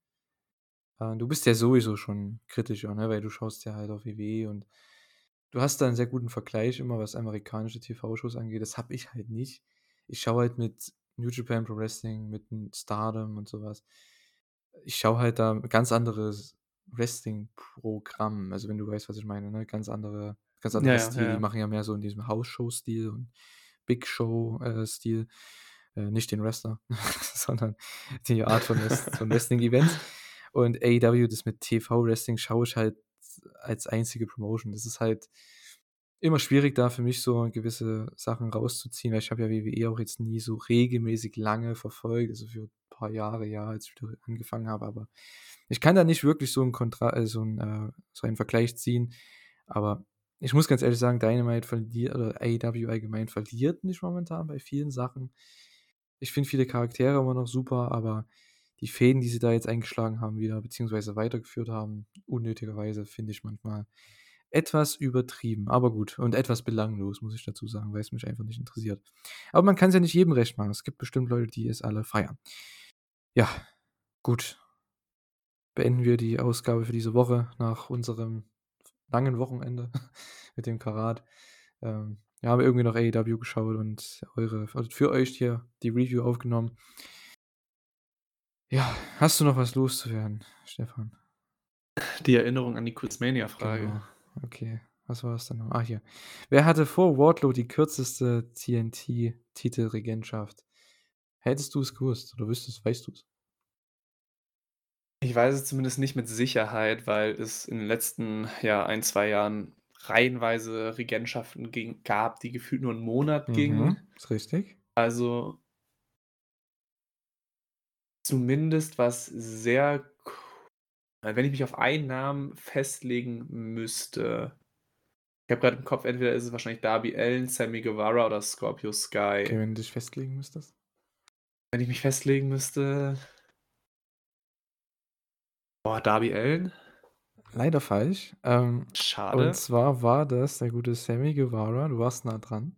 Äh, du bist ja sowieso schon kritischer, ne, weil du schaust ja halt auf WWE und du hast da 'n sehr guten Vergleich immer, was amerikanische TV-Shows angeht. Das habe ich halt nicht. Ich schaue halt mit New Japan Pro Wrestling, mit Stardom und so was. Ich schaue halt da ganz anderes Wrestling-Programm. Also, wenn du weißt, was ich meine, ne? Ganz andere ganz Ja, anderer ja, ja, Stil. Die machen ja mehr so in diesem House-Show-Stil und Big Show äh, Stil. Äh, nicht den Wrestler, [LAUGHS] sondern die Art von von Wrestling-Events. Und AEW, das mit TV-Wrestling schaue ich halt als einzige Promotion. Das ist halt immer schwierig, da für mich so gewisse Sachen rauszuziehen, weil ich habe ja WWE auch jetzt nie so regelmäßig lange verfolgt, also, für paar Jahre, ja, als ich wieder angefangen habe, aber ich kann da nicht wirklich so 'n Kontra äh, so 'n äh, so einen Vergleich ziehen. Aber ich muss ganz ehrlich sagen, Dynamite verliert oder AEW allgemein verliert mich momentan bei vielen Sachen. Ich finde viele Charaktere immer noch super, aber die Fäden, die sie da jetzt eingeschlagen haben wieder beziehungsweise weitergeführt haben, unnötigerweise, finde ich manchmal etwas übertrieben, aber gut und etwas belanglos, muss ich dazu sagen, weil es mich einfach nicht interessiert. Aber man kann es ja nicht jedem recht machen. Es gibt bestimmt Leute, die es alle feiern. Ja, gut. Beenden wir die Ausgabe für diese Woche nach unserem langen Wochenende [LAUGHS] mit dem Karat. Ähm, wir haben irgendwie noch AEW geschaut und eure, also für euch hier die Review aufgenommen. Ja, hast du noch was loszuwerden, Stefan? Die Erinnerung an die Quizmania-Frage. Genau. Okay, was war es dann noch? Ah, hier. Wer hatte vor Wardlow die kürzeste TNT-Titelregentschaft? Hättest du es gewusst oder wüsstest, weißt du es? Ich weiß es zumindest nicht mit Sicherheit, weil es in den letzten ja, ein, zwei Jahren reihenweise Regentschaften ging, gab, die gefühlt nur einen Monat gingen. Mhm, ist richtig. Also zumindest was sehr, wenn ich mich auf einen Namen festlegen müsste. Ich habe gerade im Kopf, entweder ist es wahrscheinlich Darby Allen, Sammy Guevara oder Scorpio Sky. Okay, wenn du dich festlegen müsstest. Wenn ich mich festlegen müsste. Boah, Darby Allen? Leider falsch. Ähm, Schade. und zwar war das der gute Sammy Guevara. Du warst nah dran.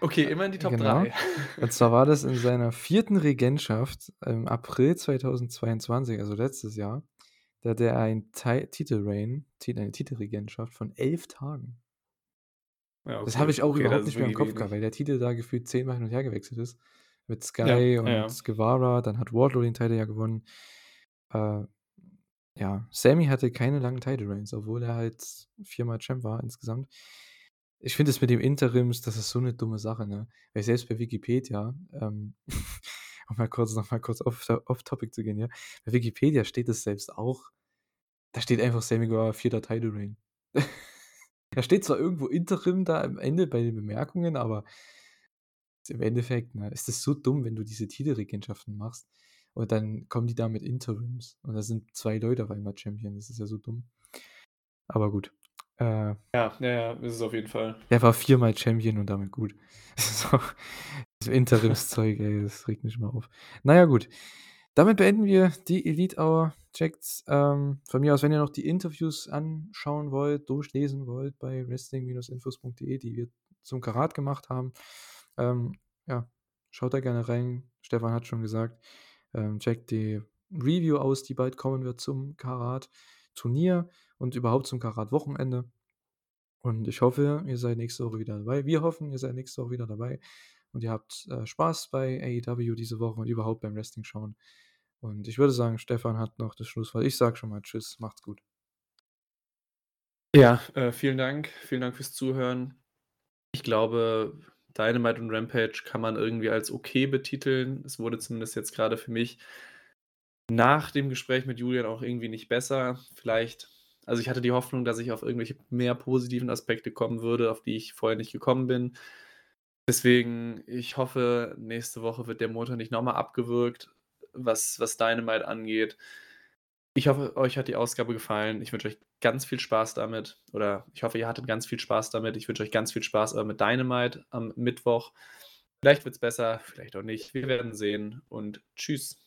Okay, immer in die Top Genau. 3. Und zwar war das [LAUGHS] in seiner vierten Regentschaft im April 2022, also letztes Jahr. Da hatte er ein Ti- Titelreign, Tit- eine Titelregentschaft von elf Tagen. Ja, Das okay. habe ich auch Okay, überhaupt das nicht mehr im Kopf gehabt, weil der Titel da gefühlt zehnmal hin und her gewechselt ist. Mit Sky ja, und ja. Guevara, dann hat Wardlow den Titel ja gewonnen. Äh, ja, Sammy hatte keine langen Title Reigns, obwohl er halt viermal Champ war insgesamt. Ich finde es mit dem Interims, das ist so eine dumme Sache, ne? Weil selbst bei Wikipedia, ähm, [LAUGHS] um mal kurz noch mal kurz off, off Topic zu gehen, ja. Bei Wikipedia steht es selbst auch. Da steht einfach Sammy Guevara vierter Title Reign. [LAUGHS] da steht zwar irgendwo Interim da am Ende bei den Bemerkungen, aber im Endeffekt ne, ist es so dumm, wenn du diese Titelregentschaften machst und dann kommen die da mit Interims und da sind zwei Leute auf einmal Champion. Das ist ja so dumm. Aber gut. Äh, Ja, ja, ist es auf jeden Fall. er war viermal Champion und damit gut. [LAUGHS] so, das Interimszeug, ey, das regt mich mal auf. Naja, gut. Damit beenden wir die Elite Hour. Checkt ähm, von mir aus, wenn ihr noch die Interviews anschauen wollt, durchlesen wollt bei wrestling-infos.de, die wir zum Karat gemacht haben. Ähm, ja, schaut da gerne rein. Stefan hat schon gesagt. Ähm, checkt die Review aus, die bald kommen wird zum Karat-Turnier und überhaupt zum Karat-Wochenende. Und ich hoffe, ihr seid nächste Woche wieder dabei. Wir hoffen, ihr seid nächste Woche wieder dabei. Und ihr habt äh, Spaß bei AEW diese Woche und überhaupt beim Wrestling schauen. Und ich würde sagen, Stefan hat noch das Schlusswort. Ich sage schon mal Tschüss, macht's gut. Ja, äh, vielen Dank. Vielen Dank fürs Zuhören. Ich glaube, Dynamite und Rampage kann man irgendwie als okay betiteln. Es wurde zumindest jetzt gerade für mich nach dem Gespräch mit Julian auch irgendwie nicht besser. Vielleicht, also ich hatte die Hoffnung, dass ich auf irgendwelche mehr positiven Aspekte kommen würde, auf die ich vorher nicht gekommen bin. Deswegen, ich hoffe, nächste Woche wird der Motor nicht nochmal abgewürgt, was, was Dynamite angeht. Ich hoffe, euch hat die Ausgabe gefallen. Ich wünsche euch ganz viel Spaß damit. Oder ich hoffe, ihr hattet ganz viel Spaß damit. Ich wünsche euch ganz viel Spaß äh, mit Dynamite am Mittwoch. Vielleicht wird es besser, vielleicht auch nicht. Wir werden sehen und tschüss.